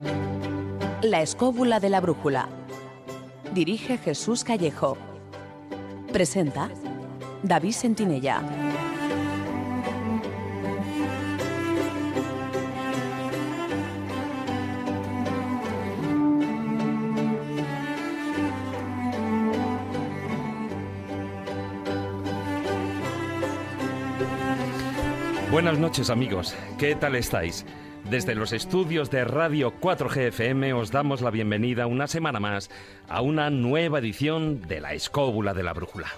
La escóbula de la brújula. Dirige Jesús Callejo. Presenta David Sentinella. Buenas noches amigos, ¿qué tal estáis? Desde los estudios de Radio 4G FM os damos la bienvenida una semana más a una nueva edición de La Escóbula de la Brújula.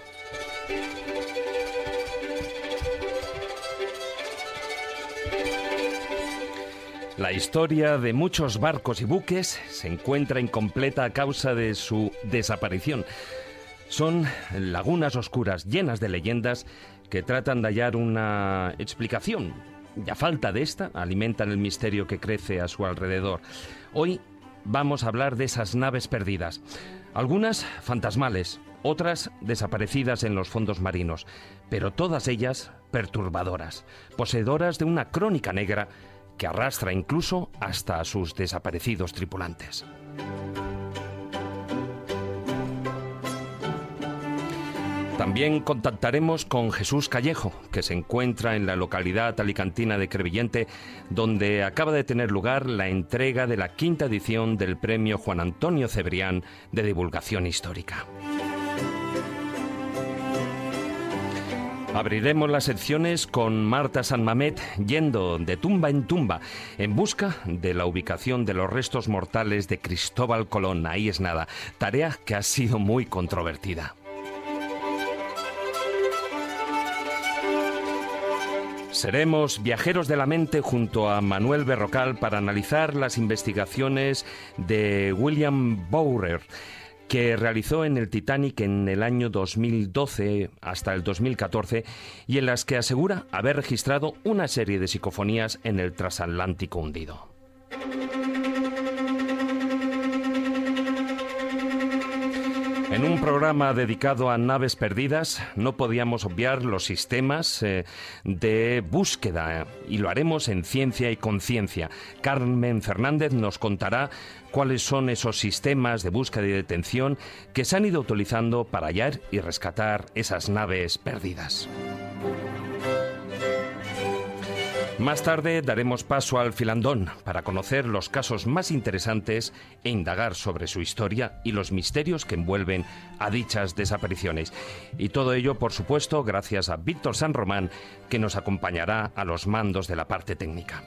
La historia de muchos barcos y buques se encuentra incompleta a causa de su desaparición. Son lagunas oscuras llenas de leyendas que tratan de hallar una explicación. Y a falta de esta, alimentan el misterio que crece a su alrededor. Hoy vamos a hablar de esas naves perdidas. Algunas fantasmales, otras desaparecidas en los fondos marinos, pero todas ellas perturbadoras, poseedoras de una crónica negra que arrastra incluso hasta a sus desaparecidos tripulantes. También contactaremos con Jesús Callejo, que se encuentra en la localidad alicantina de Crevillente, donde acaba de tener lugar la entrega de la quinta edición del premio Juan Antonio Cebrián de Divulgación Histórica. Abriremos las secciones con Marta San Mamet yendo de tumba en tumba en busca de la ubicación de los restos mortales de Cristóbal Colón. Ahí es nada, tarea que ha sido muy controvertida. Seremos viajeros de la mente junto a Manuel Berrocal para analizar las investigaciones de William Bowrer que realizó en el Titanic en el año 2012 hasta el 2014 y en las que asegura haber registrado una serie de psicofonías en el transatlántico hundido. En un programa dedicado a naves perdidas no podíamos obviar los sistemas eh, de búsqueda y lo haremos en ciencia y conciencia. Carmen Fernández nos contará cuáles son esos sistemas de búsqueda y detención que se han ido utilizando para hallar y rescatar esas naves perdidas. Más tarde daremos paso al filandón para conocer los casos más interesantes e indagar sobre su historia y los misterios que envuelven a dichas desapariciones. Y todo ello, por supuesto, gracias a Víctor San Román, que nos acompañará a los mandos de la parte técnica.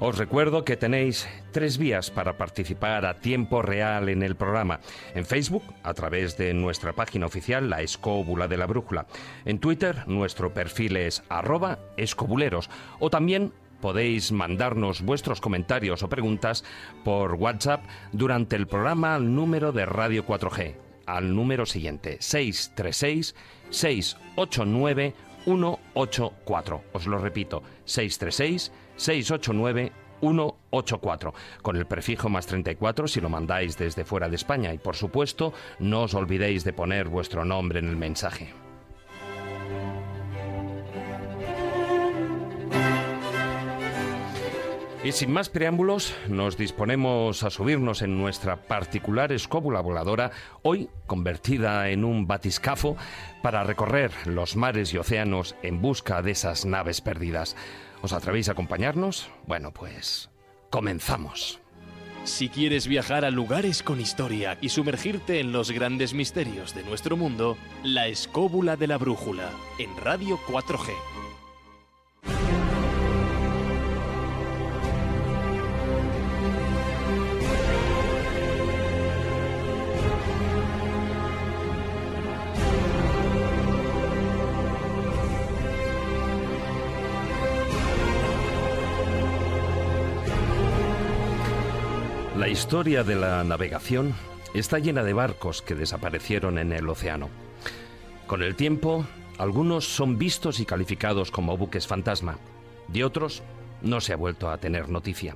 Os recuerdo que tenéis tres vías para participar a tiempo real en el programa. En Facebook, a través de nuestra página oficial, La Escóbula de la Brújula. En Twitter, nuestro perfil es arroba escobuleros. O también podéis mandarnos vuestros comentarios o preguntas por WhatsApp durante el programa al número de Radio 4G, al número siguiente, 636 689 184. Os lo repito, 636 689 184 con el prefijo más 34 si lo mandáis desde fuera de España y por supuesto no os olvidéis de poner vuestro nombre en el mensaje. Y sin más preámbulos, nos disponemos a subirnos en nuestra particular escóbula voladora, hoy convertida en un batiscafo, para recorrer los mares y océanos en busca de esas naves perdidas. ¿Os atrevéis a acompañarnos? Bueno, pues comenzamos. Si quieres viajar a lugares con historia y sumergirte en los grandes misterios de nuestro mundo, La Escóbula de la Brújula, en Radio 4G. Historia de la navegación está llena de barcos que desaparecieron en el océano. Con el tiempo, algunos son vistos y calificados como buques fantasma, de otros no se ha vuelto a tener noticia.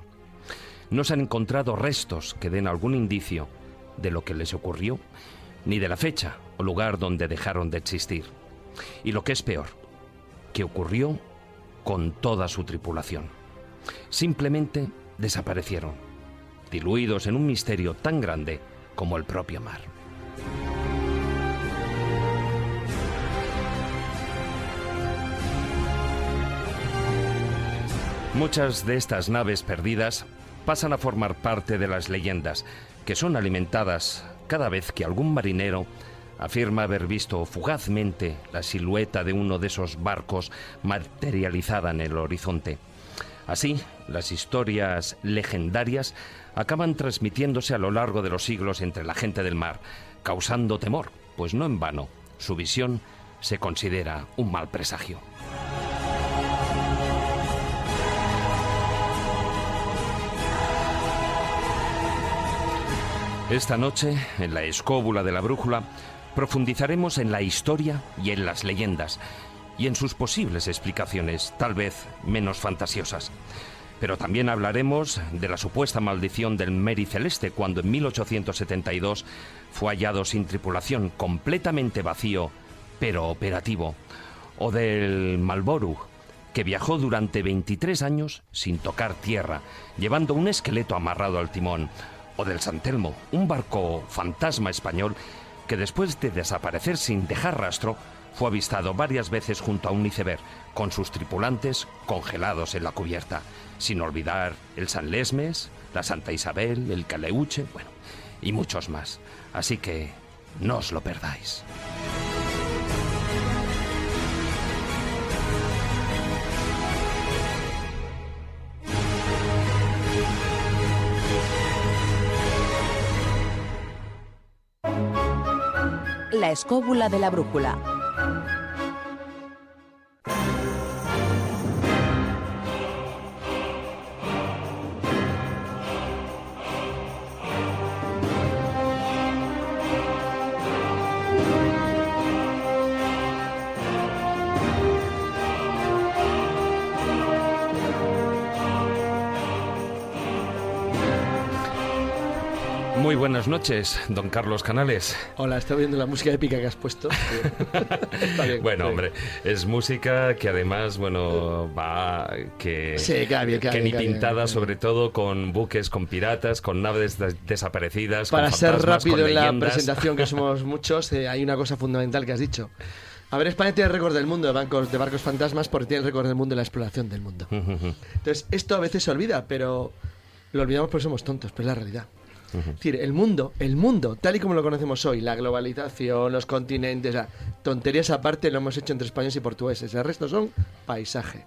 No se han encontrado restos que den algún indicio de lo que les ocurrió, ni de la fecha o lugar donde dejaron de existir. Y lo que es peor, que ocurrió con toda su tripulación. Simplemente desaparecieron, diluidos en un misterio tan grande como el propio mar. Muchas de estas naves perdidas pasan a formar parte de las leyendas, que son alimentadas cada vez que algún marinero afirma haber visto fugazmente la silueta de uno de esos barcos materializada en el horizonte. Así, las historias legendarias acaban transmitiéndose a lo largo de los siglos entre la gente del mar, causando temor, pues no en vano, su visión se considera un mal presagio. Esta noche, en la escóbula de la brújula, profundizaremos en la historia y en las leyendas, y en sus posibles explicaciones, tal vez menos fantasiosas. Pero también hablaremos de la supuesta maldición del Mary Celeste cuando en 1872 fue hallado sin tripulación, completamente vacío, pero operativo. O del Malboru, que viajó durante 23 años sin tocar tierra, llevando un esqueleto amarrado al timón o del San Telmo, un barco fantasma español que después de desaparecer sin dejar rastro, fue avistado varias veces junto a un iceberg, con sus tripulantes congelados en la cubierta, sin olvidar el San Lesmes, la Santa Isabel, el Caleuche, bueno, y muchos más. Así que no os lo perdáis. La escóbula de la brújula. Buenas noches, don Carlos Canales. Hola, estoy viendo la música épica que has puesto. Está bien, Bueno, está hombre, es música que además, bueno, va que, Sí, bien, que bien, ni pintada, bien. sobre todo con buques, con piratas, con naves des- desaparecidas. Para con ser fantasmas, rápido con en la presentación, que somos muchos, eh, hay una cosa fundamental que has dicho. A ver, España tiene el récord del mundo de, bancos, de barcos fantasmas porque tiene el récord del mundo de la exploración del mundo. Entonces, esto a veces se olvida, pero lo olvidamos porque somos tontos, pero es la realidad. Es decir, el mundo, el mundo, tal y como lo conocemos hoy, la globalización, los continentes, la tonterías aparte, lo hemos hecho entre españoles y portugueses. El resto son paisaje.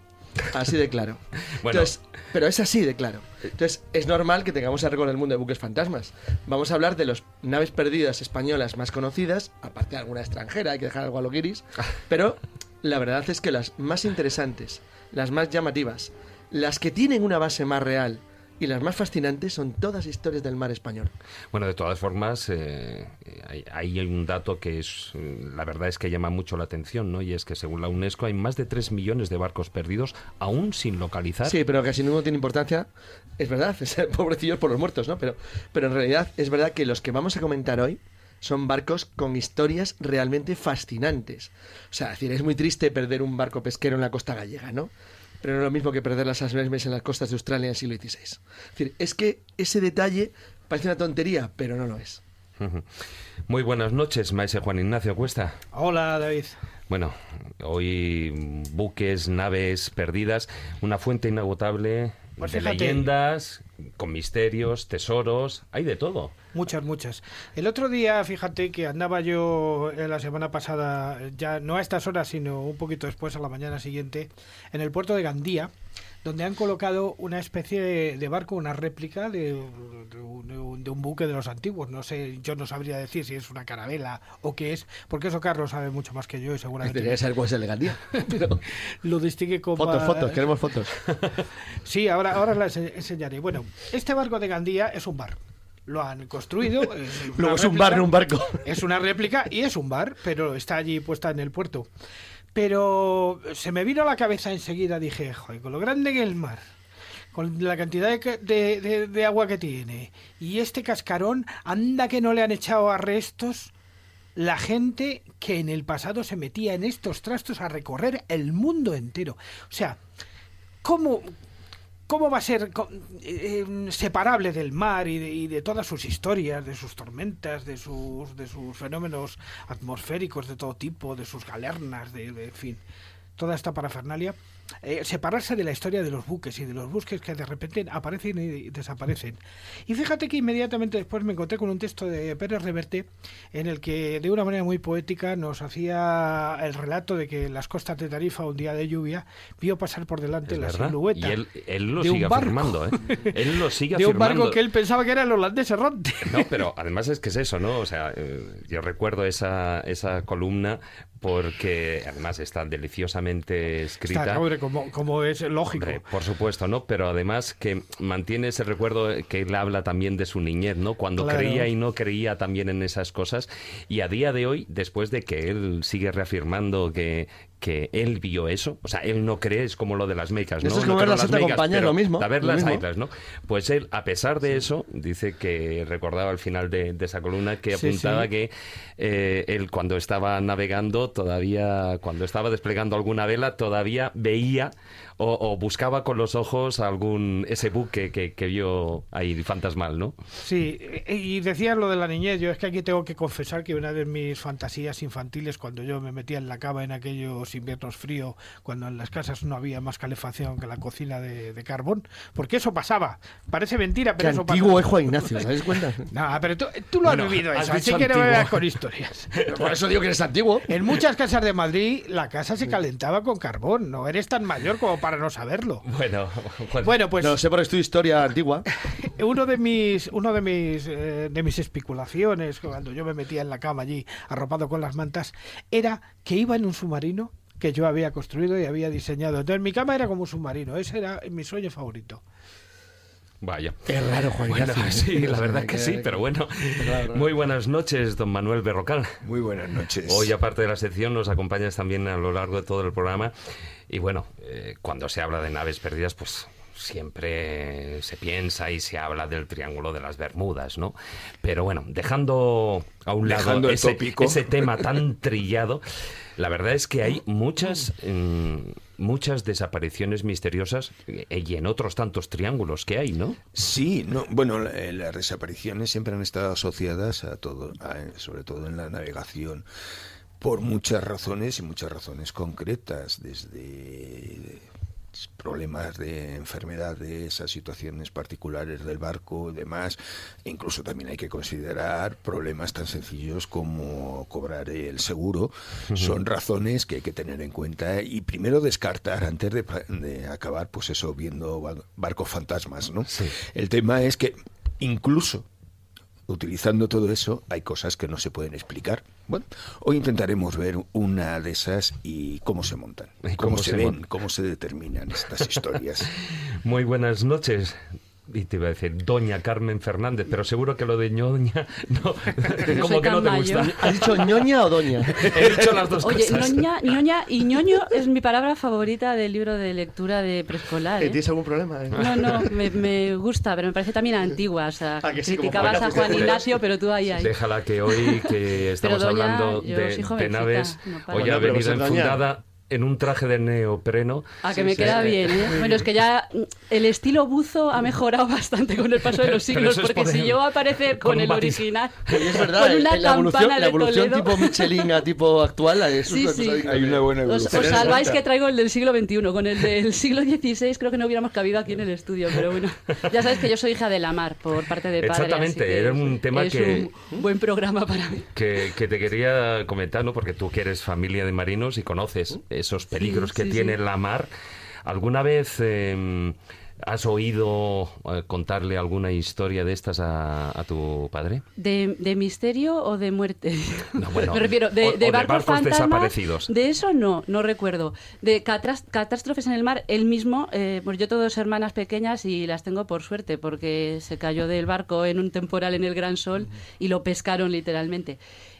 Así de claro. Bueno. Entonces, pero es así de claro. Entonces, es normal que tengamos el récord del mundo de buques fantasmas. Vamos a hablar de las naves perdidas españolas más conocidas, aparte de alguna extranjera, hay que dejar algo a lo guiris. Pero la verdad es que las más interesantes, las más llamativas, las que tienen una base más real y las más fascinantes son todas historias del mar español. Bueno, de todas formas, eh, hay, hay un dato que es, eh, la verdad es que llama mucho la atención, ¿no? Y es que según la UNESCO hay más de 3 millones de barcos perdidos aún sin localizar. Sí, pero casi ninguno tiene importancia. Es verdad, es pobrecillos por los muertos, ¿no? Pero, pero en realidad es verdad que los que vamos a comentar hoy son barcos con historias realmente fascinantes. O sea, es decir, es muy triste perder un barco pesquero en la costa gallega, ¿no? Pero no es lo mismo que perder las asmes en las costas de Australia en el siglo XVI. Es decir, es que ese detalle parece una tontería, pero no lo es. Muy buenas noches, maese Juan Ignacio Cuesta. Hola, David. Bueno, hoy buques, naves perdidas, una fuente inagotable Pues de fíjate. leyendas, con misterios, tesoros, hay de todo. Muchas, muchas. El otro día, fíjate que andaba yo eh, la semana pasada, ya no a estas horas, sino un poquito después, a la mañana siguiente, en el puerto de Gandía, donde han colocado una especie de, de barco, una réplica de, de un, de un- de un buque de los antiguos. No sé, yo no sabría decir si es una carabela o qué es, porque eso Carlos sabe mucho más que yo y seguramente Debería saber cuál es el de Gandía. Pero... lo distingue como... Fotos, fotos, queremos fotos. Sí, ahora, ahora las enseñaré. Bueno, este barco de Gandía es un bar. lo han construido. Es Luego es un bar, no un barco. Es una réplica y es un bar, pero está allí puesta en el puerto. Pero se me vino a la cabeza enseguida, dije, joder, con lo grande que es el mar, con la cantidad de, de- de- de agua que tiene, y este cascarón, anda que no le han echado a restos la gente que en el pasado se metía en estos trastos a recorrer el mundo entero. O sea, ¿cómo, cómo va a ser eh, eh, separable del mar y de, y de todas sus historias, de sus tormentas, de sus, de sus fenómenos atmosféricos de todo tipo, de sus galernas, de, de- en fin, toda esta parafernalia? Eh, separarse de la historia de los buques y de los buques que de repente aparecen y desaparecen. Y fíjate que inmediatamente después me encontré con un texto de Pérez Reverte en el que de una manera muy poética nos hacía el relato de que en las costas de Tarifa un día de lluvia vio pasar por delante la verdad. silueta Y él, él lo de sigue barco. afirmando, ¿eh? Él lo sigue de un afirmando. barco que él pensaba que era el holandés errante. No, pero además es que es eso, ¿no? O sea, eh, yo recuerdo esa, esa columna porque además está deliciosamente escrita. Está, hombre, como, como es lógico. Hombre, por supuesto, ¿no? Pero además que mantiene ese recuerdo que él habla también de su niñez, ¿no? Cuando Claro. creía y no creía también en esas cosas. Y a día de hoy, después de que él sigue reafirmando que, que él vio eso, o sea, él no cree, es como lo de las mecas, ¿no? Eso es No como ver creo la en Santa mecas, Compañía, pero lo mismo, A ver las islas, ¿no? Pues él, a pesar de eso, dice que recordaba al final de, de esa columna que Sí, apuntaba sí. que eh, él cuando estaba navegando, todavía, cuando estaba desplegando alguna vela, todavía veía o, o buscaba con los ojos algún ese buque que, que vio ahí fantasmal, ¿no? Sí, e- y decías lo de la niñez. Yo es que aquí tengo que confesar que una de mis fantasías infantiles, cuando yo me metía en la cama en aquellos inviernos fríos, cuando en las casas no había más calefacción que la cocina de, de carbón, porque eso pasaba. Parece mentira, Qué pero eso antiguo pasaba. es Juan Ignacio, ¿sabes cuenta? No, pero tú, tú lo has Bueno, vivido has eso, así que no me con historias. Por eso digo que eres antiguo. En muchas casas de Madrid la casa se calentaba con carbón. No eres tan mayor como para no saberlo. Bueno, Bueno, pues No sé por tu historia antigua. uno de mis uno de mis eh, de mis especulaciones cuando yo me metía en la cama allí arropado con las mantas era que iba en un submarino que yo había construido y había diseñado. Entonces mi cama era como un submarino, ese era mi sueño favorito. vaya. Es raro, Juan Bueno, sí, la verdad que sí, pero bueno. Muy buenas noches, don Manuel Berrocal. Muy buenas noches. Hoy, aparte de la sección, nos acompañas también a lo largo de todo el programa. Y bueno, eh, cuando se habla de naves perdidas, pues siempre se piensa y se habla del Triángulo de las Bermudas, ¿no? Pero bueno, dejando a un lado Dejando el ese, ese tema tan trillado, la verdad es que hay muchas, mm, muchas desapariciones misteriosas eh, y en otros tantos triángulos que hay, ¿no? Sí, no, bueno, eh, las desapariciones siempre han estado asociadas a todo, a- sobre todo en la navegación, por muchas razones y muchas razones concretas, desde problemas de enfermedades a situaciones particulares del barco, demás. E incluso también hay que considerar problemas tan sencillos como cobrar el seguro. Son razones que hay que tener en cuenta y primero descartar antes de, acabar, pues eso, viendo ba- barcos fantasmas, ¿no? El tema es que incluso utilizando todo eso, hay cosas que no se pueden explicar. Bueno, hoy intentaremos ver una de esas y cómo se montan, cómo, cómo se, se ven, cómo se determinan estas historias. Muy buenas noches. Y te iba a decir Doña Carmen Fernández, pero seguro que lo de ñoña no, como soy que no te gusta. ¿Has dicho ñoña o doña? He dicho las dos Oye, cosas. ñoña, ñoña y ñoño es mi palabra favorita del libro de lectura de preescolar. Eh, ¿eh? ¿Tienes algún problema? eh? No, no, me, me gusta, pero me parece también antigua. O sea, Ah, que sí, criticabas a Juan Ignacio. Pero tú ahí, ahí. Déjala que hoy que estamos doña, hablando de, de naves, no hoy ha venido doña. enfundada en un traje de neopreno. A que me queda bien, ¿eh? Bueno, es que ya mm, el estilo buzo ha mejorado bastante con el paso de los siglos, porque por si el- yo aparecer con el original, es verdad, con una la evolución, campana la de evolución Toledo. tipo Michelin a tipo actual es Sí, una sí. cosa Hay una buena Os, evolución. os salváis que traigo el del siglo XXI. Con el del siglo XVI creo que no hubiéramos cabido aquí en el estudio, pero bueno. Ya sabes que yo soy hija de la mar por parte de padre. Exactamente, era un tema es que- un buen programa para mí. Que, que te quería comentar, ¿no? Porque tú que eres familia de marinos y conoces esos peligros que sí, tiene sí. la mar. ¿Alguna vez em, has oído eh, contarle alguna historia de estas a, a tu padre? ¿De, de misterio o de muerte? No, bueno, Me refiero, de, o- barcos, desaparecidos. De eso no, no recuerdo. De catástrofes en el mar, él mismo, eh, pues yo tengo dos hermanas pequeñas y las tengo por suerte, porque se cayó del barco en un temporal en el Gran Sol y lo pescaron literalmente.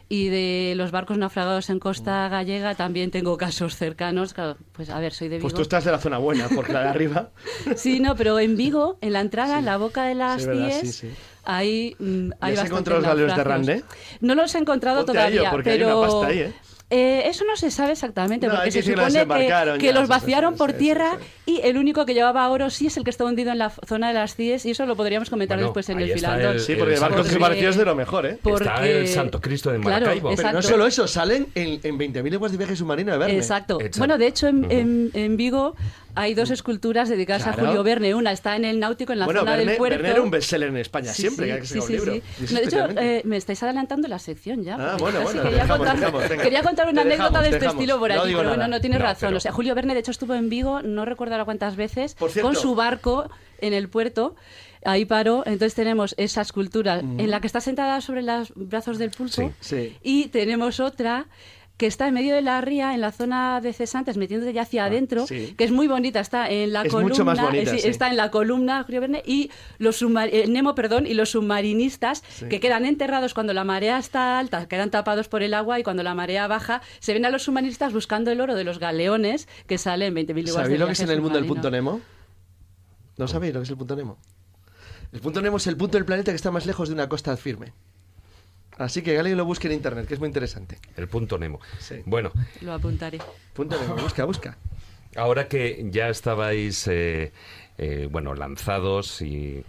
Y de los barcos naufragados en costa gallega también tengo casos cercanos. Claro, pues a ver, soy de Vigo. Pues tú estás de la zona buena, porque la de arriba. Sí, no, pero en Vigo, en la entrada, en la boca de las Sí, verdad, Cies, sí, sí. hay, mm, hay has bastantes encontrado los de. Rande? No los he encontrado Ponte a ello, todavía, porque hay pero... una pasta ahí, ¿eh? Eh, eso no se sabe exactamente, No, porque que se que supone que, que ya, los vaciaron sí, por sí, tierra sí, y el único que llevaba oro sí es el que está hundido en la zona de las CIES y eso lo podríamos comentar Bueno, después en el está filandón. Sí, porque el barcos Porque- desaparecidos de lo mejor, ¿eh? Está porque- el Santo Cristo de Claro, Maracaibo. Pero no solo eso, salen en, en 20.000 leguas de viaje submarino de Verne. Exacto. Exacto. Bueno, de hecho, en, en- en Vigo hay dos esculturas dedicadas a. Julio Verne. Una está en el Náutico, en la Bueno, zona Verne, del puerto. Verne era un bestseller en España, Sí, siempre sí, que hay sí, un libro. No, de hecho, eh, me estáis adelantando la sección ya. Ah, bueno, bueno, quería, dejamos, contar, dejamos, venga. quería contar una anécdota de este estilo por No pero nada. bueno, no tienes No, razón. pero- O sea, Julio Verne, de hecho, estuvo en Vigo, no recuerdo ahora cuántas veces, cierto. con su barco en el puerto. Ahí paró, entonces tenemos esa escultura en la que está sentada sobre los brazos del pulpo Sí. Sí. y tenemos otra que está en medio de la ría, en la zona de cesantes, metiéndose ya hacia adentro, Ah, sí. que es muy bonita, está en la Es columna, mucho más bonita, sí, sí. está en la columna Verne y los eh, Nemo, perdón, y los submarinistas que quedan enterrados cuando la marea está alta, quedan tapados por el agua y cuando la marea baja se ven a los submarinistas buscando el oro de los galeones que salen 20.000 leguas ¿Sabéis lo que es en el mundo del punto. Nemo? ¿No sabéis lo que es el punto Nemo? El punto Nemo es el punto del planeta que está más lejos de una costa firme. Así que alguien lo busque en internet, que es muy interesante. El punto Nemo. Sí. Bueno, Lo apuntaré. Punto Nemo, busca, busca. ahora que ya estabais, eh, eh, bueno, lanzados y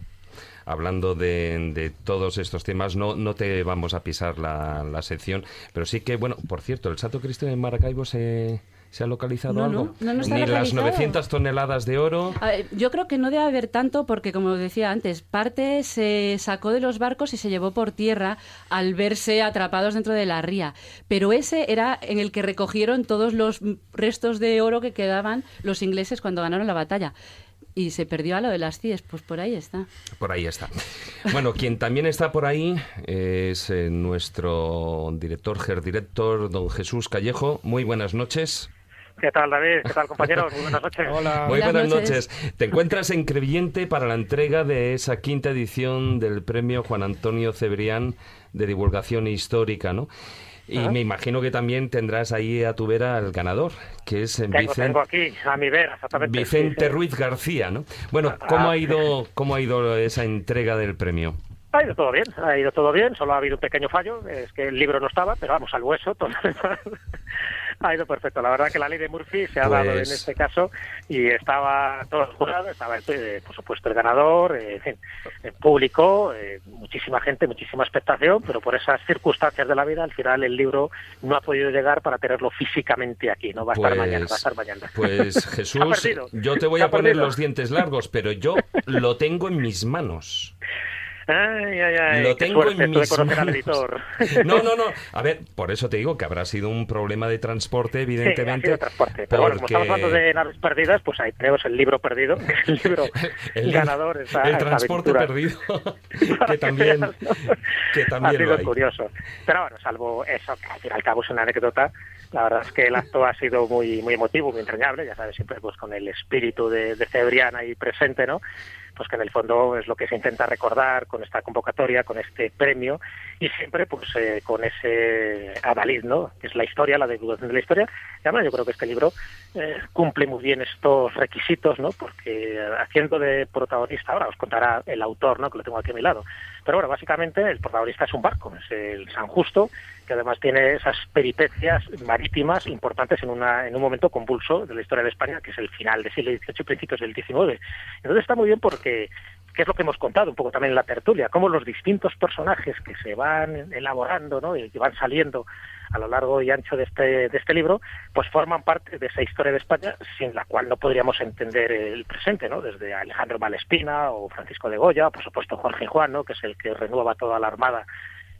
hablando de, de todos estos temas, no, no te vamos a pisar la, la sección, pero sí que, bueno, por cierto, el Santo Cristo en Maracaibo se, se ha localizado No, algo. no, no, Ni las localizado. 900 toneladas de oro. Ver, yo creo que no debe haber tanto porque, como decía antes, parte se sacó de los barcos y se llevó por tierra al verse atrapados dentro de la ría. Pero ese era en el que recogieron todos los restos de oro que quedaban los ingleses cuando ganaron la batalla. Y se perdió a lo de las CIES, pues por ahí está. Por ahí está. Bueno, quien también está por ahí es eh, nuestro director, director, don Jesús Callejo. Muy buenas noches. ¿Qué tal, David? ¿Qué tal, compañeros? Muy buenas noches. Hola. Muy Buenas buenas noches. noches. Te encuentras en Crevillente para la entrega de esa quinta edición del premio Juan Antonio Cebrián de divulgación histórica, ¿no? Y me imagino que también tendrás ahí a tu vera al ganador, que es eh, Tengo, Vicen- tengo aquí a mi vera, exactamente. Vicente Sí, sí. Ruiz García, ¿no? Bueno, ¿cómo Ah. ha ido, cómo ha ido esa entrega del premio? Ha ido todo bien, ha ido todo bien, solo ha habido un pequeño fallo, es que el libro no estaba, pero vamos, al hueso, todo lo demás ha ido perfecto. La verdad que la ley de Murphy se ha dado en Pues- este caso y estaba todo jurado, estaba eh, por supuesto el ganador, eh, en fin, el público, eh, muchísima gente, muchísima expectación, pero por esas circunstancias de la vida, al final el libro no ha podido llegar para tenerlo físicamente aquí, no va a estar Pues- mañana, va a estar mañana. Pues Jesús, yo te voy a poner perdido. los dientes largos, pero yo lo tengo en mis manos. Ay, ay, ay, Lo tengo suerte en mis al editor. No, no, no. A ver, por eso te digo que habrá sido un problema de transporte, Sí, ha evidentemente. sido transporte. Pero bueno, como porque estamos hablando de naves perdidas, pues ahí tenemos el libro perdido, el libro el, ganador. El transporte perdido, que también, que ha también lo sido hay. curioso. Pero bueno, salvo eso, que al fin y al cabo es una anécdota, la verdad es que el acto ha sido muy muy emotivo, muy entrañable, ya sabes, siempre pues con el espíritu de, de Cebrián ahí presente, ¿no? Pues que en el fondo es lo que se intenta recordar con esta convocatoria, con este premio, y siempre pues eh, con ese adalid, ¿no? Que es la historia, la divulgación de la historia. Y además yo creo que este libro eh, cumple muy bien estos requisitos, ¿no? Porque eh, haciendo de protagonista, ahora os contará el autor, ¿no? Que lo tengo aquí a mi lado. Pero bueno, básicamente el protagonista es un barco, es el San Justo, que además tiene esas peripecias marítimas importantes en, una, en un momento convulso de la historia de España, que es el final del siglo XVIII y principios del XIX. Entonces está muy bien porque que es lo que hemos contado un poco también en la tertulia, cómo los distintos personajes que se van elaborando ¿no? y que van saliendo a lo largo y ancho de este, de este libro, pues forman parte de esa historia de España sin la cual no podríamos entender el presente, ¿no? Desde Alejandro Malespina o Francisco de Goya, por supuesto Jorge Juan, ¿no? Que es el que renueva toda la armada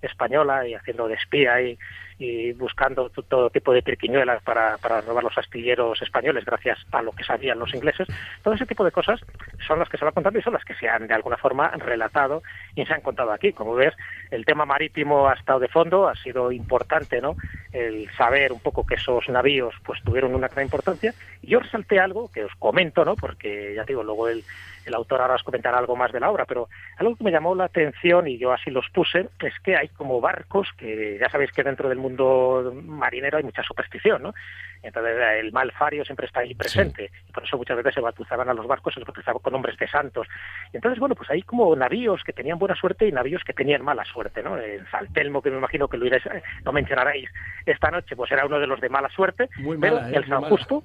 española y haciendo de espía y, y buscando todo tipo de triquiñuelas para, para robar los astilleros españoles gracias a lo que sabían los ingleses. Todo ese tipo de cosas son las que se van contando y son las que se han de alguna forma relatado y se han contado aquí. Como ves, el tema marítimo ha estado de fondo, ha sido importante, ¿no? El saber un poco que esos navíos pues tuvieron una gran importancia. Y yo resalté algo que os comento, ¿no? Porque ya digo, luego el, el autor ahora os comentará algo más de la obra, pero algo que me llamó la atención y yo así los puse es que hay como barcos que ya sabéis que dentro del mundo marinero hay mucha superstición, ¿no? Entonces el mal fario siempre está ahí presente y por eso muchas veces se bautizaban a los barcos, se los bautizaban con nombres de santos. Y entonces, bueno, pues hay como navíos que tenían buena suerte y navíos que tenían mala suerte, ¿no? En Saltelmo, que me imagino que lo iréis, no mencionaréis esta noche, pues era uno de los de mala suerte, Muy pero mala, ¿eh? el Muy San mala. Justo,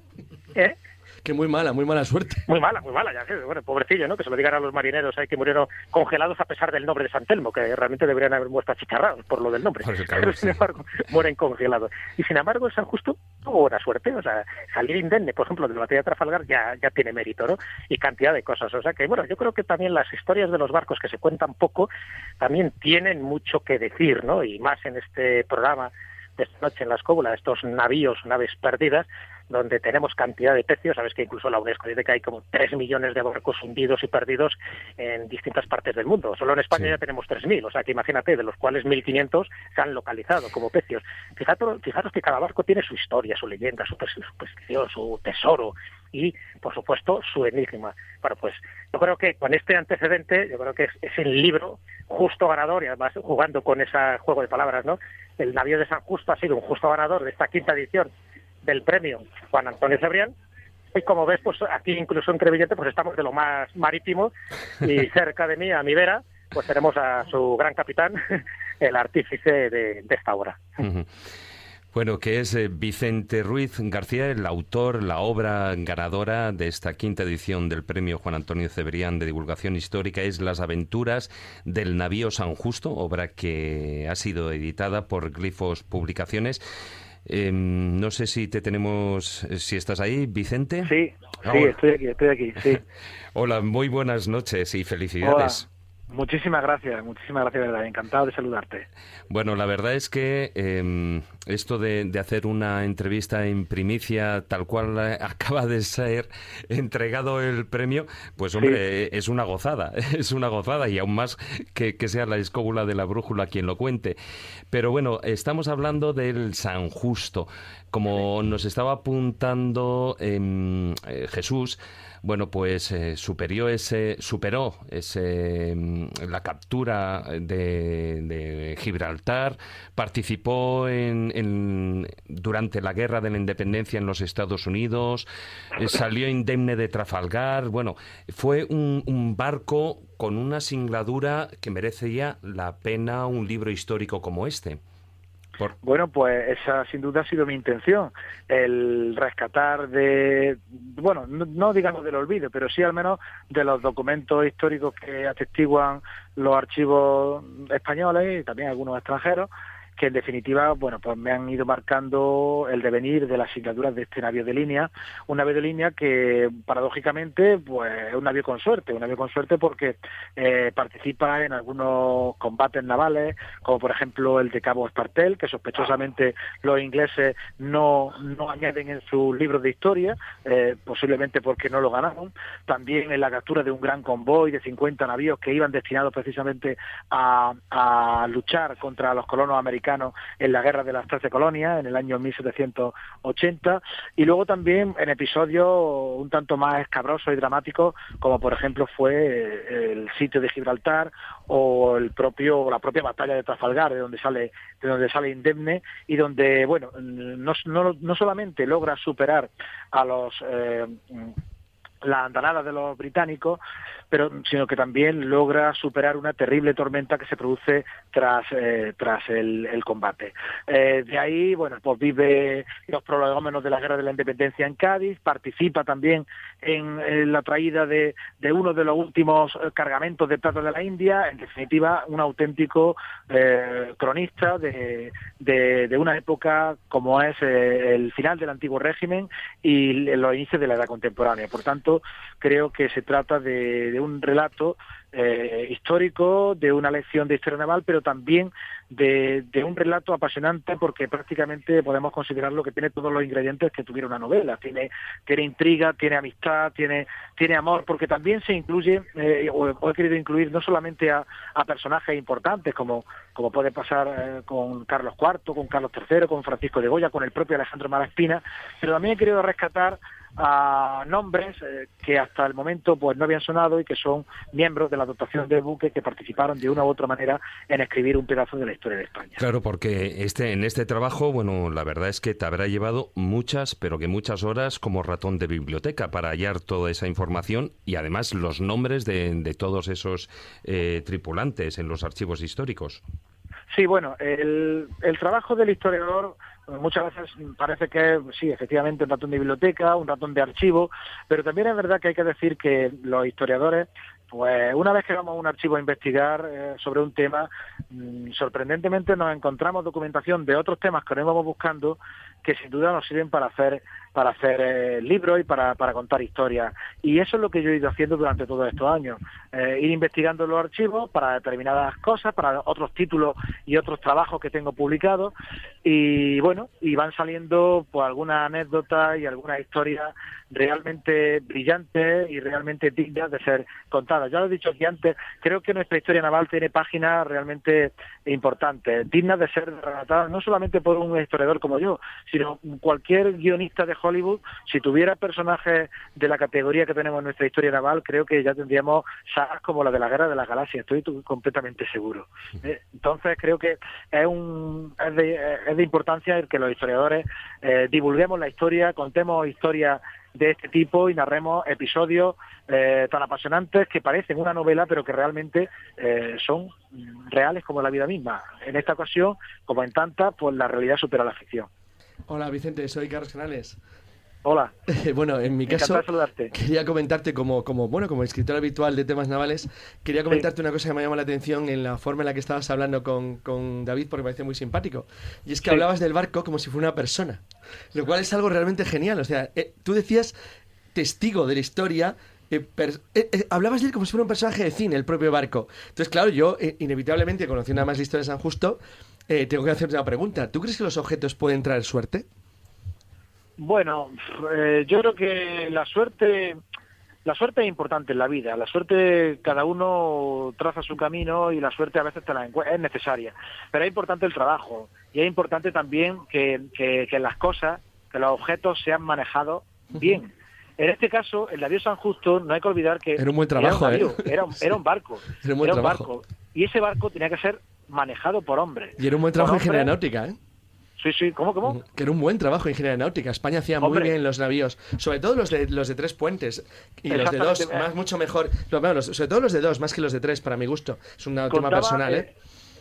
¿eh? Que muy mala, muy mala suerte. Muy mala, muy mala, ya que, bueno, pobrecillo, ¿no? Que se lo digan a los marineros ahí que murieron congelados a pesar del nombre de San Telmo, que realmente deberían haber muerto achicharrados por lo del nombre. Pero sin sí. embargo, mueren congelados. Y sin embargo, San Justo tuvo buena suerte, o sea, salir indemne, por ejemplo, de la batalla de Trafalgar ya, ya tiene mérito, ¿no? Y cantidad de cosas. O sea que, bueno, yo creo que también las historias de los barcos que se cuentan poco también tienen mucho que decir, ¿no? Y más en este programa de esta noche en la escóbula, estos navíos, naves perdidas, donde tenemos cantidad de pecios, sabes que incluso la UNESCO dice que hay como 3 millones de barcos hundidos y perdidos en distintas partes del mundo. Solo en España Sí. ya tenemos 3.000, o sea que imagínate, de los cuales 1.500 se han localizado como pecios. Fijaros, fijaros que cada barco tiene su historia, su leyenda, su pers- superstición, su tesoro y, por supuesto, su enigma. Bueno, pues yo creo que con este antecedente, yo creo que es, es el libro justo ganador y además jugando con ese juego de palabras, ¿no? El navío de San Justo ha sido un justo ganador de esta quinta edición del premio Juan Antonio Cebrián. Y como ves, pues aquí incluso en Crevillente pues estamos de lo más marítimo y cerca de mí, a mi vera, pues tenemos a su gran capitán, el artífice de, de esta obra. Bueno, que es eh, Vicente Ruiz García, el autor, la obra ganadora de esta quinta edición del premio Juan Antonio Cebrián de Divulgación Histórica es Las aventuras del navío San Justo, obra que ha sido editada por Glifos Publicaciones. Eh, no sé si te tenemos, eh, si estás ahí, Vicente. Sí, sí, estoy aquí, estoy aquí, sí. Hola, muy buenas noches y felicidades. Hola. Muchísimas gracias, muchísimas gracias, de verdad. Encantado de saludarte. Bueno, la verdad es que eh, esto de, de hacer una entrevista en primicia, tal cual eh, acaba de ser entregado el premio, pues hombre, eh, es una gozada, es una gozada y aún más que, que sea la escóbula de la brújula quien lo cuente. Pero bueno, estamos hablando del San Justo. Como nos estaba apuntando em, eh, Jesús, bueno, pues eh, superó ese, superó ese, mm, la captura de, de Gibraltar, participó en, en- durante la guerra de la independencia en los Estados Unidos, eh, salió indemne de Trafalgar. Bueno, fue un, un barco con una singladura que merecía la pena un libro histórico como este. Bueno, pues esa sin duda ha sido mi intención, el rescatar de, bueno, no, no digamos del olvido, pero sí al menos de los documentos históricos que atestiguan los archivos españoles y también algunos extranjeros, que en definitiva, bueno, pues me han ido marcando el devenir de las signaturas de este navío de línea, un navío de línea que paradójicamente, pues es un navío con suerte, un navío con suerte porque eh, participa en algunos combates navales, como por ejemplo el de Cabo Espartel, que sospechosamente los ingleses no, no añaden en sus libros de historia, eh, posiblemente porque no lo ganaron. También en la captura de un gran convoy de 50 navíos que iban destinados precisamente a, a luchar contra los colonos americanos en la guerra de las Trece Colonias en el año 1780. Y luego también en episodios un tanto más escabrosos y dramáticos, como por ejemplo fue eh, el sitio de Gibraltar o el propio la propia batalla de Trafalgar de donde sale de donde sale indemne y donde bueno no, no, no solamente logra superar a los eh, la andanada de los británicos, pero sino que también logra superar una terrible tormenta que se produce tras eh, tras el, combate. Eh, de ahí, bueno, pues vive los prolegómenos de la Guerra de la Independencia en Cádiz, participa también en, la traída de, de uno de los últimos eh, cargamentos de plata de la India, en definitiva, un auténtico cronista de, de, de una época como es el final del antiguo régimen y los inicios de la edad contemporánea. Por tanto, creo que se trata de, un relato eh, histórico, de una lección de historia naval, pero también de, un relato apasionante porque prácticamente podemos considerarlo que tiene todos los ingredientes que tuviera una novela. Tiene, tiene intriga, tiene amistad, tiene, tiene amor, porque también se incluye, eh, o, he querido incluir no solamente a, a personajes importantes como, como puede pasar eh, con Carlos IV, con Carlos III, con Francisco de Goya, con el propio Alejandro Malaspina, pero también he querido rescatar a nombres eh, que hasta el momento pues no habían sonado y que son miembros de la dotación del buque que participaron de una u otra manera en escribir un pedazo de la historia de España. Claro, porque este en este trabajo, bueno, la verdad es que te habrá llevado muchas, pero que muchas horas como ratón de biblioteca para hallar toda esa información y además los nombres de, de todos esos eh, tripulantes en los archivos históricos. Sí, bueno, el, el trabajo del historiador muchas veces parece que sí, efectivamente un ratón de biblioteca, un ratón de archivo, pero también es verdad que hay que decir que los historiadores, pues una vez que vamos a un archivo a investigar eh, sobre un tema, mmm, sorprendentemente nos encontramos documentación de otros temas que nos vamos buscando que sin duda nos sirven para hacer para hacer eh, libros y para, para contar historias. Y eso es lo que yo he ido haciendo durante todos estos años. Eh, ir investigando los archivos para determinadas cosas, para otros títulos y otros trabajos que tengo publicados. Y bueno, y van saliendo pues algunas anécdotas y algunas historias realmente brillantes y realmente dignas de ser contadas. Ya lo he dicho aquí antes, creo que nuestra historia naval tiene páginas realmente importantes, dignas de ser relatadas no solamente por un historiador como yo, sino cualquier guionista de Hollywood, si tuviera personajes de la categoría que tenemos en nuestra historia naval, creo que ya tendríamos sagas como la de la Guerra de las Galaxias, estoy completamente seguro. Eh, entonces creo que es, un, es, de, es de importancia el que los historiadores eh, divulguemos la historia, contemos historias de este tipo y narremos episodios eh, tan apasionantes que parecen una novela pero que realmente eh, son reales como la vida misma. En esta ocasión, como en tantas, pues la realidad supera la ficción. Hola Vicente, soy Carlos Canales. Hola. bueno, en mi caso quería comentarte como, como, bueno, como escritor habitual de temas navales, quería comentarte sí. una cosa que me llamó la atención en la forma en la que estabas hablando con, con David porque me parece muy simpático. Y es que sí. hablabas del barco como si fuera una persona, lo cual es algo realmente genial. O sea, eh, tú decías testigo de la historia, eh, eh, eh, hablabas de él como si fuera un personaje de cine, el propio barco. Entonces, claro, yo inevitablemente, conociendo nada más la historia de San Justo, eh, tengo que hacerte una pregunta. ¿Tú crees que los objetos pueden traer suerte? Bueno, eh, yo creo que la suerte, la suerte es importante en la vida. La suerte, cada uno traza su camino y la suerte a veces te la es necesaria. Pero es importante el trabajo y es importante también que, que, que las cosas, que los objetos sean manejados bien. En este caso, el navío San Justo, no hay que olvidar que era un buen trabajo, era un, navío, ¿eh? era, un, era un barco, era un, buen era un trabajo. barco, y ese barco tenía que ser manejado por hombres. Y era un buen trabajo en ingeniería náutica, ¿eh? Sí, sí, ¿cómo, cómo? Que era un buen trabajo en ingeniería náutica. España hacía Hombre. muy bien los navíos, sobre todo los de, los de tres puentes y los de dos, más, mucho mejor. Bueno, los, sobre todo los de dos, más que los de tres, para mi gusto. Es un tema personal, ¿eh?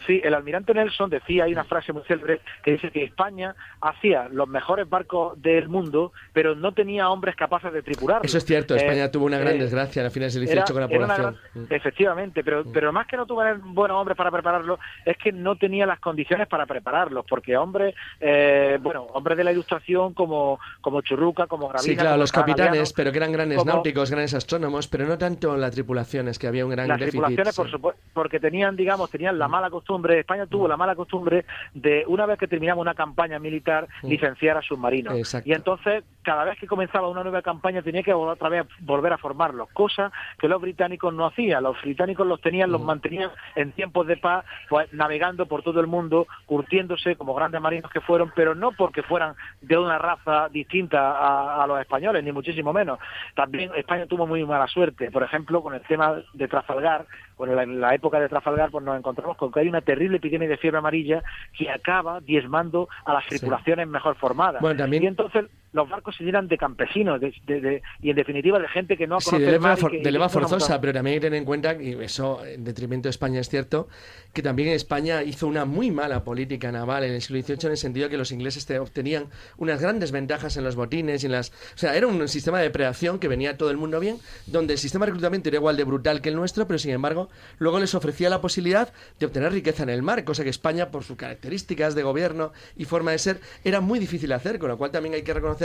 Sí, el almirante Nelson decía, hay una frase muy célebre que dice que España hacía los mejores barcos del mundo, pero no tenía hombres capaces de tripularlos. Eso es cierto, España eh, tuvo una gran eh, desgracia a finales del 18 era, con la población. Gran, mm. efectivamente, pero, Mm. pero más que no tuvo buenos hombres para prepararlos, es que no tenía las condiciones para prepararlos, porque hombres, eh, bueno, hombres de la ilustración como, como Churruca, como Gravina... Sí, claro, los capitanes, pero que eran grandes como, náuticos, grandes astrónomos, pero no tanto la tripulación, es que había un gran las déficit. tripulaciones, por sí. supuesto, porque tenían, digamos, tenían la mala costumbre, España tuvo la mala costumbre de, una vez que terminamos una campaña militar, licenciar a submarinos. Exacto. Y entonces, cada vez que comenzaba una nueva campaña, tenía que otra vez volver a formarlos, cosa que los británicos no hacían. Los británicos los tenían, los Mm. mantenían en tiempos de paz, pues navegando por todo el mundo, curtiéndose como grandes marinos que fueron, pero no porque fueran de una raza distinta a, a los españoles, ni muchísimo menos. También España tuvo muy mala suerte. Por ejemplo, con el tema de Trafalgar, la, en la época de Trafalgar, pues nos encontramos con que hay una terrible epidemia de fiebre amarilla que acaba diezmando a las tripulaciones sí. mejor formadas. Bueno, también... Y entonces los barcos se llenan de campesinos de, de, de, y en definitiva de gente que no sí, conoce de leva, for, de leva forzosa, pero también hay que tener en cuenta, y eso en detrimento de España es cierto, que también España hizo una muy mala política naval en el siglo XVIII en el sentido que los ingleses te, obtenían unas grandes ventajas en los botines y en las... O sea, era un sistema de depredación que venía todo el mundo bien, donde el sistema de reclutamiento era igual de brutal que el nuestro, pero sin embargo luego les ofrecía la posibilidad de obtener riqueza en el mar, cosa que España, por sus características de gobierno y forma de ser, era muy difícil de hacer, con lo cual también hay que reconocer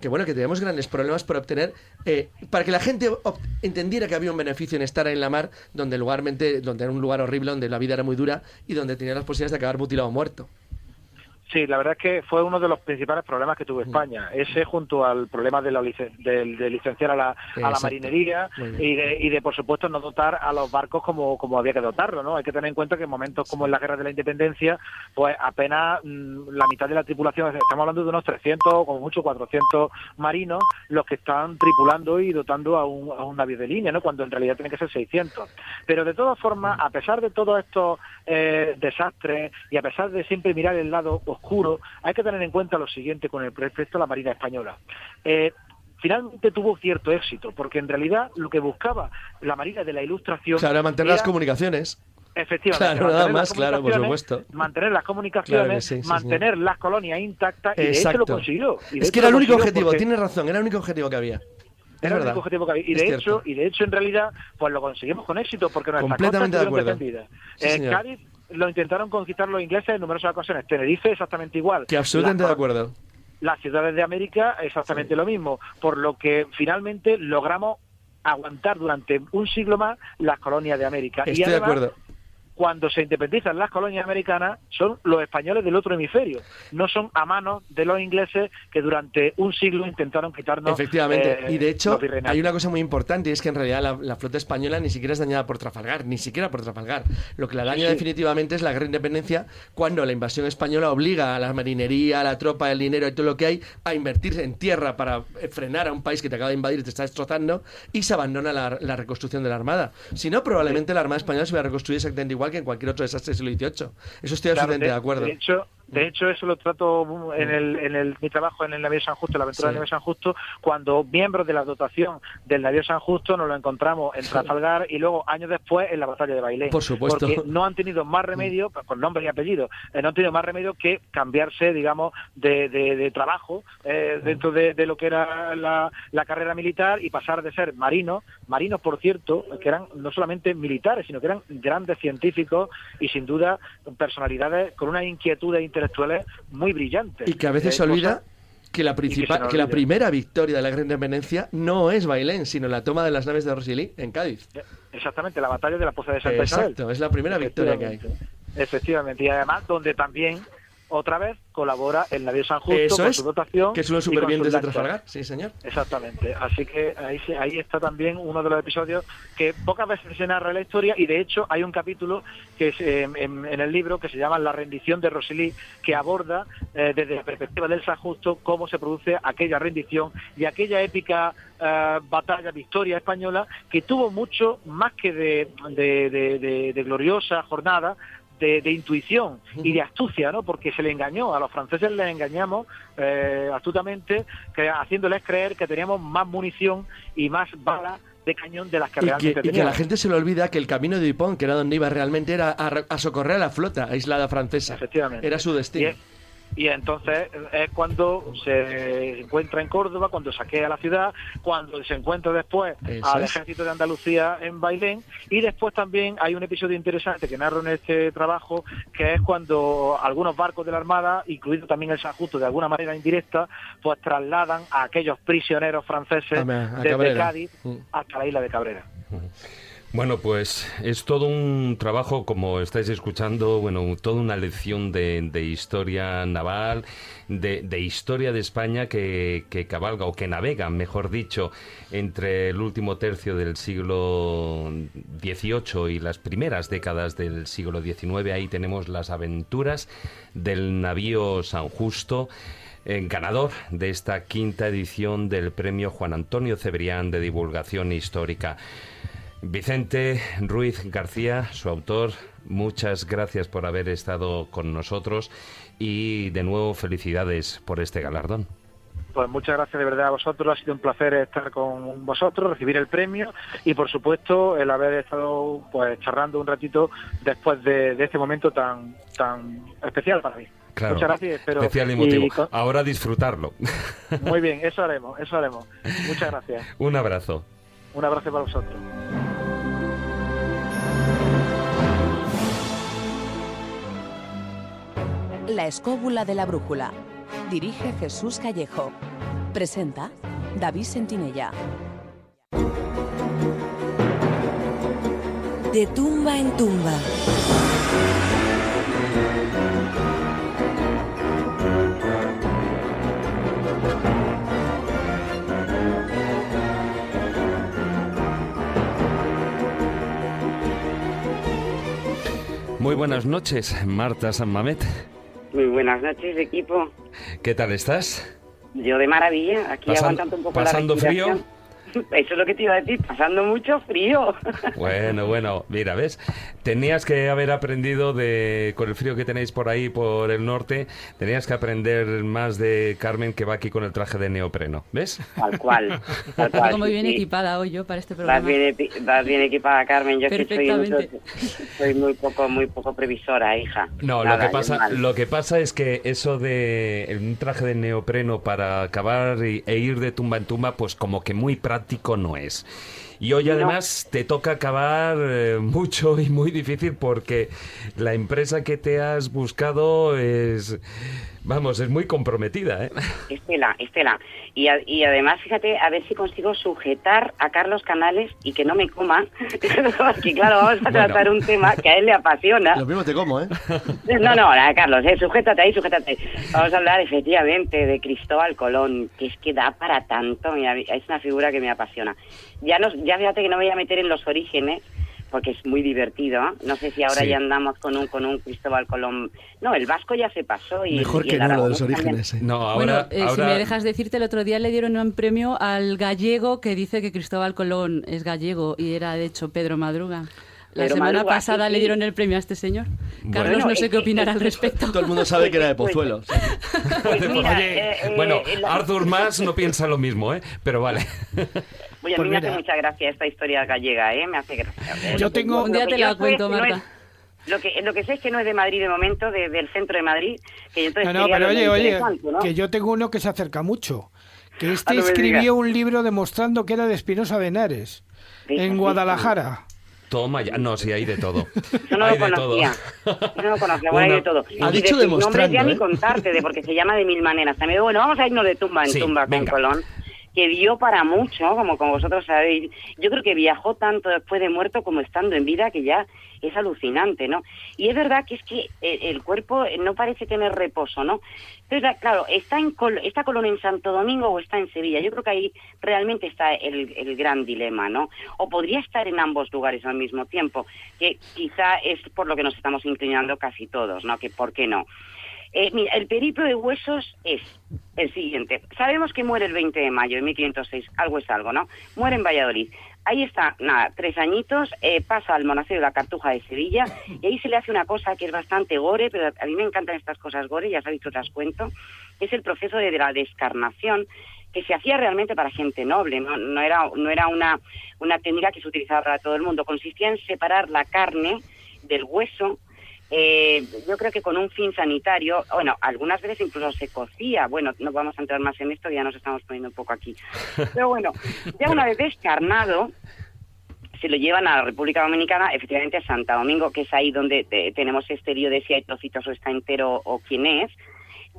que bueno, que teníamos grandes problemas para obtener, eh, para que la gente entendiera que había un beneficio en estar en la mar, donde lugarmente, donde era un lugar horrible, donde la vida era muy dura y donde tenía las posibilidades de acabar mutilado o muerto. Sí, la verdad es que fue uno de los principales problemas que tuvo Mm. España. Ese junto al problema de, la licen- de licenciar a la, a la marinería y de, y de, por supuesto, no dotar a los barcos como, como había que dotarlo. ¿no? Hay que tener en cuenta que en momentos como en la Guerra de la Independencia, pues apenas mm, la mitad de la tripulación, estamos hablando de unos 300, como mucho 400 marinos, los que están tripulando y dotando a un, a un navío de línea, ¿no? cuando en realidad tienen que ser 600. Pero de todas formas, a pesar de todos estos eh, desastres y a pesar de siempre mirar el lado oscuro, hay que tener en cuenta lo siguiente con el respecto a la Marina Española. Eh, finalmente tuvo cierto éxito, porque en realidad lo que buscaba la Marina de la Ilustración Claro, mantener las comunicaciones. Efectivamente. Claro, nada más, claro, por supuesto. Mantener las comunicaciones, Claro que sí, sí, mantener las colonias intactas y de hecho Exacto. lo consiguió. Y de Es que era el único objetivo, porque- tienes razón, era el único objetivo que había. Es era el verdad. único objetivo que había. Y Es de cierto. hecho, y de hecho en realidad, pues lo conseguimos con éxito porque nuestras costas Completamente de acuerdo. Sí, Eh. Cádiz lo intentaron conquistar los ingleses en numerosas ocasiones. Tenerife exactamente igual. Que absolutamente de acuerdo. las ciudades de América exactamente lo mismo, por lo que finalmente logramos aguantar durante un siglo más las colonias de América. y Estoy de además, acuerdo. Cuando se independizan las colonias americanas, son los españoles del otro hemisferio, no son a manos de los ingleses que durante un siglo intentaron quitarnos. Efectivamente, eh, y de hecho hay una cosa muy importante y es que en realidad la, la flota española ni siquiera es dañada por Trafalgar, ni siquiera por Trafalgar. Lo que la daña Sí. definitivamente es la guerra de independencia cuando la invasión española obliga a la marinería, a la tropa, el dinero y todo lo que hay a invertirse en tierra para eh, frenar a un país que te acaba de invadir y te está destrozando y se abandona la, la reconstrucción de la Armada. Si no, probablemente la Armada española se va a reconstruir exactamente igual que en cualquier otro desastre del siglo XVIII. Eso estoy Claro, absolutamente de, acuerdo. De hecho, de hecho, eso lo trato en, el, en el, mi trabajo en el Navío San Justo, la aventura Sí. del Navío San Justo, cuando miembros de la dotación del Navío San Justo nos lo encontramos en Trafalgar y luego años después en la batalla de Bailén. Por supuesto. Porque no han tenido más remedio, pues, con nombre y apellido, eh, no han tenido más remedio que cambiarse, digamos, de, de- de trabajo eh, dentro de, de lo que era la, la carrera militar y pasar de ser marinos, marinos, por cierto, que eran no solamente militares, sino que eran grandes científicos y sin duda personalidades con unas inquietudes intelectuales muy brillantes. Y que a veces Eh, se olvida que la principal, que la primera victoria de la Gran Independencia no es Bailén, sino la toma de las naves de Rosilí en Cádiz. Exactamente, la batalla de la Poza de Santa Isabel. Exacto, es la primera victoria que hay. Efectivamente, y además donde también otra vez colabora el navío San Justo Eso con es, su dotación que son los supervivientes de. Trafalgar, sí señor. Exactamente, así que ahí, ahí está también uno de los episodios que pocas veces se narra la historia y de hecho hay un capítulo que es, eh, en, en el libro que se llama La rendición de Rosilí que aborda eh, desde la perspectiva del San Justo cómo se produce aquella rendición y aquella épica eh, batalla, victoria española que tuvo mucho más que de, de- de- de- de gloriosa jornada de, de intuición y de astucia, ¿no? Porque se le engañó, a los franceses les engañamos eh, astutamente, que, haciéndoles creer que teníamos más munición y más balas de cañón de las que Y que, realmente y que la gente se le olvida que el camino de Dupont, que era donde iba realmente, era a, re- a socorrer a la flota aislada francesa. Efectivamente. Era su destino. Y, y entonces es cuando se encuentra en Córdoba, cuando saquea la ciudad, cuando se encuentra después Eso al es. ejército de Andalucía en Bailén y después también hay un episodio interesante que narro en este trabajo que es cuando algunos barcos de la Armada, incluido también el San Justo de alguna manera indirecta, pues trasladan a aquellos prisioneros franceses desde Cabrera. Cádiz Mm. hasta la isla de Cabrera. Bueno, pues es todo un trabajo, como estáis escuchando, bueno, toda una lección de, de historia naval, de, historia de España que, que cabalga, o que navega, mejor dicho, entre el último tercio del siglo XVIII y las primeras décadas del siglo XIX. Ahí tenemos las aventuras del navío San Justo eh, ganador de esta quinta edición del premio Juan Antonio Cebrián de Divulgación Histórica. Vicente Ruiz García, su autor, muchas gracias por haber estado con nosotros y de nuevo felicidades por este galardón. Pues muchas gracias de verdad a vosotros, ha sido un placer estar con vosotros, recibir el premio y por supuesto el haber estado pues charlando un ratito después de, de este momento tan tan especial para mí. Claro, Muchas gracias, especial y motivo. con- Ahora disfrutarlo. muy bien, eso haremos, eso haremos. Muchas gracias. Un abrazo. Un abrazo para vosotros. La escóbula de la brújula. Dirige Jesús Callejo. Presenta David Sentinella. De tumba en tumba. Muy buenas noches, Marta San Mamet. Muy buenas noches, equipo. ¿Qué tal estás? Yo de maravilla, aquí Pasan- aguantando un poco pasando la frío. Eso es lo que te iba a decir, pasando mucho frío. Bueno, bueno, mira, ¿ves? Tenías que haber aprendido de, con el frío que tenéis por ahí, por el norte, tenías que aprender más de Carmen que va aquí con el traje de neopreno, ¿ves? Tal cual, tal cual. Como bien sí. equipada hoy yo para este Vas programa. bien, vas bien equipada, Carmen. Yo es que soy, Perfectamente. soy muy poco, muy poco previsora, hija. No, Nada, lo que pasa, lo que pasa es que eso de un traje de neopreno para acabar y- e ir de tumba en tumba, pues como que muy práctico no es. Y hoy No. además te toca acabar eh, mucho y muy difícil porque la empresa que te has buscado es, vamos, es muy comprometida, ¿eh? Estela, Estela. Y, a- y además, fíjate, a ver si consigo sujetar a Carlos Canales y que no me coma. Porque claro, vamos a Bueno. tratar un tema que a él le apasiona. Lo mismo te como, ¿eh? No, no, nada, Carlos, eh, sujétate ahí, sujétate. Vamos a hablar efectivamente de Cristóbal Colón, que es que da para tanto, mira, es una figura que me apasiona. Ya, nos, ya fíjate que no me voy a meter en los orígenes, porque es muy divertido. ¿eh? No sé si ahora Sí. ya andamos con un, con un Cristóbal Colón. No, el vasco ya se pasó. Y, Mejor y que el no lo de los orígenes. ¿eh? No, Bueno, ahora, eh, si me dejas decirte, el otro día le dieron un premio al gallego que dice que Cristóbal Colón es gallego y era de hecho Pedro Madruga. La semana Madruga, pasada sí, le dieron el premio a este señor. Bueno. Carlos, no sé qué opinará al respecto. Todo el mundo sabe que era de Pues- Pozuelo. sí. Pues mira, Oye, eh, eh, bueno, la- Arthur Mas no piensa lo mismo, ¿eh? Pero vale. Oye, a Pues mí me mira. hace mucha gracia esta historia gallega, ¿eh? Me hace gracia. Yo Lo que- tengo- lo Un día que te la sé cuento, es que no Marta. es- lo, que, lo que sé es que no es de Madrid de momento, de- del centro de Madrid. Que entonces No, no, pero oye, oye, ¿no? que yo tengo uno que se acerca mucho. Que este Ah, no digas. escribió un libro demostrando que era de Espinosa de Henares, Fíjate, en Guadalajara. Toma ya. No, sí, hay de todo. Yo no hay lo de todo. conocía. Yo no lo conocía, bueno, hay de todo. Ha Y de dicho nombres demostrando, ya ¿eh? ni contarte, de, porque se llama de mil maneras. También, bueno, vamos a irnos de tumba en Sí, tumba con venga. Colón, que dio para mucho, como, como vosotros sabéis. Yo creo que viajó tanto después de muerto como estando en vida, que ya es alucinante, ¿no? Y es verdad que es que eh, el cuerpo eh, no parece tener reposo, ¿no? Entonces, claro, ¿está, en Col- ¿está Colón en Santo Domingo o está en Sevilla? Yo creo que ahí realmente está el, el gran dilema, ¿no? O podría estar en ambos lugares al mismo tiempo, que quizá es por lo que nos estamos inclinando casi todos, ¿no? Que por qué no. Eh, mira, el periplo de huesos es el siguiente. Sabemos que muere el 20 de mayo de 1506, algo es algo, ¿no? Muere en Valladolid. Ahí está, nada, tres añitos, eh, pasa al monasterio de la Cartuja de Sevilla y ahí se le hace una cosa que es bastante gore, pero a mí me encantan estas cosas gore, ya sabéis que os las cuento, es el proceso de la descarnación que se hacía realmente para gente noble, no, no era, no era una, una técnica que se utilizaba para todo el mundo, consistía en separar la carne del hueso, eh, yo creo que con un fin sanitario, bueno, algunas veces incluso se cocía, bueno, no vamos a entrar más en esto, ya nos estamos poniendo un poco aquí. Pero bueno, ya una vez descarnado, se lo llevan a la República Dominicana, efectivamente a Santa Domingo, que es ahí donde tenemos este lío de si hay trocitos o está entero o quién es.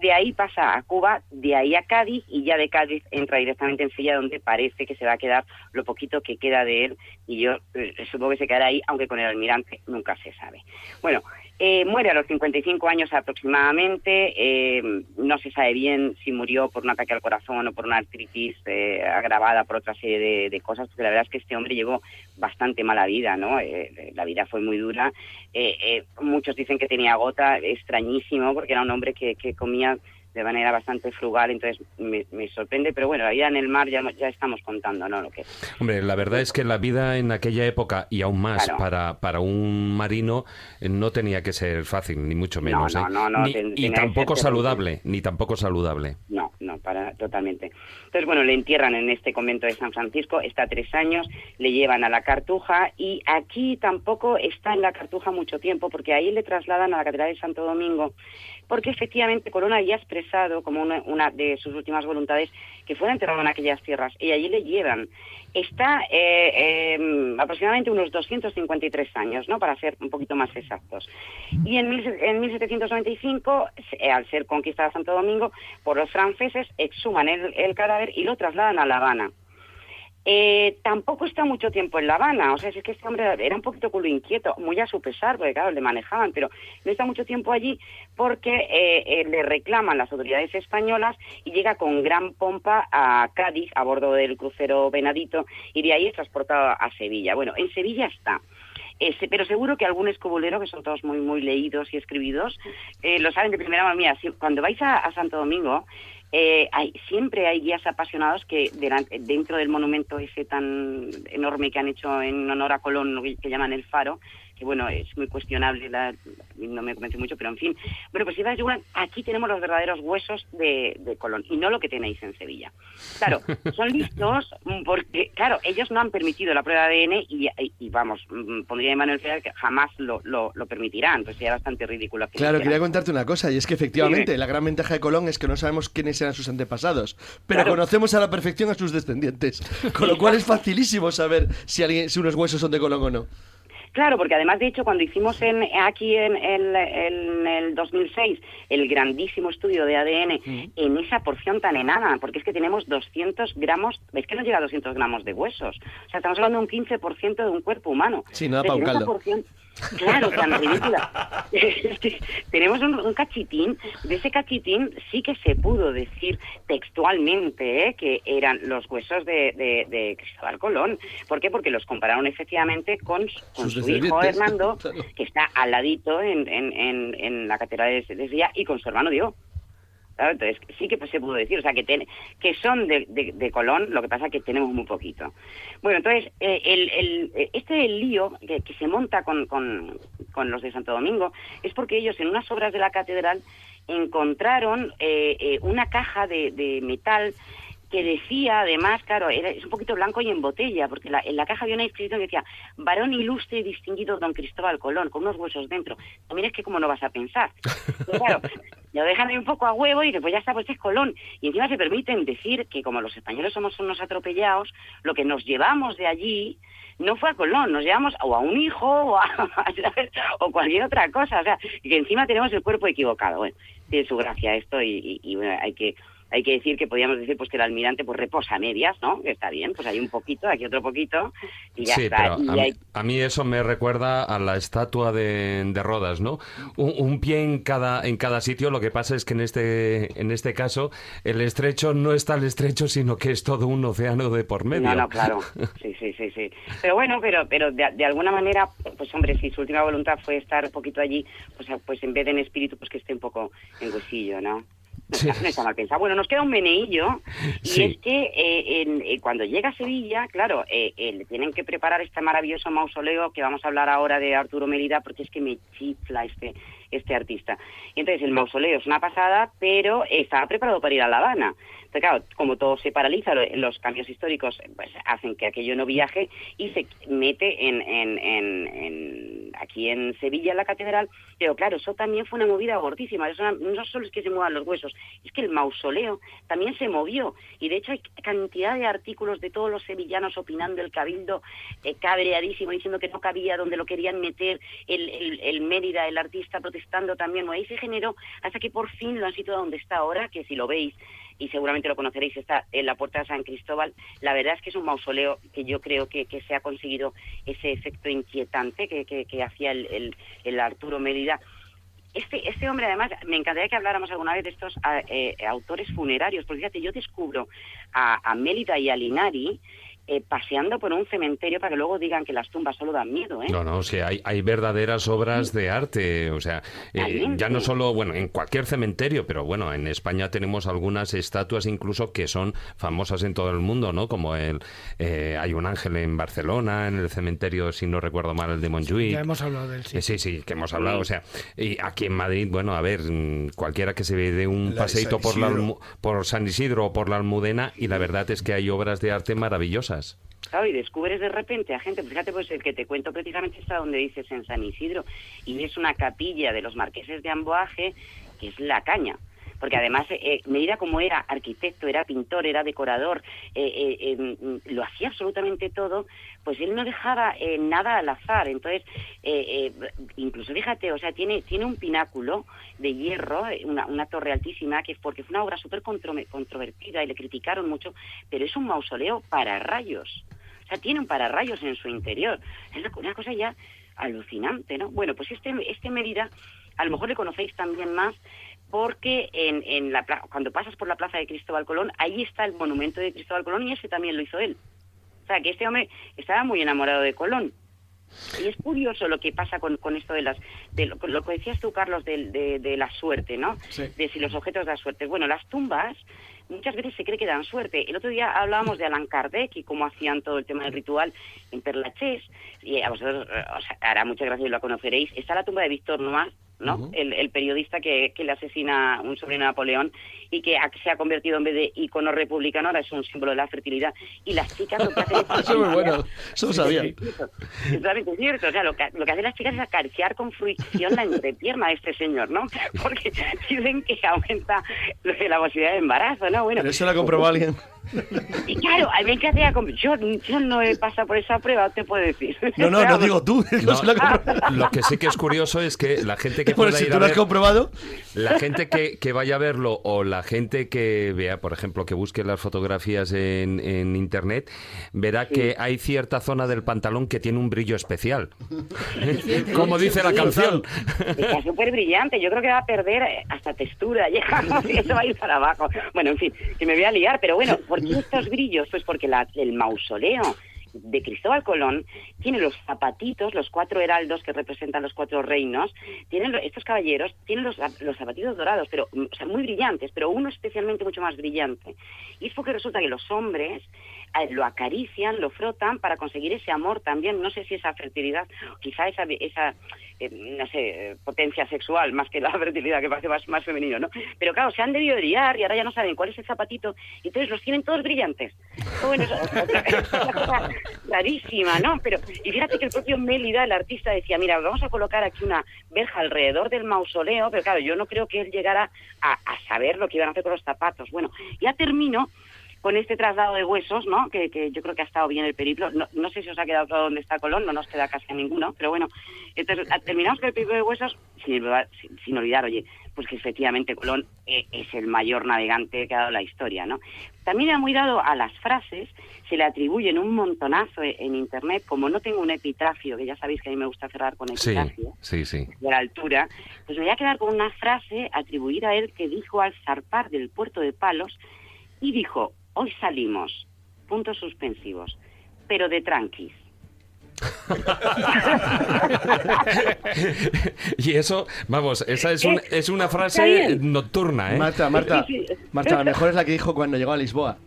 De ahí pasa a Cuba, de ahí a Cádiz y ya de Cádiz entra directamente en Sevilla, donde parece que se va a quedar lo poquito que queda de él y yo eh, supongo que se quedará ahí, aunque con el almirante nunca se sabe. Bueno, eh, muere a los 55 años aproximadamente. eh, no se sabe bien si murió por un ataque al corazón o por una artritis eh, agravada por otra serie de, de cosas, porque la verdad es que este hombre llevó bastante mala vida, ¿no? Eh, la vida fue muy dura. Eh, eh, muchos dicen que tenía gota, extrañísimo, porque era un hombre que, que comía de manera bastante frugal, entonces me, me sorprende, pero bueno, vida en el mar ya, ya estamos contando, ¿no? Lo que Hombre, la verdad es que la vida en aquella época, y aún más Claro. para, para un marino, no tenía que ser fácil, ni mucho menos. no, ¿eh? no, no, Ni- ten- y tampoco saludable, ni tampoco saludable. No, no, para totalmente. Entonces, bueno, le entierran en este convento de San Francisco, está tres años, le llevan a la Cartuja y aquí tampoco está en la Cartuja mucho tiempo porque ahí le trasladan a la Catedral de Santo Domingo porque efectivamente Colón había expresado como una, de sus últimas voluntades que fuera enterrado en aquellas tierras y allí le llevan. Está eh, eh, aproximadamente unos 253 años, ¿no? Para ser un poquito más exactos. Y en, mil- en 1795, eh, al ser conquistada Santo Domingo por los franceses, exhuman el cadáver y lo trasladan a La Habana. Eh, tampoco está mucho tiempo en La Habana, o sea, es que este hombre era un poquito culo inquieto, muy a su pesar, porque claro, le manejaban, pero no está mucho tiempo allí porque eh, eh, le reclaman las autoridades españolas y llega con gran pompa a Cádiz a bordo del crucero Venadito y de ahí es transportado a Sevilla. Bueno, en Sevilla está. Ese, pero seguro que algún escobulero, que son todos muy muy leídos y escribidos, eh, lo saben de primera mano mía. Si- cuando vais a Santo Domingo, eh, hay, siempre hay guías apasionados que dentro del monumento ese tan enorme que han hecho en honor a Colón, que llaman el Faro, que bueno, es muy cuestionable, la- no me convence mucho, pero en fin. Bueno, pues si vais a Yucatán, aquí tenemos los verdaderos huesos de, de Colón y no lo que tenéis en Sevilla. Claro, son listos porque, claro, ellos no han permitido la prueba de ADN y, y- y, vamos, mm, pondría de Manuel Ferrer que jamás lo, lo, lo permitirán, pues sería bastante ridículo. que Claro, quería contarte una cosa, y es que efectivamente la gran ventaja de Colón es que no sabemos quiénes eran sus antepasados, pero Claro. conocemos a la perfección a sus descendientes, con lo cual es facilísimo saber si, alguien, si unos huesos son de Colón o no. Claro, porque además, de hecho, cuando hicimos en, aquí en, el- en el 2006 el grandísimo estudio de ADN en esa porción tan enana, porque es que tenemos 200 gramos, es que no llega a 200 gramos de huesos. O sea, estamos hablando de un 15% de un cuerpo humano. Sí, nada un caldo. porción- Claro, tan ridícula. Tenemos un, un cachitín, de ese cachitín sí que se pudo decir textualmente ¿eh? que eran los huesos de, de- de Cristóbal Colón. ¿Por qué? Porque los compararon efectivamente con, su hijo. Hernando, que está al ladito en, en, en, en la catedral de de Sevilla, y con su hermano Diego. Entonces sí que pues, se pudo decir, o sea, que, ten- que son de, de- de Colón, lo que pasa es que tenemos muy poquito. Bueno, entonces, eh, el, el- eh, este lío que, que se monta con, con- con los de Santo Domingo es porque ellos en unas obras de la catedral encontraron eh, eh, una caja de, de metal que decía, además, claro, era, es un poquito blanco y en botella, porque la- en la caja había una inscripción que decía, varón ilustre y distinguido don Cristóbal Colón, con unos huesos dentro. También es que como no vas a pensar. Pero claro, lo dejan ahí un poco a huevo y después ya está, pues es Colón. Y encima se permiten decir que como los españoles somos unos atropellados, lo que nos llevamos de allí no fue a Colón, nos llevamos o a un hijo o a ¿sabes? o cualquier otra cosa. O sea, y que encima tenemos el cuerpo equivocado. Bueno, tiene su gracia esto y, y- y, bueno, hay que hay que decir que podríamos decir pues que el almirante pues reposa a medias, ¿no? Que está bien, pues hay un poquito, aquí otro poquito y ya sí, está. pero Y a mí, hay- a mí eso me recuerda a la estatua de, de Rodas, ¿no? Un, un pie en cada, en cada sitio. Lo que pasa es que en este, en este caso el estrecho no está el estrecho, sino que es todo un océano de por medio. No, no, claro. Sí, sí, sí, sí. Pero bueno, pero pero de, de alguna manera, pues hombre, si su última voluntad fue estar un poquito allí, pues, pues en vez de en espíritu, pues que esté un poco en huesillo, ¿no? Está mal. Bueno, nos queda un meneillo y Sí. es que eh, en- eh, cuando llega a Sevilla, claro, eh, eh, le tienen que preparar este maravilloso mausoleo que vamos a hablar ahora de Arturo Mérida porque es que me chifla este este artista. Entonces el mausoleo es una pasada, pero estaba preparado para ir a La Habana. Claro, como todo se paraliza, lo- los cambios históricos pues, hacen que aquello no viaje y se mete en, aquí en Sevilla, en la catedral. Pero claro, eso también fue una movida gordísima. Eso no solo es que se muevan los huesos, es que el mausoleo también se movió. Y de hecho hay cantidad de artículos de todos los sevillanos opinando, el cabildo eh, cabreadísimo, diciendo que no cabía donde lo querían meter, el, Mérida, el artista protestando también. Ahí se generó hasta que por fin lo han situado donde está ahora, que si lo veis, y seguramente lo conoceréis, está en la puerta de San Cristóbal. La verdad es que es un mausoleo que yo creo que, que se ha conseguido ese efecto inquietante que, que, hacía el, el, Arturo Mérida. Este, este hombre, además, me encantaría que habláramos alguna vez de estos a- eh, autores funerarios, porque fíjate, yo descubro a, a Mélida y a Linari eh, paseando por un cementerio para que luego digan que las tumbas solo dan miedo, ¿eh? No, no, o sea, hay, hay verdaderas obras de arte, o sea, eh, ya no solo, bueno, en cualquier cementerio, pero bueno, en España tenemos algunas estatuas incluso que son famosas en todo el mundo, ¿no? Como el, eh, hay un ángel en Barcelona, en el cementerio, si no recuerdo mal, el de Montjuic. Ya hemos hablado del sí. Eh, Sí, sí, que hemos hablado. O sea, y aquí en Madrid, bueno, a ver, mm, cualquiera que se ve de un La San por, la por San Isidro o por la Almudena, y la verdad es que hay obras de arte maravillosas. Claro, y descubres de repente a gente, fíjate, pues el que te cuento precisamente está donde dices en San Isidro, y es una capilla de los marqueses de Amboaje, que es la caña. porque además eh, Mérida como era arquitecto, era pintor, era decorador, eh, eh, eh, mm, lo hacía absolutamente todo, pues él no dejaba eh, nada al azar. Entonces, eh, eh, incluso fíjate, o sea, tiene, tiene un pináculo de hierro, eh, una, una torre altísima, que porque fue una obra súper controvertida y le criticaron mucho, pero es un mausoleo para rayos. O sea, tiene un pararrayos en su interior. Es una- cosa ya alucinante, ¿no? Bueno, pues este, este Mérida, a lo mejor le conocéis también más porque en, en la, cuando pasas por la plaza de Cristóbal Colón, ahí está el monumento de Cristóbal Colón y ese también lo hizo él. O sea, que este hombre estaba muy enamorado de Colón. Y es curioso lo que pasa con, con esto de las, de lo, lo que decías tú, Carlos, de, de la suerte, ¿no? De si los objetos dan suerte. Bueno, las tumbas muchas veces se cree que dan suerte. El otro día hablábamos de Allan Kardec y cómo hacían todo el tema del ritual en Perlachés. Y a vosotros eh, os hará mucha gracia y lo conoceréis. Está la tumba de Víctor Noir, ¿no? Ujú. el, el periodista que, que le asesina un sobrino de Napoleón y que se ha convertido en vez de icono republicano, ahora es un símbolo de la fertilidad. Y las chicas lo que hacen es... Eso es bueno. Eso lo sabía. Es totalmente cierto. O sea, lo que, lo que hacen las chicas es acariciar con fruición la entrepierna de este señor, ¿no? Porque dicen que aumenta la posibilidad de embarazo, ¿no? Bueno, Pero eso lo ha comprobado alguien. Y claro, a mí que hacía como- yo, yo no he pasado por esa prueba, te puedo decir. No, no, no digo tú. No, lo que sí que es curioso es que la gente que Bueno, pueda si ir tú a lo has ver, comprobado. la gente que, que vaya a verlo o la gente que vea, por ejemplo, que busque las fotografías en, en internet, verá que hay cierta zona del pantalón que tiene un brillo especial. Como dice la canción. Está súper brillante, yo creo que va a perder eh, hasta textura, llegamos y eso va a ir para abajo. Bueno, en fin, que me voy a liar, pero bueno, ¿por qué estos brillos? Pues porque la- el mausoleo de Cristóbal Colón tiene los zapatitos, los cuatro heraldos que representan los cuatro reinos, tienen estos caballeros tienen los, los zapatitos dorados, pero muy brillantes, pero uno especialmente mucho más brillante. Y es porque resulta que los hombres lo acarician, lo frotan para conseguir ese amor también, no sé si esa fertilidad, quizá esa, esa eh, no sé, potencia sexual más que la fertilidad, que parece más, más femenino, ¿no? Pero claro, se han debido de liar y ahora ya no saben cuál es el zapatito, y entonces los tienen todos brillantes. Bueno, es una cosa rarísima, ¿no? Pero, y fíjate que el propio Mélida, el artista, decía, mira, vamos a colocar aquí una verja alrededor del mausoleo, pero claro, yo no creo que él llegara a, a saber lo que iban a hacer con los zapatos. Bueno, ya termino con este traslado de huesos, ¿no? Que, que yo creo que ha estado bien el periplo. No, no sé si os ha quedado claro dónde está Colón, no nos queda casi a ninguno, pero bueno, entonces terminamos con el periplo de huesos sin, olvidar- sin- sin olvidar, oye, pues que efectivamente Colón eh, es el mayor navegante que ha dado la historia, ¿no? También ha muy dado a las frases, se le atribuyen un montonazo e- en internet, como no tengo un epitafio, que ya sabéis que a mí me gusta cerrar con Sí, epitafio, sí, sí. de la altura, pues me voy a quedar con una frase atribuida a él que dijo al zarpar del puerto de Palos y dijo, hoy salimos, puntos suspensivos, pero de tranquis. y eso, vamos, esa es, Eh, un- es una frase nocturna, ¿eh? Marta, Marta. Marta, la mejor es la que dijo cuando llegó a Lisboa.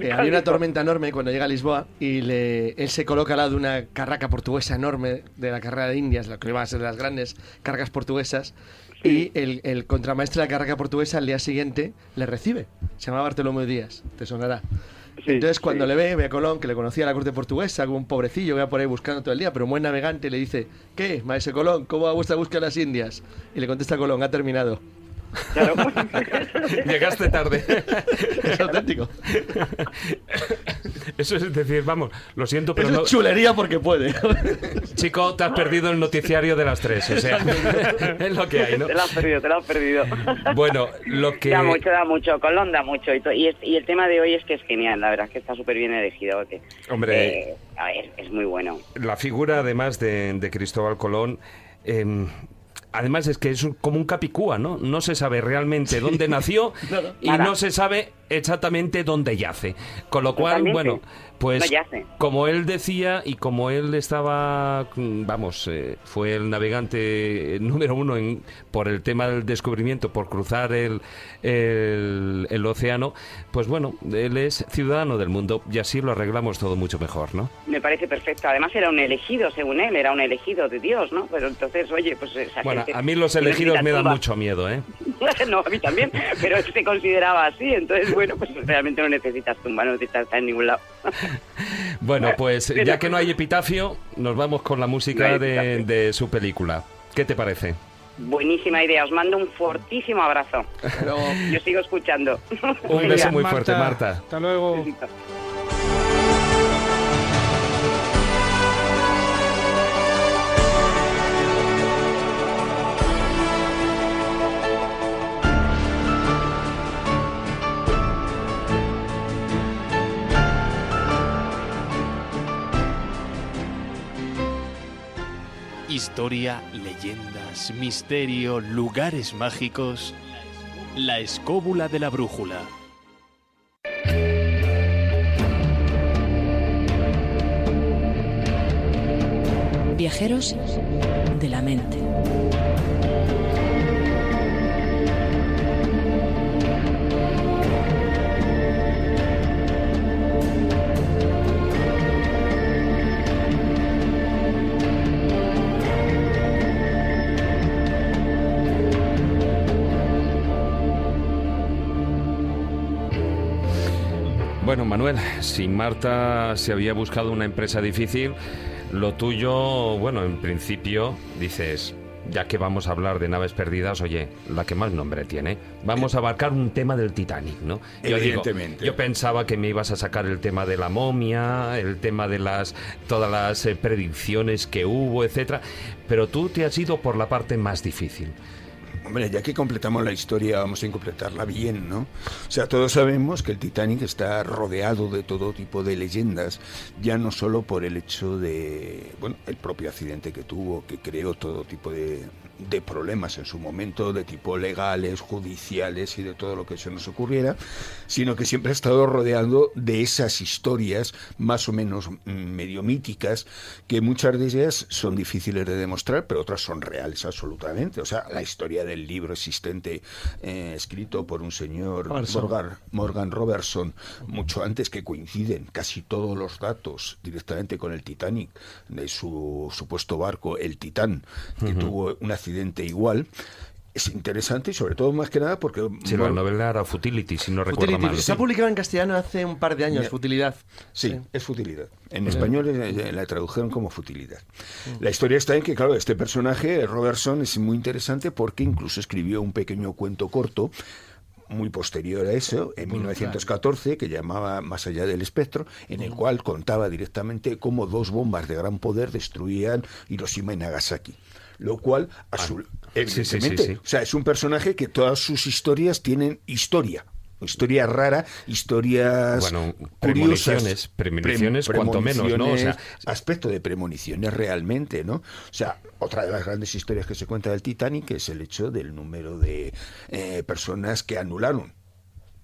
Eh, había una tormenta enorme cuando llega a Lisboa y le, él se coloca al lado de una carraca portuguesa enorme de la carrera de Indias, lo que iba a ser de las grandes cargas portuguesas. Y el, el contramaestre de la carraca portuguesa al día siguiente le recibe. Se llama Bartolomé Díaz, te sonará. Entonces, cuando le ve, ve a Colón, que le conocía a la corte portuguesa, como un pobrecillo que va por ahí buscando todo el día, pero un buen navegante, le dice: ¿Qué, maestro Colón? ¿Cómo va vuestra búsqueda a las Indias? Y le contesta Colón: Ha terminado. Llegaste tarde. Es auténtico. Eso es decir, vamos, lo siento, pero Eso no... es chulería porque puede. Chico, te has perdido el noticiario de las tres, o sea, es lo que hay, ¿no? Te lo has perdido, te lo has perdido. Bueno, lo que... Da mucho, da mucho, Colón da mucho. Y, to- y, es- y el tema de hoy es que es genial, la verdad es que está súper bien elegido. que, Hombre. eh, a ver, es muy bueno. La figura, además de, de Cristóbal Colón, em, además es que es como un capicúa, ¿no? No se sabe realmente dónde nació y Nada. no se sabe exactamente dónde yace. Con lo cual, Totalmente. bueno, pues No como él decía y como él estaba, mm, vamos, eh, fue el navegante número uno en, por el tema del descubrimiento, por cruzar el, el, el océano, pues bueno, él es ciudadano del mundo y así lo arreglamos todo mucho mejor, ¿no? Me parece perfecto. Además era un elegido, según él, era un elegido de Dios, ¿no? Pero entonces, oye, pues... esa Bueno, gente a mí los elegidos me dan mucho miedo, ¿eh? no, a mí también, pero él se consideraba así, entonces, bueno, pues realmente no necesitas tumba, no necesitas estar en ningún lado. Bueno, pues Pero- ya que no hay epitafio, nos vamos con la música de su película. ¿Qué te parece? Buenísima idea, os mando un fortísimo abrazo. Yo sigo escuchando. Un beso muy fuerte, Marta. Hasta luego. Historia, leyendas, misterio, lugares mágicos. La escóbula de la brújula. Viajeros de la mente. Bueno, Manuel, si Marta se había buscado una empresa difícil, lo tuyo, bueno, en principio dices, ya que vamos a hablar de naves perdidas, oye, la que más nombre tiene, vamos a abarcar un tema del Titanic, ¿no? Yo digo, Evidentemente. yo pensaba que me ibas a sacar el tema de la momia, el tema de las todas las eh, predicciones que hubo, etcétera, pero tú te has ido por la parte más difícil. Hombre, ya que completamos la historia, vamos a completarla bien, ¿no? O sea, todos sabemos que el Titanic está rodeado de todo tipo de leyendas, ya no solo por el hecho de, bueno, el propio accidente que tuvo, que creó todo tipo de, de problemas en su momento, de tipo legales, judiciales y de todo lo que se nos ocurriera, sino que siempre ha estado rodeado de esas historias más o menos mm, medio míticas, que muchas de ellas son difíciles de demostrar, pero otras son reales absolutamente. O sea, la historia del libro existente eh, escrito por un señor. Morgan, Morgan Robertson, mucho antes que coinciden casi todos los datos directamente con el Titanic, de su supuesto barco, el Titán, que tuvo un accidente igual. Es interesante y sobre todo más que nada porque... Si la novela era Futility, si no recuerdo Futility. mal. Se ha publicado en castellano hace un par de años. Futilidad. Sí, es futilidad. En español eh, la tradujeron como futilidad. Mm. La historia está en que, claro, este personaje, Robertson, es muy interesante porque incluso escribió un pequeño cuento corto muy posterior a eso, en 1914, que llamaba Más allá del espectro, en el cual contaba directamente cómo dos bombas de gran poder destruían Hiroshima y Nagasaki. Lo cual, a su- Ah, sí, sí, sí, evidentemente, o sea, es un personaje que todas sus historias tienen historia. Historia rara, historias Bueno, curiosas. premoniciones, premoniciones cuanto menos, ¿no? O sea, premoniciones, aspecto de premoniciones realmente, ¿no? O sea, otra de las grandes historias que se cuenta del Titanic es el hecho del número de eh, personas que anularon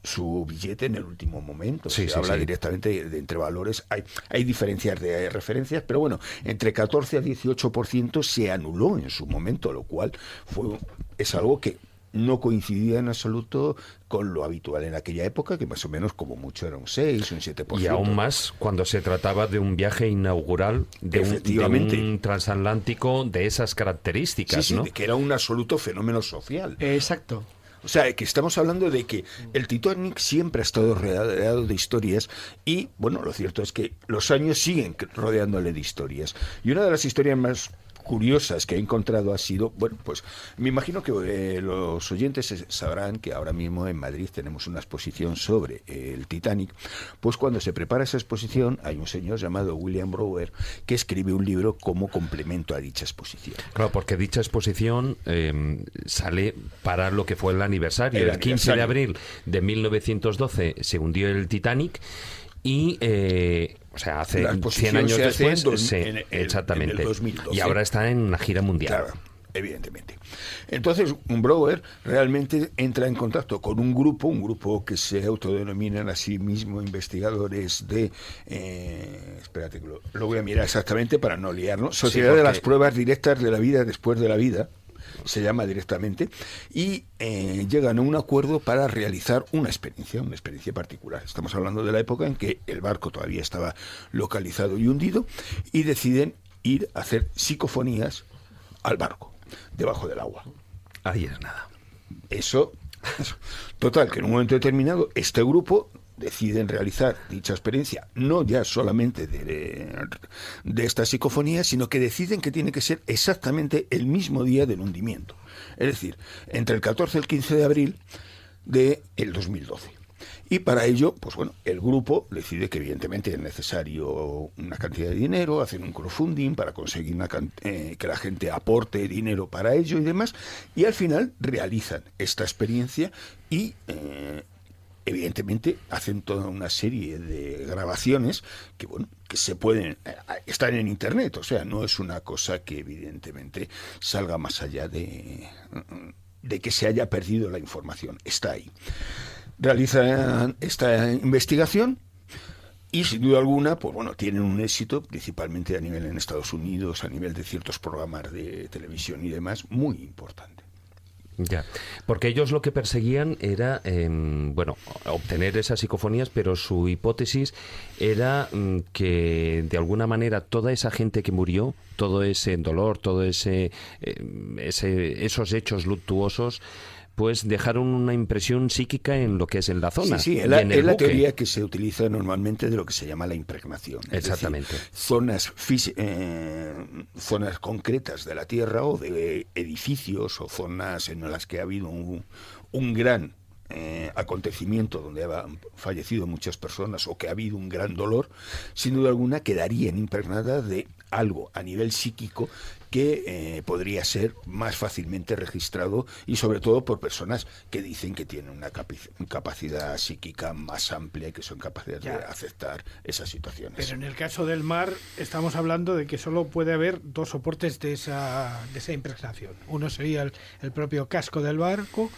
su billete en el último momento. Sí, se sí, habla sí. directamente de, de entre valores. Hay, hay diferencias de referencias, pero bueno, entre 14 a 18% se anuló en su momento, lo cual fue es algo que no coincidía en absoluto con lo habitual en aquella época, que más o menos como mucho era un 6, un 7%. Y aún más cuando se trataba de un viaje inaugural de un, de Efectivamente. un transatlántico de esas características, Sí, sí, ¿no? de que era un absoluto fenómeno social. Exacto. O sea, que estamos hablando de que el Titanic siempre ha estado rodeado de historias y, bueno, lo cierto es que los años siguen rodeándole de historias. Y una de las historias más curiosas que he encontrado ha sido, bueno, pues me imagino que eh, los oyentes sabrán que ahora mismo en Madrid tenemos una exposición sobre eh, el Titanic, pues cuando se prepara esa exposición hay un señor llamado William Brower que escribe un libro como complemento a dicha exposición. Claro, porque dicha exposición eh, sale para lo que fue el aniversario. El El, 15 de abril de 1912 se hundió el Titanic y, eh, o sea, hace La 100 exposición años se hace después, en dos- sí, en el- exactamente. en el 2012. Y ahora está en una gira mundial. Claro, evidentemente. Entonces, un Brower realmente entra en contacto con un grupo, un grupo que se autodenominan a sí mismo investigadores de. eh, espérate, lo, lo voy a mirar exactamente para no liarnos. Sociedad de porque- las pruebas directas de la vida después de la vida. Se llama directamente y eh, llegan a un acuerdo para realizar una experiencia, una experiencia particular. Estamos hablando de la época en que el barco todavía estaba localizado y hundido y deciden ir a hacer psicofonías al barco, debajo del agua. Ahí es nada. Eso, eso. Total, que en un momento determinado este grupo deciden realizar dicha experiencia, no ya solamente de, de esta psicofonía, sino que deciden que tiene que ser exactamente el mismo día del hundimiento. Es decir, entre el 14 y el 15 de abril del el 2012. Y para ello, pues bueno, el grupo decide que evidentemente es necesario una cantidad de dinero, hacen un crowdfunding para conseguir una eh, que la gente aporte dinero para ello y demás, y al final realizan esta experiencia y eh, evidentemente hacen toda una serie de grabaciones que bueno que se pueden eh, están en internet o sea no es una cosa que evidentemente salga más allá de de que se haya perdido la información está ahí realizan esta investigación y sin duda alguna, pues bueno, tienen un éxito, principalmente a nivel en Estados Unidos, a nivel de ciertos programas de televisión y demás, muy importante. Ya, porque ellos lo que perseguían era, em, bueno, obtener esas psicofonías, pero su hipótesis era mm, que de alguna manera toda esa gente que murió, todo ese dolor, todo ese, em, ese esos hechos luctuosos, pues dejaron una impresión psíquica en lo que es en la zona. Sí, sí, es la, teoría que se utiliza normalmente de lo que se llama la impregnación. Exactamente. zonas, eh, zonas concretas de la Tierra o de edificios o zonas en las que ha habido un, un gran eh, acontecimiento donde han fallecido muchas personas o que ha habido un gran dolor, sin duda alguna quedarían impregnadas de algo a nivel psíquico que eh, podría ser más fácilmente registrado y sobre todo por personas que dicen que tienen una capacidad psíquica más amplia y que son capaces de aceptar esas situaciones. Pero en el caso del mar estamos hablando de que solo puede haber dos soportes de esa, de esa impregnación. Uno sería el propio casco del barco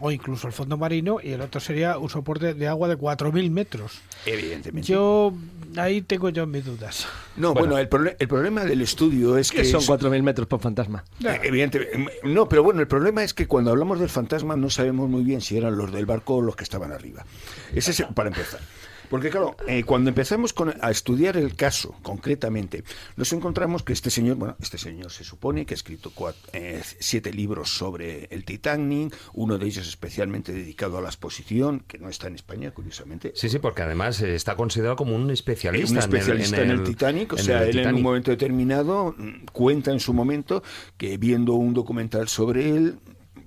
o incluso el fondo marino, y el otro sería un soporte de agua de 4.000 metros. Evidentemente. Yo, ahí tengo yo mis dudas. No, bueno, el, el, problema del estudio es que... son 4.000 metros por fantasma. Eh, evidentemente. No, pero bueno, el problema es que cuando hablamos del fantasma no sabemos muy bien si eran los del barco o los que estaban arriba. Ese es para empezar. Porque claro, eh, cuando empezamos a estudiar el caso concretamente, nos encontramos que este señor, bueno, este señor se supone que ha escrito eh, siete libros sobre el Titanic, uno de ellos especialmente dedicado a la exposición, que no está en España, curiosamente. Sí, sí, porque además eh, está considerado como un especialista, un especialista en el, Titanic, o sea, él en un momento determinado mm, cuenta en su momento que viendo un documental sobre él,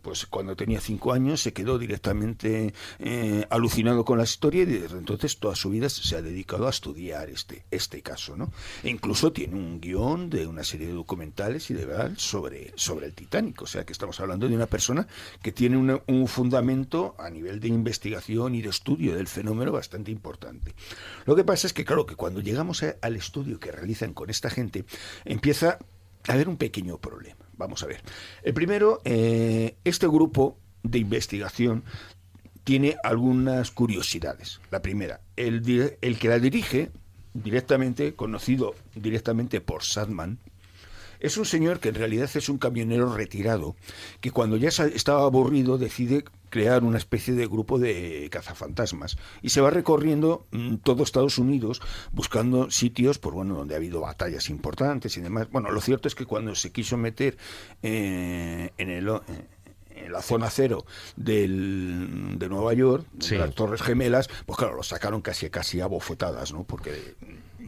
pues cuando tenía cinco años se quedó directamente eh, alucinado con la historia y desde entonces toda su vida se ha dedicado a estudiar este, este caso, ¿no? E incluso tiene un guion de una serie de documentales y de verdad sobre, sobre el Titanic, o sea que estamos hablando de una persona que tiene un fundamento a nivel de investigación y de estudio del fenómeno bastante importante. Lo que pasa es que, claro, que cuando llegamos al estudio que realizan con esta gente, empieza a haber un pequeño problema. Vamos a ver. El primero, eh, este grupo de investigación tiene algunas curiosidades. La primera, el, el que la dirige, directamente, conocido directamente por Sadman, es un señor que en realidad es un camionero retirado, que cuando ya estaba aburrido decide crear una especie de grupo de cazafantasmas y se va recorriendo mm, todo Estados Unidos buscando sitios por bueno donde ha habido batallas importantes y demás. Bueno, lo cierto es que cuando se quiso meter eh, en el en la zona cero del, de Nueva York, las Torres Gemelas, pues claro, lo sacaron casi casi a bofetadas, ¿no? Porque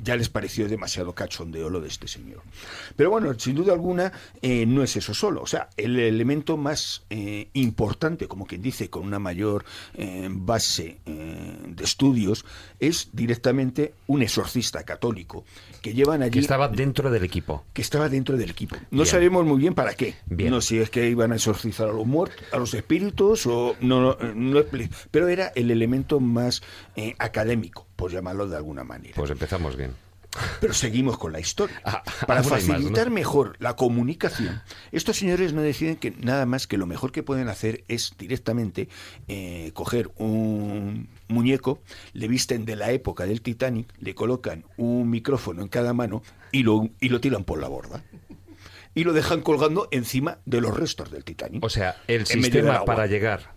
ya les pareció demasiado cachondeo lo de este señor. Pero bueno, sin duda alguna, eh, no es eso solo. O sea, el elemento más eh, importante, como quien dice, con una mayor eh, base de estudios, es directamente un exorcista católico que llevan allí. Que estaba dentro del equipo. Que estaba dentro del equipo. No sabemos muy bien para qué. No si es que iban a exorcizar a los muertos, a los espíritus, o no, no, no pero era el elemento más académico por llamarlo de alguna manera. Pues empezamos bien. Pero seguimos con la historia. Ah, Para facilitar mejor la comunicación, estos señores no deciden que nada más que lo mejor que pueden hacer es directamente eh, coger un muñeco, le visten de la época del Titanic, le colocan un micrófono en cada mano y lo, y lo tiran por la borda y lo dejan colgando encima de los restos del Titanic. O sea, el sistema para llegar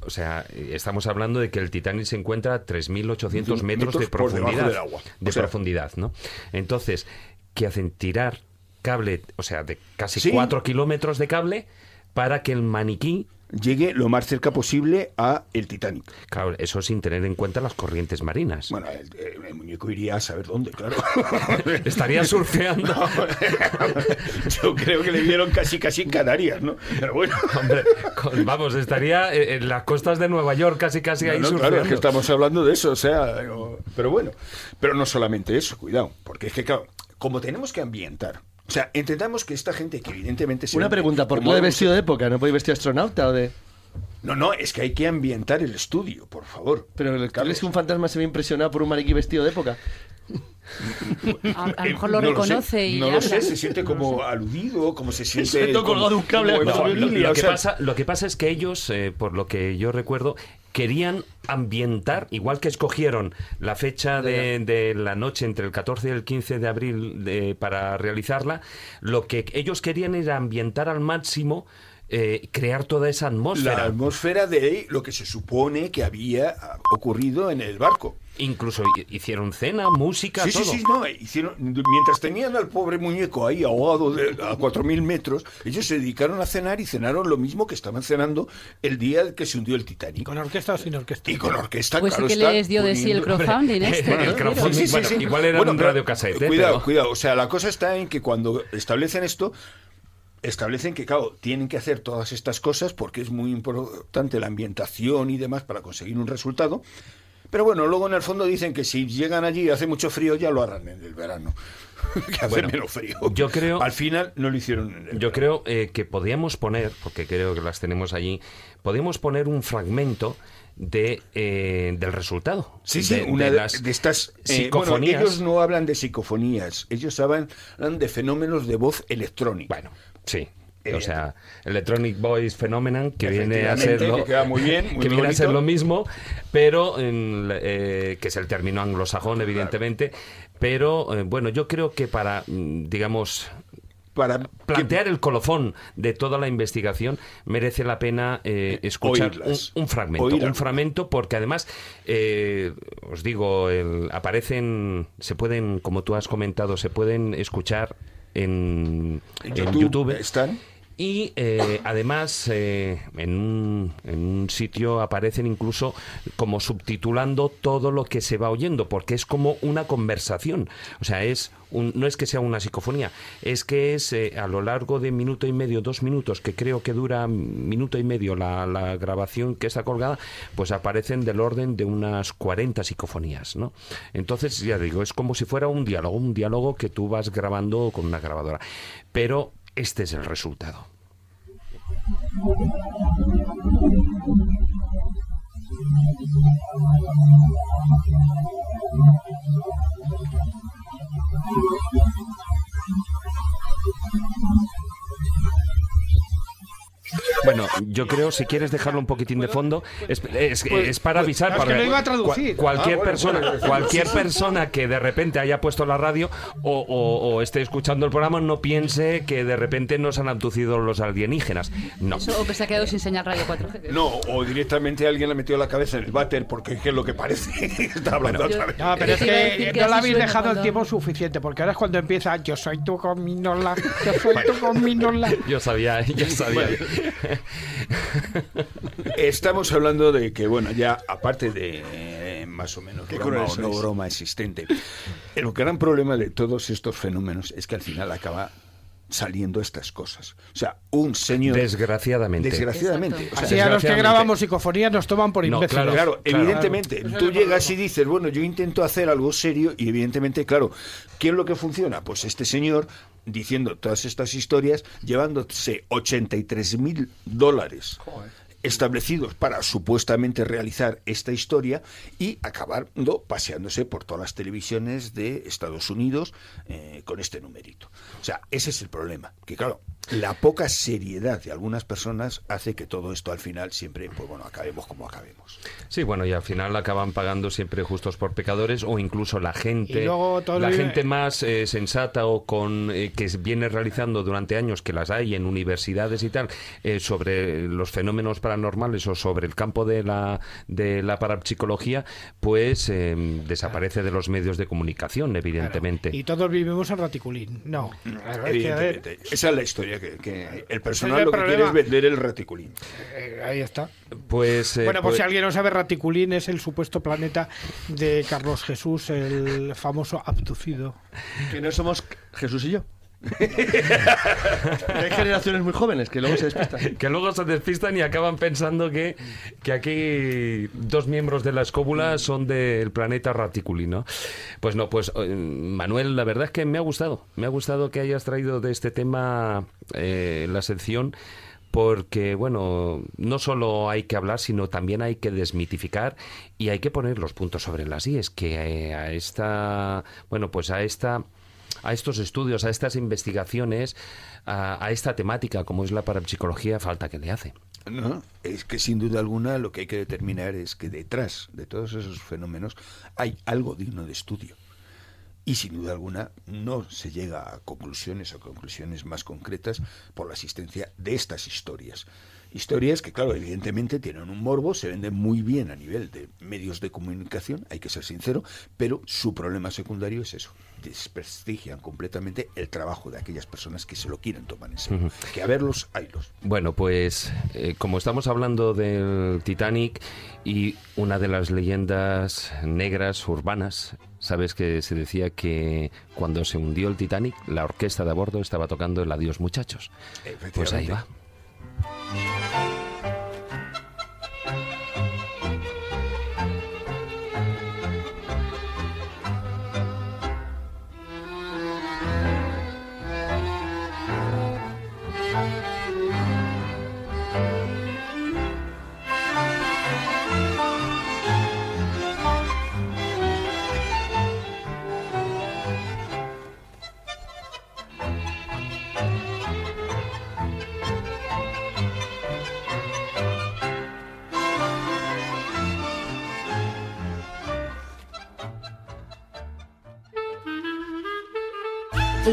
o sea, estamos hablando de que el Titanic se encuentra a 3.800 metros, de profundidad. De profundidad, ¿no? Entonces, ¿qué hacen? Tirar cable, o sea, de casi 4 kilómetros de cable para que el maniquí llegue lo más cerca posible a el Titanic. Claro, eso sin tener en cuenta las corrientes marinas. Bueno, el, el muñeco iría a saber dónde, claro. Estaría surfeando. yo creo que le vieron casi casi en Canarias, ¿no? Pero bueno. Hombre, con- vamos, estaría en las costas de Nueva York casi casi ahí no, surfeando. claro, es que estamos hablando de eso, o sea, digo, pero bueno, pero no solamente eso, cuidado, porque es que claro, como tenemos que ambientar, o sea, entendamos que esta gente que evidentemente se Una pregunta, ¿por qué de vestido de época? ¿No podéis vestir astronauta o de...? No, no, es que hay que ambientar el estudio, por favor. Pero ¿crees que un fantasma se ve impresionado por un maniquí vestido de época? A, a lo mejor lo No reconoce sé, y no lo sé, se siente como aludido, como se siente como- colgado un cable como No, familia, lo, que sea, pasa, lo que pasa es que ellos, eh, por lo que yo recuerdo, querían ambientar, igual que escogieron la fecha de, de la noche entre el 14 y el 15 de abril de- para realizarla, lo que ellos querían era ambientar al máximo, eh, crear toda esa la atmósfera. atmósfera de lo que se supone que había ocurrido en el barco. Incluso hi- hicieron cena, música, Sí, sí, todo. sí, no, hicieron, mientras tenían al pobre muñeco ahí ahogado de- a 4.000 metros, ellos se dedicaron a cenar y cenaron lo mismo que estaban cenando el día que se hundió el Titanic. ¿Con orquesta o sin orquesta? Y con orquesta, Pues sí claro que está, les dio de sí el crowdfunding este. El crowdfunding, Sí, sí, bueno, sí. igual era Bueno, un radiocassette, ¿eh? Cuidado, Pero- cuidado. O sea, la cosa está en que cuando establecen esto, establecen que, claro, tienen que hacer todas estas cosas porque es muy importante la ambientación y demás para conseguir un resultado. Pero bueno, luego en el fondo dicen que si llegan allí y hace mucho frío, ya lo harán en el verano. que hace Bueno, menos frío. yo creo- Al final no lo hicieron en el Yo verano. creo eh, que podíamos poner, porque creo que las tenemos allí, podíamos poner un fragmento de, eh, del resultado. Sí, sí, de, una de de, las de estas eh, bueno, psicofonías. ellos no hablan de psicofonías, ellos hablan, hablan de fenómenos de voz electrónica. Bueno, sí. O sea, Electronic Voice Phenomenon, que viene a ser lo, que queda muy bien, muy que viene a ser lo mismo, pero en, eh, que es el término anglosajón, evidentemente. Pero eh, bueno, yo creo que para, mm, digamos, para plantear el colofón de toda la investigación merece la pena eh, escuchar un, fragmento Oírlas. un fragmento porque además eh, os digo el- aparecen se pueden como tú has comentado se pueden escuchar en, En en YouTube YouTube están. Y eh, además eh, en, un, en un sitio aparecen incluso como subtitulando todo lo que se va oyendo, porque es como una conversación. O sea, es un- no es que sea una psicofonía, es que es eh, a lo largo de minuto y medio, dos minutos, que creo que dura minuto y medio la, la grabación que está colgada, pues aparecen del orden de unas 40 psicofonías, ¿no? Entonces, ya digo, es como si fuera un diálogo, un diálogo que tú vas grabando con una grabadora. Pero este es el resultado. Bueno, yo creo, si quieres dejarlo un poquitín de fondo, es, es- es para avisar. es que para lo iba a traducir. cua- cualquier Ah, bueno, persona, bueno, cualquier persona que de repente haya puesto la radio o, o- o esté escuchando el programa no piense que de repente nos han abducido los alienígenas. No. Eso, o que se ha quedado sin señal radio 4G. que- No, o directamente alguien le metió la cabeza en el váter porque es que es lo que parece. Está hablando Bueno, otra vez. No, pero es que, no le habéis dejado el tiempo suficiente, porque ahora es cuando empieza yo soy tu gominola, yo soy tu gominola. Yo sabía, yo sabía. Estamos hablando de que, bueno, ya aparte de eh, más o menos broma o no broma existente, el gran problema de todos estos fenómenos es que al final acaba saliendo estas cosas. O sea, un señor... Desgraciadamente. Desgraciadamente. O sea, Así a los que grabamos psicofonías nos toman por No, imbéciles. claro, Claro, Claro. evidentemente, tú llegas y dices, bueno, yo intento hacer algo serio y evidentemente, claro, ¿qué es lo que funciona? Pues este señor diciendo todas estas historias, llevándose 83 mil dólares establecidos para supuestamente realizar esta historia y acabando paseándose por todas las televisiones de Estados Unidos eh, con este numerito. O sea, ese es el problema, que claro, la poca seriedad de algunas personas hace que todo esto al final siempre, pues bueno, acabemos como acabemos. Sí, bueno, y al final acaban pagando siempre justos por pecadores o incluso la gente, Y luego todo la gente más eh, sensata o con eh, que viene realizando durante años que las hay en universidades y tal eh, sobre los fenómenos paranormales o sobre el campo de la de la parapsicología, pues eh, desaparece de los medios de comunicación, evidentemente. Y todos vivimos en raticulín. No. Claro, es que, a ver, Evidentemente. Esa es la historia. Que, que el personal lo que quiere es vender el raticulín. Eh, ahí está. Pues, eh, bueno, por pues- si alguien no sabe, Raticulín es el supuesto planeta de Carlos Jesús, el famoso abducido. Que no somos Jesús y yo. Hay generaciones muy jóvenes que luego se despistan. que luego se despistan y acaban pensando que, que aquí dos miembros de la escóbula son del planeta Raticulino. Pues no, pues eh, Manuel, la verdad es que me ha gustado. Me ha gustado que hayas traído de este tema eh, la sección porque, bueno, no solo hay que hablar, sino también hay que desmitificar y hay que poner los puntos sobre las IES, que eh, a esta, bueno, pues a esta a estos estudios, a estas investigaciones, a, esta temática como es la parapsicología, falta que le hace. No, es que sin duda alguna lo que hay que determinar es que detrás de todos esos fenómenos hay algo digno de estudio. Y sin duda alguna no se llega a conclusiones o conclusiones más concretas por la existencia de estas historias. Historias que, claro, evidentemente tienen un morbo, se venden muy bien a nivel de medios de comunicación, hay que ser sincero, pero su problema secundario es eso, desprestigian completamente el trabajo de aquellas personas que se lo quieren tomar en serio. Ujú. Que a verlos, haylos. Bueno, pues eh, como estamos hablando del Titanic y una de las leyendas negras urbanas, sabes que se decía que cuando se hundió el Titanic, la orquesta de a bordo estaba tocando el Adiós muchachos. Pues ahí va.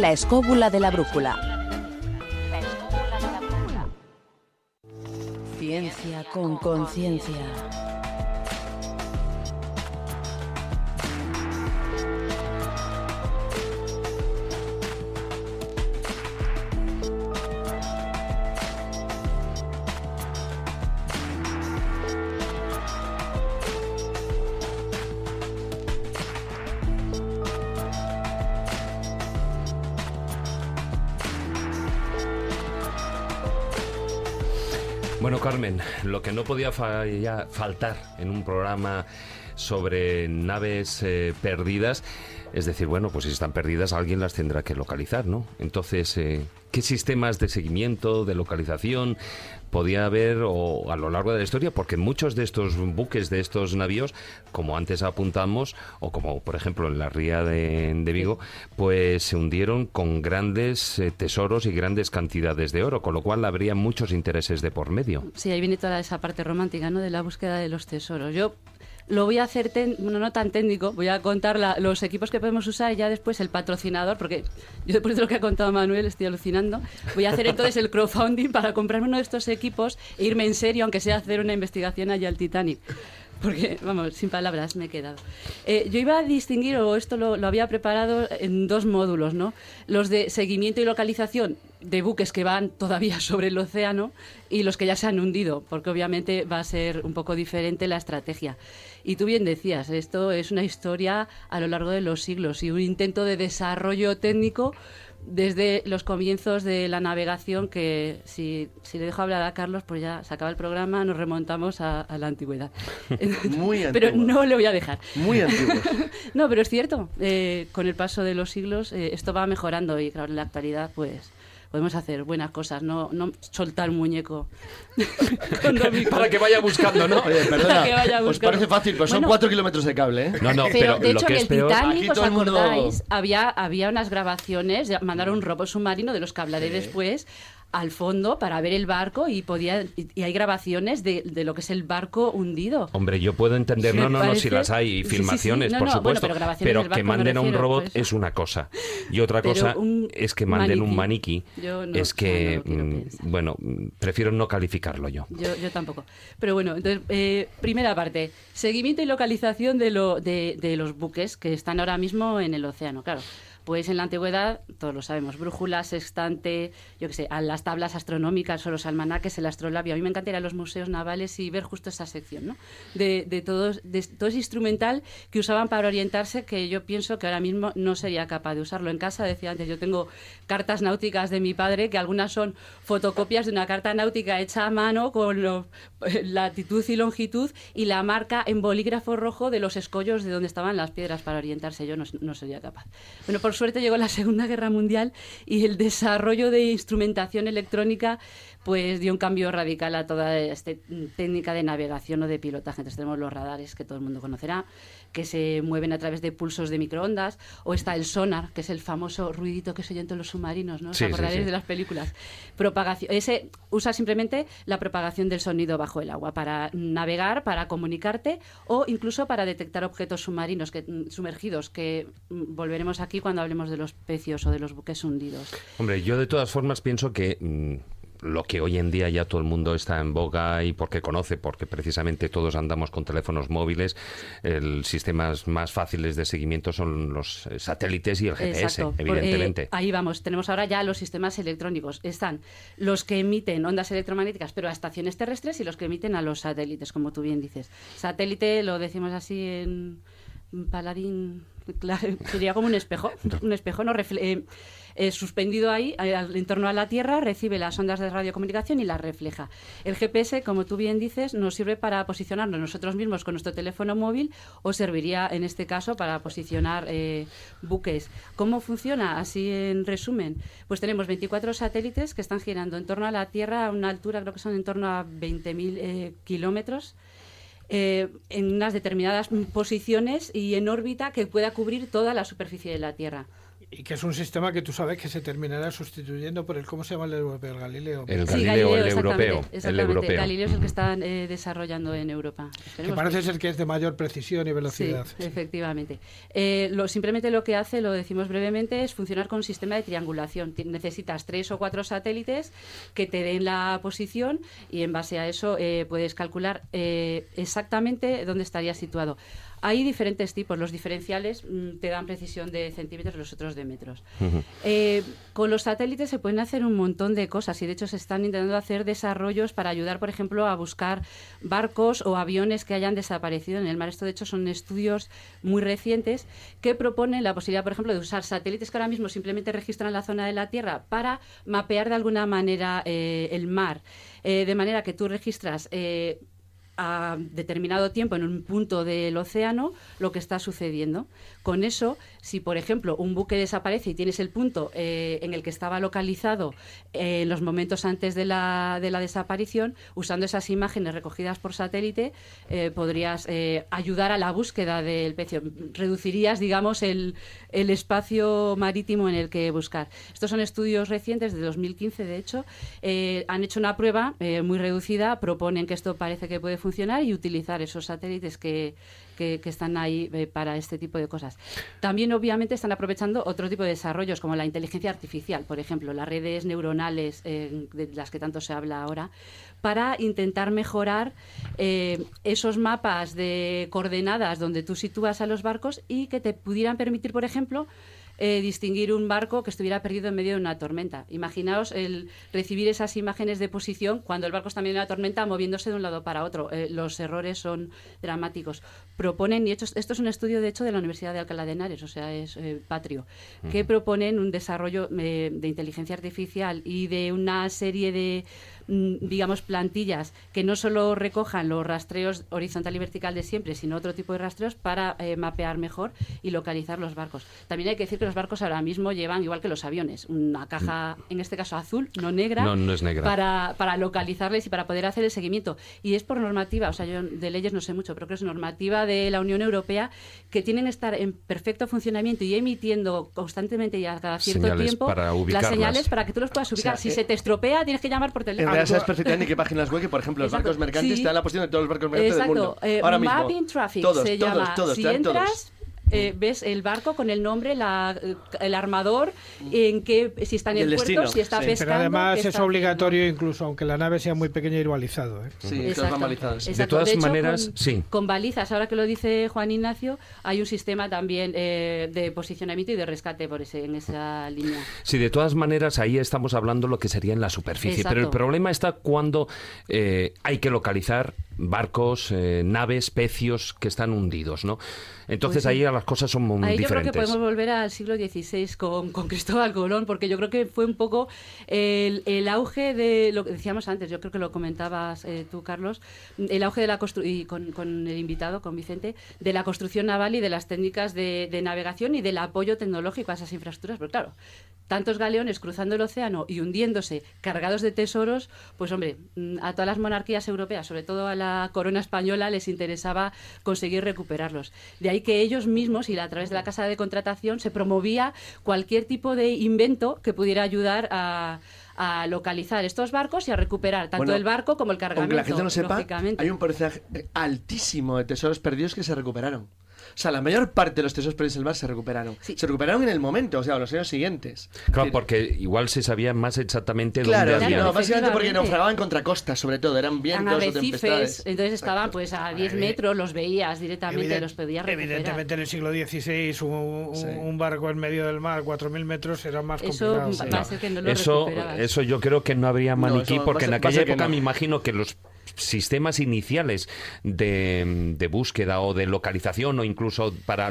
La escóbula de la brújula. Ciencia con conciencia. Carmen, lo que no podía faltar en un programa sobre naves eh, perdidas, es decir, bueno, pues si están perdidas alguien las tendrá que localizar, ¿no? Entonces, eh, ¿qué sistemas de seguimiento, de localización podía haber o, a lo largo de la historia? Porque muchos de estos buques, de estos navíos, como antes apuntamos, o como por ejemplo en la ría de, de Vigo, pues se hundieron con grandes eh, tesoros y grandes cantidades de oro, con lo cual habría muchos intereses de por medio. Sí, ahí viene toda esa parte romántica, ¿no? De la búsqueda de los tesoros. Yo lo voy a hacer, ten- bueno, no tan técnico, voy a contar la- los equipos que podemos usar y ya después el patrocinador, porque yo después de lo que ha contado Manuel estoy alucinando. Voy a hacer entonces el crowdfunding para comprarme uno de estos equipos e irme en serio, aunque sea hacer una investigación allá al Titanic. Porque, vamos, sin palabras me he quedado. Eh, yo iba a distinguir, o esto lo, lo había preparado en dos módulos, ¿no? Los de seguimiento y localización de buques que van todavía sobre el océano y los que ya se han hundido, porque obviamente va a ser un poco diferente la estrategia. Y tú bien decías, esto es una historia a lo largo de los siglos y un intento de desarrollo técnico desde los comienzos de la navegación, que si, si le dejo hablar a Carlos, pues ya se acaba el programa, nos remontamos a, a la antigüedad. Muy Pero antiguo. no le voy a dejar. Muy antiguos. no, pero es cierto, eh, con el paso de los siglos eh, esto va mejorando y claro, en la actualidad pues podemos hacer buenas cosas, no, no soltar un muñeco. Para que vaya buscando, ¿no? Oye, Para perdona, que vaya os buscando. parece fácil, pero son Bueno. cuatro kilómetros de cable, ¿eh? No, no, Pero, pero, de lo hecho, que en es el peor... Titanic, Aquí ¿os todo el mundo- acordáis? Había, había unas grabaciones, mandaron un robo submarino de los que hablaré después al fondo para ver el barco y podía y, y hay grabaciones de, de lo que es el barco hundido. Hombre, yo puedo entender, no, no, no, si las hay, y Sí, sí, sí. filmaciones, No, por no, bueno, supuesto, pero que manden a un robot pues. es una cosa. Y otra Pero cosa es que manden un maniquí, Yo no, es que, mm, bueno, mm, prefiero no calificarlo yo. Yo, yo tampoco. Pero bueno, entonces, eh, primera parte, seguimiento y localización de, lo, de, de los buques que están ahora mismo en el océano. Claro, Pues en la antigüedad, todos lo sabemos, brújula, sextante, yo qué sé, a las tablas astronómicas o los almanaques, el astrolabio. A mí me encantaría ir a los museos navales y ver justo esa sección, ¿no? De, de, todos, de todo ese instrumental que usaban para orientarse, que yo pienso que ahora mismo no sería capaz de usarlo. En casa, decía antes, yo tengo cartas náuticas de mi padre, que algunas son fotocopias de una carta náutica hecha a mano con lo- latitud y longitud y la marca en bolígrafo rojo de los escollos de donde estaban las piedras para orientarse. Yo no, no sería capaz. Bueno, por suerte llegó la Segunda Guerra Mundial y el desarrollo de instrumentación electrónica pues dio un cambio radical a toda esta técnica de navegación o de pilotaje. Entonces tenemos los radares que todo el mundo conocerá, que se mueven a través de pulsos de microondas, o está el sonar, que es el famoso ruidito que se oye en todos los submarinos, ¿no? ¿Os Sí, sí, acordaréis sí. de las películas? Propagación, ese usa simplemente la propagación del sonido bajo el agua para navegar, para comunicarte o incluso para detectar objetos submarinos que, mm, sumergidos, que mm, volveremos aquí cuando hablemos de los pecios o de los buques hundidos. Hombre, yo de todas formas pienso que mm, lo que hoy en día ya todo el mundo está en boga y porque conoce, porque precisamente todos andamos con teléfonos móviles, el sistemas más fáciles de seguimiento son los eh, satélites y el GPS, Exacto. Por- evidentemente. eh, ahí vamos. Tenemos ahora ya los sistemas electrónicos. Están los que emiten ondas electromagnéticas, pero a estaciones terrestres, y los que emiten a los satélites, como tú bien dices. Satélite, lo decimos así en paladín, claro, sería como un espejo. Un espejo no refle- eh, eh, suspendido ahí eh, en torno a la Tierra, recibe las ondas de radiocomunicación y las refleja. El GPS, como tú bien dices, nos sirve para posicionarnos nosotros mismos con nuestro teléfono móvil o serviría en este caso para posicionar eh, buques. ¿Cómo funciona? Así en resumen, pues tenemos 24 satélites que están girando en torno a la Tierra a una altura, creo que son en torno a 20.000 eh, kilómetros. eh, en unas determinadas posiciones y en órbita que pueda cubrir toda la superficie de la Tierra. Y que es un sistema que tú sabes que se terminará sustituyendo por el, ¿cómo se llama el europeo? El Galileo. El Sí, Galileo, el exactamente, europeo, el exactamente. europeo. Galileo es el que están eh, desarrollando en Europa. Que parece que- ser que es de mayor precisión y velocidad. Sí, efectivamente. Eh, lo, simplemente lo que hace, lo decimos brevemente, es funcionar con un sistema de triangulación. Necesitas tres o cuatro satélites que te den la posición y en base a eso eh, puedes calcular eh, exactamente dónde estaría situado. Hay diferentes tipos. Los diferenciales mm, te dan precisión de centímetros, los otros de metros. Eh, con los satélites se pueden hacer un montón de cosas y de hecho se están intentando hacer desarrollos para ayudar, por ejemplo, a buscar barcos o aviones que hayan desaparecido en el mar. Esto, de hecho, son estudios muy recientes que proponen la posibilidad, por ejemplo, de usar satélites que ahora mismo simplemente registran la zona de la Tierra para mapear de alguna manera eh, el mar. Eh, de manera que tú registras eh, a determinado tiempo en un punto del océano lo que está sucediendo. Con eso, si por ejemplo un buque desaparece y tienes el punto eh, en el que estaba localizado eh, en los momentos antes de la, de la desaparición, usando esas imágenes recogidas por satélite, eh, podrías ayudar a la búsqueda del pecio. Reducirías, digamos, el, el espacio marítimo en el que buscar. Estos son estudios recientes de 2015, de hecho. Han hecho una prueba muy reducida, proponen que esto parece que puede funcionar y utilizar esos satélites que, que, que están ahí eh, para este tipo de cosas. También, obviamente, están aprovechando otro tipo de desarrollos, como la inteligencia artificial, por ejemplo, las redes neuronales eh, de las que tanto se habla ahora, para intentar mejorar eh, esos mapas de coordenadas donde tú sitúas a los barcos y que te pudieran permitir, por ejemplo, eh, distinguir un barco que estuviera perdido en medio de una tormenta. Imaginaos el recibir esas imágenes de posición cuando el barco está en medio de una tormenta moviéndose de un lado para otro. Eh, los errores son dramáticos. Proponen, y esto, esto es un estudio de hecho de la Universidad de Alcalá de Henares, o sea, es eh, patrio, que proponen un desarrollo de inteligencia artificial y de una serie de digamos, plantillas que no solo recojan los rastreos horizontal y vertical de siempre, sino otro tipo de rastreos para eh, mapear mejor y localizar los barcos. También hay que decir que los barcos ahora mismo llevan, igual que los aviones, una caja, en este caso azul, no negra, No, no es negra. Para, para localizarles y para poder hacer el seguimiento. Y es por normativa, o sea, yo de leyes no sé mucho, pero creo que es normativa de la Unión Europea que tienen que estar en perfecto funcionamiento y emitiendo constantemente y a cada cierto Señales tiempo las señales para que tú los puedas ubicar. sea, si eh, se te estropea, tienes que llamar por teléfono. Realidad sabes perfectamente en qué páginas web que, por ejemplo, los Exacto. barcos mercantes Sí. te dan la posición de todos los barcos mercantes Exacto. del mundo. eh, Ahora mismo. mapping traffic todos, se todos, llama. todos, si todos. Eh, ves el barco con el nombre, la, eh, el armador, en qué, si está en el, el puerto, destino. si está Sí. pescando. Pero además es obligatorio, incluso aunque la nave sea muy pequeña, ir balizado. ¿eh? Sí, Exacto. Exacto. De todas hecho, maneras, con, sí. Con balizas, ahora que lo dice Juan Ignacio, hay un sistema también eh, de posicionamiento y de rescate por ese, en esa línea. Sí, de todas maneras, ahí estamos hablando lo que sería en la superficie. Exacto. Pero el problema está cuando eh, hay que localizar barcos, eh, naves, pecios que están hundidos, ¿no? Entonces Pues ahí las cosas son muy Ahí yo creo que diferentes. podemos volver al siglo XVI con, con Cristóbal Colón, porque yo creo que fue un poco el, el auge de lo que decíamos antes, yo creo que lo comentabas eh, tú, Carlos, el auge de la construcción, y con, con el invitado, con Vicente, de la construcción naval y de las técnicas de, de navegación y del apoyo tecnológico a esas infraestructuras. Pero claro, tantos galeones cruzando el océano y hundiéndose, cargados de tesoros, pues hombre, mm, a todas las monarquías europeas, sobre todo a la corona española, les interesaba conseguir recuperarlos. De ahí que ellos mismos, y a través de la casa de contratación, se promovía cualquier tipo de invento que pudiera ayudar a a localizar estos barcos y a recuperar tanto Bueno, el barco como el cargamento. Aunque la gente no sepa, hay un porcentaje altísimo de tesoros perdidos que se recuperaron. O sea, la mayor parte de los tesoros perdidos en el mar se recuperaron. Se recuperaron en el momento, o sea, los años siguientes. Claro, porque igual se sabía más exactamente Claro, dónde había. no, básicamente porque naufragaban contra costas, sobre todo, eran vientos o tempestades. entonces estaban pues a 10 metros, los veías directamente, Evident- los podías recuperar. Evidentemente en el siglo XVI un, un- un barco en medio del mar, 4.000 metros, era más Eso complicado. va a ser que no lo Eso, eso yo creo que no habría maniquí, eso va porque en aquella época no. me imagino que los sistemas iniciales de, de búsqueda o de localización o incluso para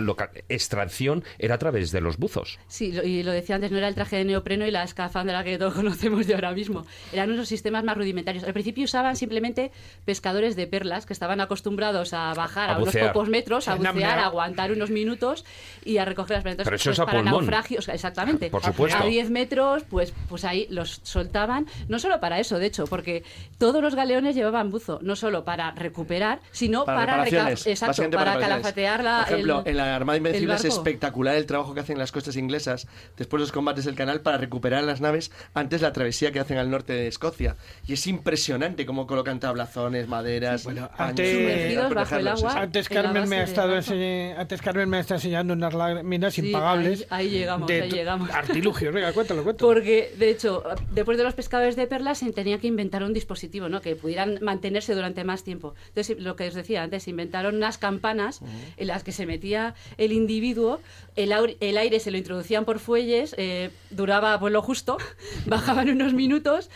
extracción era a través de los buzos. Sí, lo- y lo decía antes, no era el traje de neopreno y la escafandra que todos conocemos de ahora mismo. Eran unos sistemas más rudimentarios. Al principio usaban simplemente pescadores de perlas que estaban acostumbrados a bajar A a, unos pocos metros, a bucear, a aguantar unos minutos y a recoger las prendas. Pero eso es a para pulmón. naufragios, exactamente. Por supuesto. A 10 metros, pues, pues ahí los soltaban. No solo para eso, de hecho, porque todos los galeones llevaban buzo, no solo para recuperar, sino Para para, reparaciones, exacto, para, calafatear la, Por ejemplo, el- en la Armada Invencible es espectacular el trabajo que hacen las costas inglesas después de los combates del canal para recuperar las naves antes de la travesía que hacen al norte de Escocia. Y es impresionante cómo colocan tablazones, maderas, Bueno, paños, antes- bajo el agua. sí, sí. Antes Carmen, me ha estado enseñe- antes Carmen me está enseñando unas láminas Sí, impagables. ahí- ahí llegamos, de ahí llegamos. Artilugios, venga, cuéntalo, cuéntalo. Porque, de hecho, después de los pescadores de perlas se tenía que inventar un dispositivo ¿no? que pudieran mantenerse durante más tiempo. Entonces, lo que os decía antes, inventaron unas campanas en las que se metía el individuo, el, el aire se lo introducían por fuelles, eh, duraba pues, lo justo, bajaban unos minutos,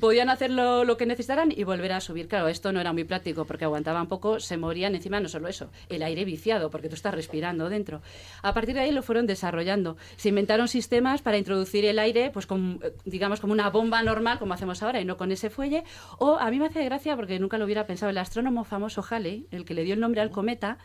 podían hacer lo, lo que necesitaran y volver a subir. Claro, esto no era muy práctico porque aguantaban poco, se morían encima, no solo eso, el aire viciado porque tú estás respirando dentro. A partir de ahí lo fueron desarrollando. Se inventaron sistemas para introducir el aire, pues con, eh, digamos como una bomba normal, como hacemos ahora, y no con ese fuelle. O a mí me hace gracia porque nunca lo hubiera pensado, el astrónomo famoso Halley, el que le dio el nombre al cometa,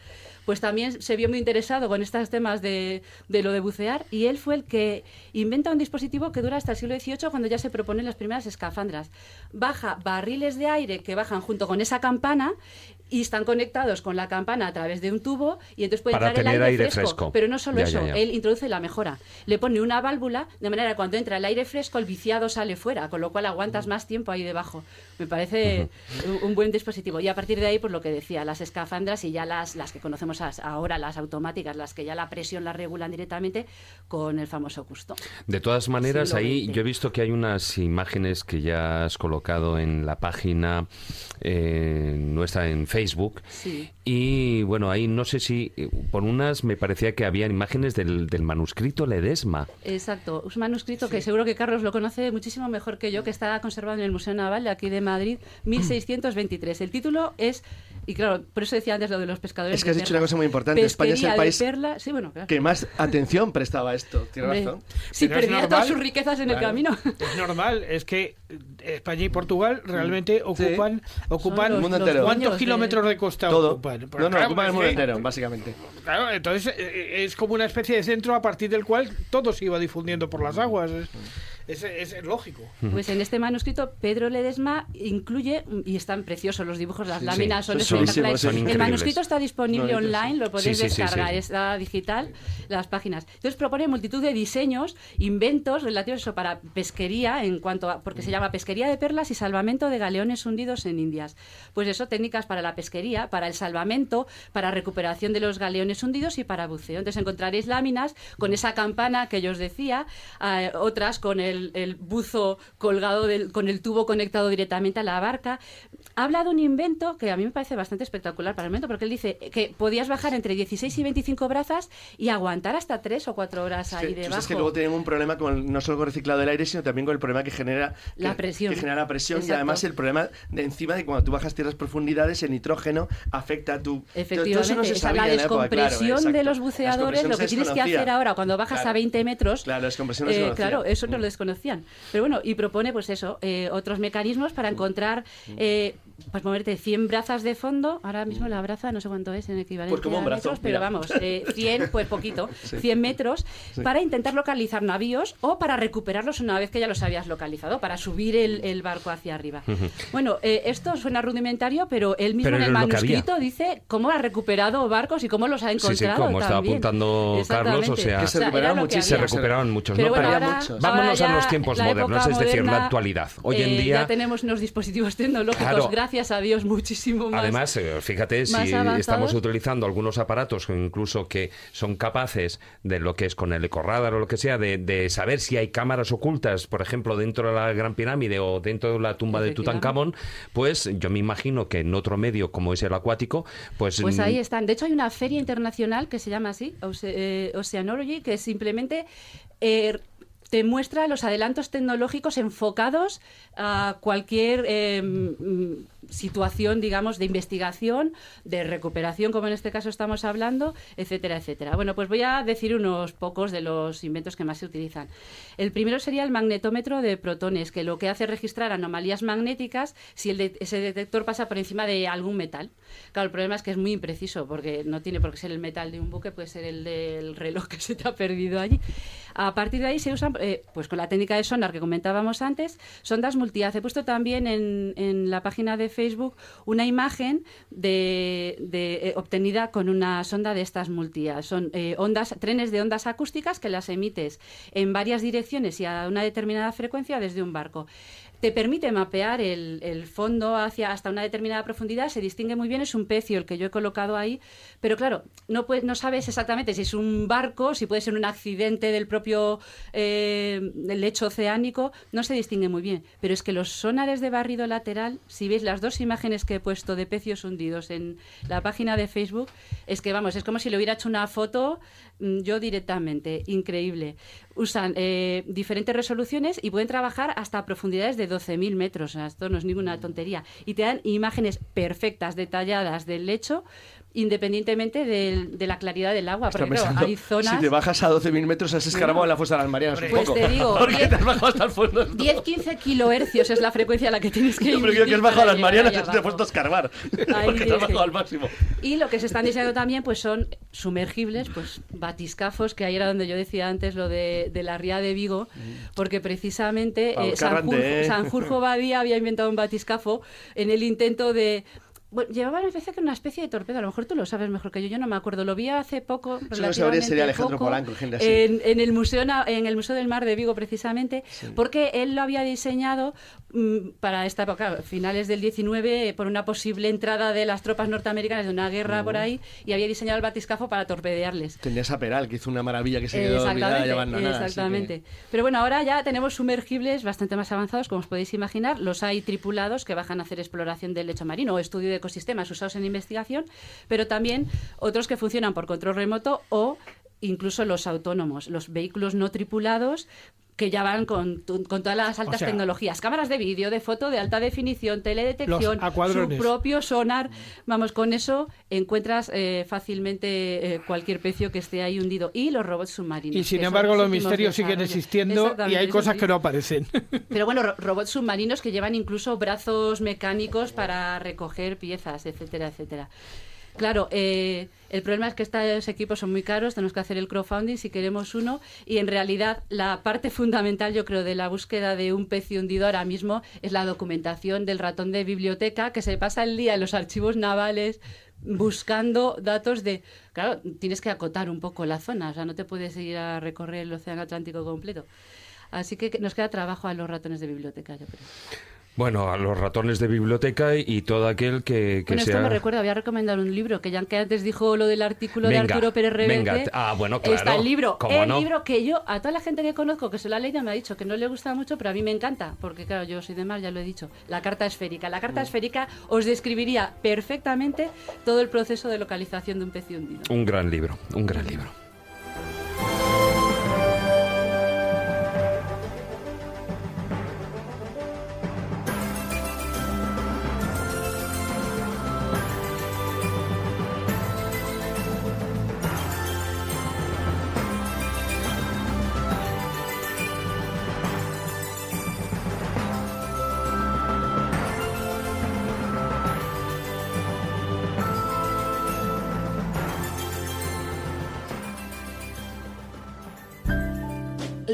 pues también se vio muy interesado con estos temas de, de lo de bucear y él fue el que inventa un dispositivo que dura hasta el siglo XVIII cuando ya se proponen las primeras escafandras. Baja barriles de aire que bajan junto con esa campana y están conectados con la campana a través de un tubo y entonces puede Para entrar el aire, aire fresco. fresco. Pero no solo Ya, eso, ya, ya. él introduce la mejora. Le pone una válvula de manera que cuando entra el aire fresco el viciado sale fuera, con lo cual aguantas más tiempo ahí debajo. Me parece un, un buen dispositivo. Y a partir de ahí, pues lo que decía, las escafandras y ya las, las que conocemos ahora, las automáticas, las que ya la presión la regulan directamente con el famoso custo. De todas maneras, ahí yo he visto que hay unas imágenes que ya has colocado en la página eh, nuestra en Facebook. Sí. Y bueno, ahí no sé si eh, por unas me parecía que había imágenes del, del manuscrito Ledesma. Exacto, un manuscrito que seguro que Carlos lo conoce muchísimo mejor que yo, que está conservado en el Museo Naval de aquí de Madrid, 1623. El título es, y claro, por eso decía antes lo de los pescadores. Es que has de dicho una cosa muy importante, España es el país perla- sí, bueno, claro. Que más atención prestaba a esto, tiene razón. Si es perdía normal. todas sus riquezas en el camino. Es normal, es que España y Portugal realmente ocupan, ocupan El mundo entero. ¿cuántos dueños de- kilómetros de costa Todo. ocupan? No, no, claro, ocupan el mundo entero, básicamente. Claro, entonces eh, es como una especie de centro a partir del cual todo se iba difundiendo por las aguas. Es, Es, es lógico. Pues en este manuscrito Pedro Ledesma incluye, y están preciosos los dibujos, las Sí, láminas sí. son Son- espectaculares. son el manuscrito está disponible online, lo podéis Sí, sí, sí, descargar, sí. está digital, las páginas. Entonces propone multitud de diseños, inventos relativos a eso para pesquería, en cuanto a, porque se llama pesquería de perlas y salvamento de galeones hundidos en Indias. Pues eso, técnicas para la pesquería, para el salvamento, para recuperación de los galeones hundidos y para buceo. Entonces encontraréis láminas con esa campana que yo os decía, eh, otras con el, el buzo colgado, del- con el tubo conectado directamente a la barca. Habla de un invento que a mí me parece bastante espectacular para el momento, porque él dice que podías bajar entre 16 y 25 brazas y aguantar hasta 3 o 4 horas ahí Sí, debajo. sabes que luego tienen un problema con, no solo con el reciclado del aire, sino también con el problema que genera La que- presión. Que genera la presión y además el problema de encima de cuando tú bajas tierras profundidades, el nitrógeno afecta a tu. Efectivamente, Todo eso no se sabía la en la época, claro, descompresión de los buceadores, descompresión lo que tienes que desconocía. hacer ahora cuando bajas Claro. a 20 metros. Claro, la descompresión no eh, claro, eso no lo desconocían. Pero bueno, y propone pues eso, eh, otros mecanismos para encontrar, eh, pues moverte 100 brazas de fondo. Ahora mismo la braza no sé cuánto es en equivalente Pues como un a brazo, metros, pero mira. vamos, eh, 100, pues poquito, Sí. 100 metros, Sí. para intentar localizar navíos o para recuperarlos una vez que ya los habías localizado, para subir el, el barco hacia arriba. Bueno, eh, esto suena rudimentario, pero él mismo Pero en el manuscrito dice cómo ha recuperado barcos y cómo los ha Sí, sí, encontrado. como estaba apuntando Carlos, o sea, se era recuperaron se recuperaron muchos, Pero ¿no? bueno, Había ahora, muchos. Vámonos ahora a los tiempos modernos, es decir, la moderna, actualidad. Hoy en eh, día- ya tenemos unos dispositivos tecnológicos, Claro. gracias a Dios, muchísimo más. Además, eh, fíjate, si estamos utilizando algunos aparatos que incluso que son capaces de lo que es con el ecorradar o lo que sea, de, de saber si hay cámaras ocultas, por ejemplo, dentro de la Gran Pirámide o dentro de la tumba de. Tutankamón, pues yo me imagino que en otro medio como es el acuático, pues... Pues ahí están. De hecho, hay una feria internacional que se llama así, Oce- eh, Oceanology, que simplemente eh, te muestra los adelantos tecnológicos enfocados a cualquier eh, situación, digamos, de investigación, de recuperación, como en este caso estamos hablando, etcétera, etcétera. Bueno, pues voy a decir unos pocos de los inventos que más se utilizan. El primero sería el magnetómetro de protones, que lo que hace es registrar anomalías magnéticas si el ese detector pasa por encima de algún metal. Claro, el problema es que es muy impreciso, porque no tiene por qué ser el metal de un buque, puede ser el del reloj que se te ha perdido allí. A partir de ahí se usan, eh, pues con la técnica de sonar que comentábamos antes, sondas multihaz. He puesto también en, en la página de Facebook una imagen de, eh, obtenida con una sonda de estas multihaz. Son eh, ondas, trenes de ondas acústicas que las emites en varias direcciones y a una determinada frecuencia desde un barco te permite mapear el, fondo hacia hasta una determinada profundidad, se distingue muy bien, es un pecio el que yo he colocado ahí, pero claro, no, no sabes exactamente si es un barco, si puede ser un accidente del propio eh, lecho oceánico, no se distingue muy bien, pero es que los sonares de barrido lateral, si veis las dos imágenes que he puesto de pecios hundidos en la página de Facebook, es que vamos, es como si le hubiera hecho una foto yo directamente, increíble. Usan eh, diferentes resoluciones y pueden trabajar hasta profundidades de 12.000 metros. O sea, esto no es ninguna tontería. Y te dan imágenes perfectas, detalladas del lecho, independientemente del- de, la claridad del agua. Porque claro, hay zonas... Si te bajas a 12.000 metros, has escarbado en la fosa de las Marianas un Pues poco. te digo, Porque diez- te has bajado hasta el fondo. 10-15 kilohercios es la frecuencia a la que tienes que Yo ir. creo que has bajado a las Marianas y te has puesto a escarbar. Ahí Porque te has bajado al máximo. Y lo que se están diseñando también pues son sumergibles, pues batiscafos, que ahí era donde yo decía antes lo de, de la ría de Vigo, porque precisamente eh, Sanjurjo, ¿eh? Sanjurjo Badía había inventado un batiscafo en el intento de... Bueno, llevaban me parece que una especie de torpedo, a lo mejor tú lo sabes mejor que yo, yo no me acuerdo, lo vi hace poco, Eso lo sabría relativamente sería Alejandro poco, Polanco, gente así. en, en el museo en el museo del mar de Vigo precisamente, porque él lo había diseñado mm, para esta época, finales del 19, por una posible entrada de las tropas norteamericanas de una guerra por ahí, y había diseñado el batiscafo para torpedearles. Tenías a Peral, que hizo una maravilla que se quedó olvidada y abandonada. que- exactamente. Pero bueno, ahora ya tenemos sumergibles bastante más avanzados, como os podéis imaginar. Los hay tripulados que bajan a hacer exploración del lecho marino o estudio de ecosistemas usados en investigación, pero también otros que funcionan por control remoto o incluso los autónomos, los vehículos no tripulados que ya van con, con todas las altas sea, tecnologías, cámaras de vídeo, de foto, de alta definición, teledetección, su propio sonar. Vamos, con eso encuentras eh, fácilmente eh, cualquier pecio que esté ahí hundido. Y los robots submarinos. Y sin embargo los misterios siguen existiendo y hay cosas sí. que no aparecen. Pero bueno, ro- robots submarinos que llevan incluso brazos mecánicos para recoger piezas, etcétera, etcétera. Claro, eh, el problema es que estos equipos son muy caros, tenemos que hacer el crowdfunding si queremos uno y en realidad la parte fundamental yo creo de la búsqueda de un pez hundido ahora mismo es la documentación del ratón de biblioteca que se pasa el día en los archivos navales buscando datos de... Claro, tienes que acotar un poco la zona, o sea, no te puedes ir a recorrer el Océano Atlántico completo. Así que nos queda trabajo a los ratones de biblioteca, yo creo. Bueno, a los ratones de biblioteca y todo aquel que, que bueno, sea... esto me recuerda, voy a recomendar un libro, que ya que antes dijo lo del artículo de Arturo Pérez Reverte. venga. Ah, bueno, claro, Está el libro, ¿cómo el no? libro que yo, a toda la gente que conozco que se lo ha leído me ha dicho que no le gusta mucho, pero a mí me encanta, porque claro, yo soy de mar, ya lo he dicho. La carta esférica. La Mm. carta esférica os describiría perfectamente todo el proceso de localización de un pez hundido. Un gran libro, un gran libro.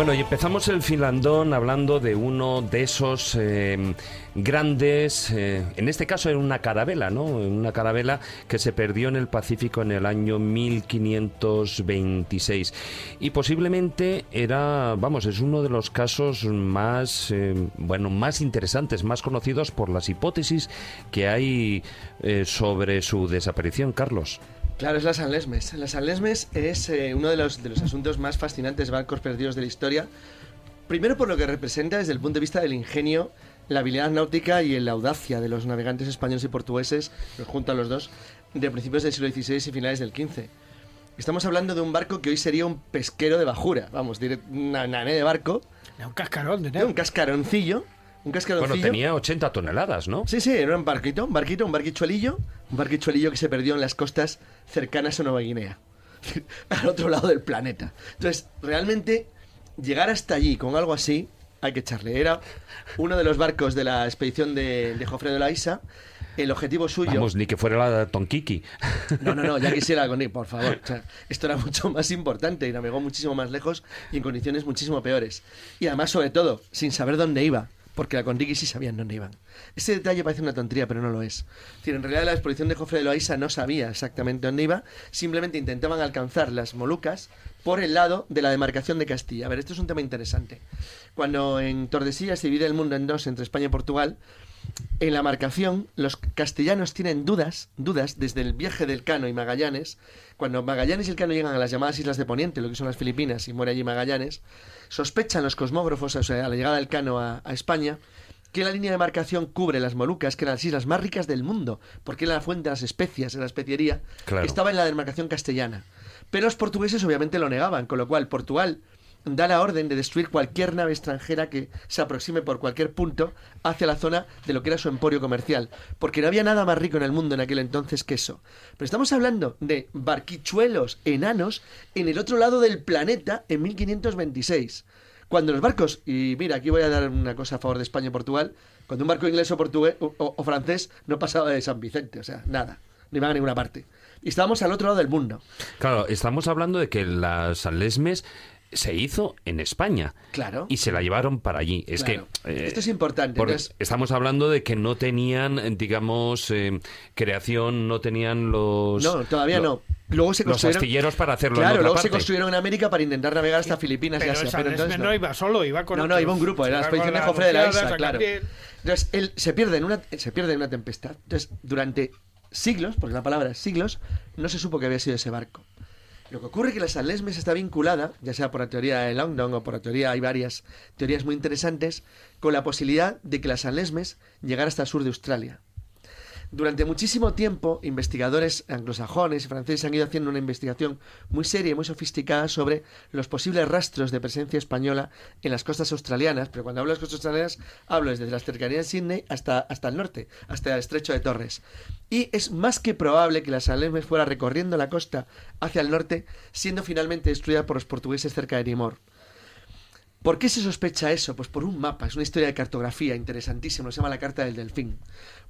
Bueno, y empezamos el filandón hablando de uno de esos eh, grandes, eh, en este caso en una carabela, ¿no? Una carabela que se perdió en el Pacífico en el año 1526. Y posiblemente era, vamos, es uno de los casos más, eh, bueno, más interesantes, más conocidos por las hipótesis que hay sobre su desaparición, Carlos. Claro, es la San Lesmes. La San Lesmes es eh, uno de los, de los asuntos más fascinantes de barcos perdidos de la historia. Primero por lo que representa desde el punto de vista del ingenio, la habilidad náutica y la audacia de los navegantes españoles y portugueses, junto a los dos, de principios del siglo XVI y finales del XV. Estamos hablando de un barco que hoy sería un pesquero de bajura, vamos, una nave de barco, Un cascarón de de un cascaroncillo, un cascaroncillo. Bueno, tenía 80 toneladas, ¿no? Sí, sí, era un barquito, un barquito, un barquichuelillo, un barquichuelillo que se perdió en las costas cercanas a Nueva Guinea, al otro lado del planeta. Entonces, realmente, llegar hasta allí con algo así, hay que echarle. Era uno de los barcos de la expedición de, de Jofre de la Isa. El objetivo suyo. Vamos, ni que fuera la Tonkiki. No, no, no, ya quisiera con por favor. O sea, esto era mucho más importante y navegó muchísimo más lejos y en condiciones muchísimo peores. Y además, sobre todo, sin saber dónde iba, porque la Condiki sí sabían dónde iban. Ese detalle parece una tontería, pero no lo es. Es decir, en realidad la expedición de Jofre de Loaiza no sabía exactamente dónde iba, simplemente intentaban alcanzar las Molucas por el lado de la demarcación de Castilla. A ver, esto es un tema interesante. Cuando en Tordesillas se divide el mundo en dos, entre España y Portugal, en la marcación, los castellanos tienen dudas, dudas desde el viaje del Cano y Magallanes. Cuando Magallanes y el Cano llegan a las llamadas Islas de Poniente, lo que son las Filipinas, y muere allí Magallanes, sospechan los cosmógrafos, o sea, a la llegada del Cano a, a España, que la línea de marcación cubre las Molucas, que eran las islas más ricas del mundo, porque era la fuente de las especias, de la especiería, Claro. que estaba en la demarcación castellana. Pero los portugueses obviamente lo negaban, con lo cual Portugal da la orden de destruir cualquier nave extranjera que se aproxime por cualquier punto hacia la zona de lo que era su emporio comercial, porque no había nada más rico en el mundo en aquel entonces que eso. Pero estamos hablando de barquichuelos enanos en el otro lado del planeta en 1526. Cuando los barcos, y mira, aquí voy a dar una cosa a favor de España y Portugal, cuando un barco inglés o, portugués, o, francés no pasaba de San Vicente, o sea, nada, no iban a ninguna parte. Y estábamos al otro lado del mundo. Claro, estamos hablando de que la San Lesmes se hizo en España. Claro. Y se la llevaron para allí. Es Claro. que... eh, Esto es importante. porque entonces- estamos hablando de que no tenían, eh, digamos, eh, creación, no tenían los... No, todavía lo- no. Luego se los construyeron... astilleros para hacerlo en Claro, otra luego se construyeron en América para intentar navegar hasta Filipinas y Pero Asia. esa Pero entonces no. no. iba solo, iba con No, no, iba un grupo, era la expedición de Jofre de la Isla, claro. Gabriel. Entonces, él se pierde, en una, se pierde en una tempestad. Entonces, durante siglos, porque la palabra es siglos, no se supo que había sido ese barco. Lo que ocurre es que la San Lesmes está vinculada, ya sea por la teoría de Longdon o por la teoría, hay varias teorías muy interesantes, con la posibilidad de que la San Lesmes llegara hasta el sur de Australia. Durante muchísimo tiempo, investigadores anglosajones y franceses han ido haciendo una investigación muy seria y muy sofisticada sobre los posibles rastros de presencia española en las costas australianas, pero cuando hablo de las costas australianas hablo desde las cercanías de Sydney hasta, hasta el norte, hasta el estrecho de Torres. Y es más que probable que la San Lesmes fuera recorriendo la costa hacia el norte, siendo finalmente destruida por los portugueses cerca de Timor. ¿Por qué se sospecha eso? Pues por un mapa, es una historia de cartografía interesantísima, se llama la Carta del Delfín.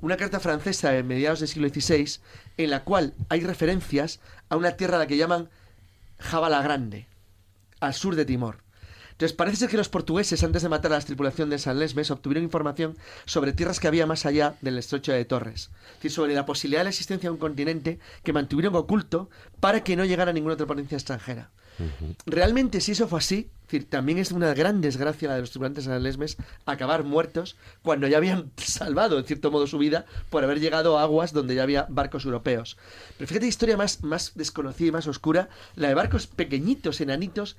Una carta francesa de mediados del siglo XVI en la cual hay referencias a una tierra a la que llaman Java Grande, al sur de Timor. Entonces parece ser que los portugueses, antes de matar a la tripulación de San Lesmes, obtuvieron información sobre tierras que había más allá del estrecho de Torres. Es decir, sobre la posibilidad de la existencia de un continente que mantuvieron oculto para que no llegara ninguna otra potencia extranjera. Realmente, si eso fue así, también es una gran desgracia la de los tripulantes de San Lesmes acabar muertos cuando ya habían salvado, en cierto modo, su vida por haber llegado a aguas donde ya había barcos europeos. Pero fíjate, historia más, más desconocida y más oscura, la de barcos pequeñitos, enanitos,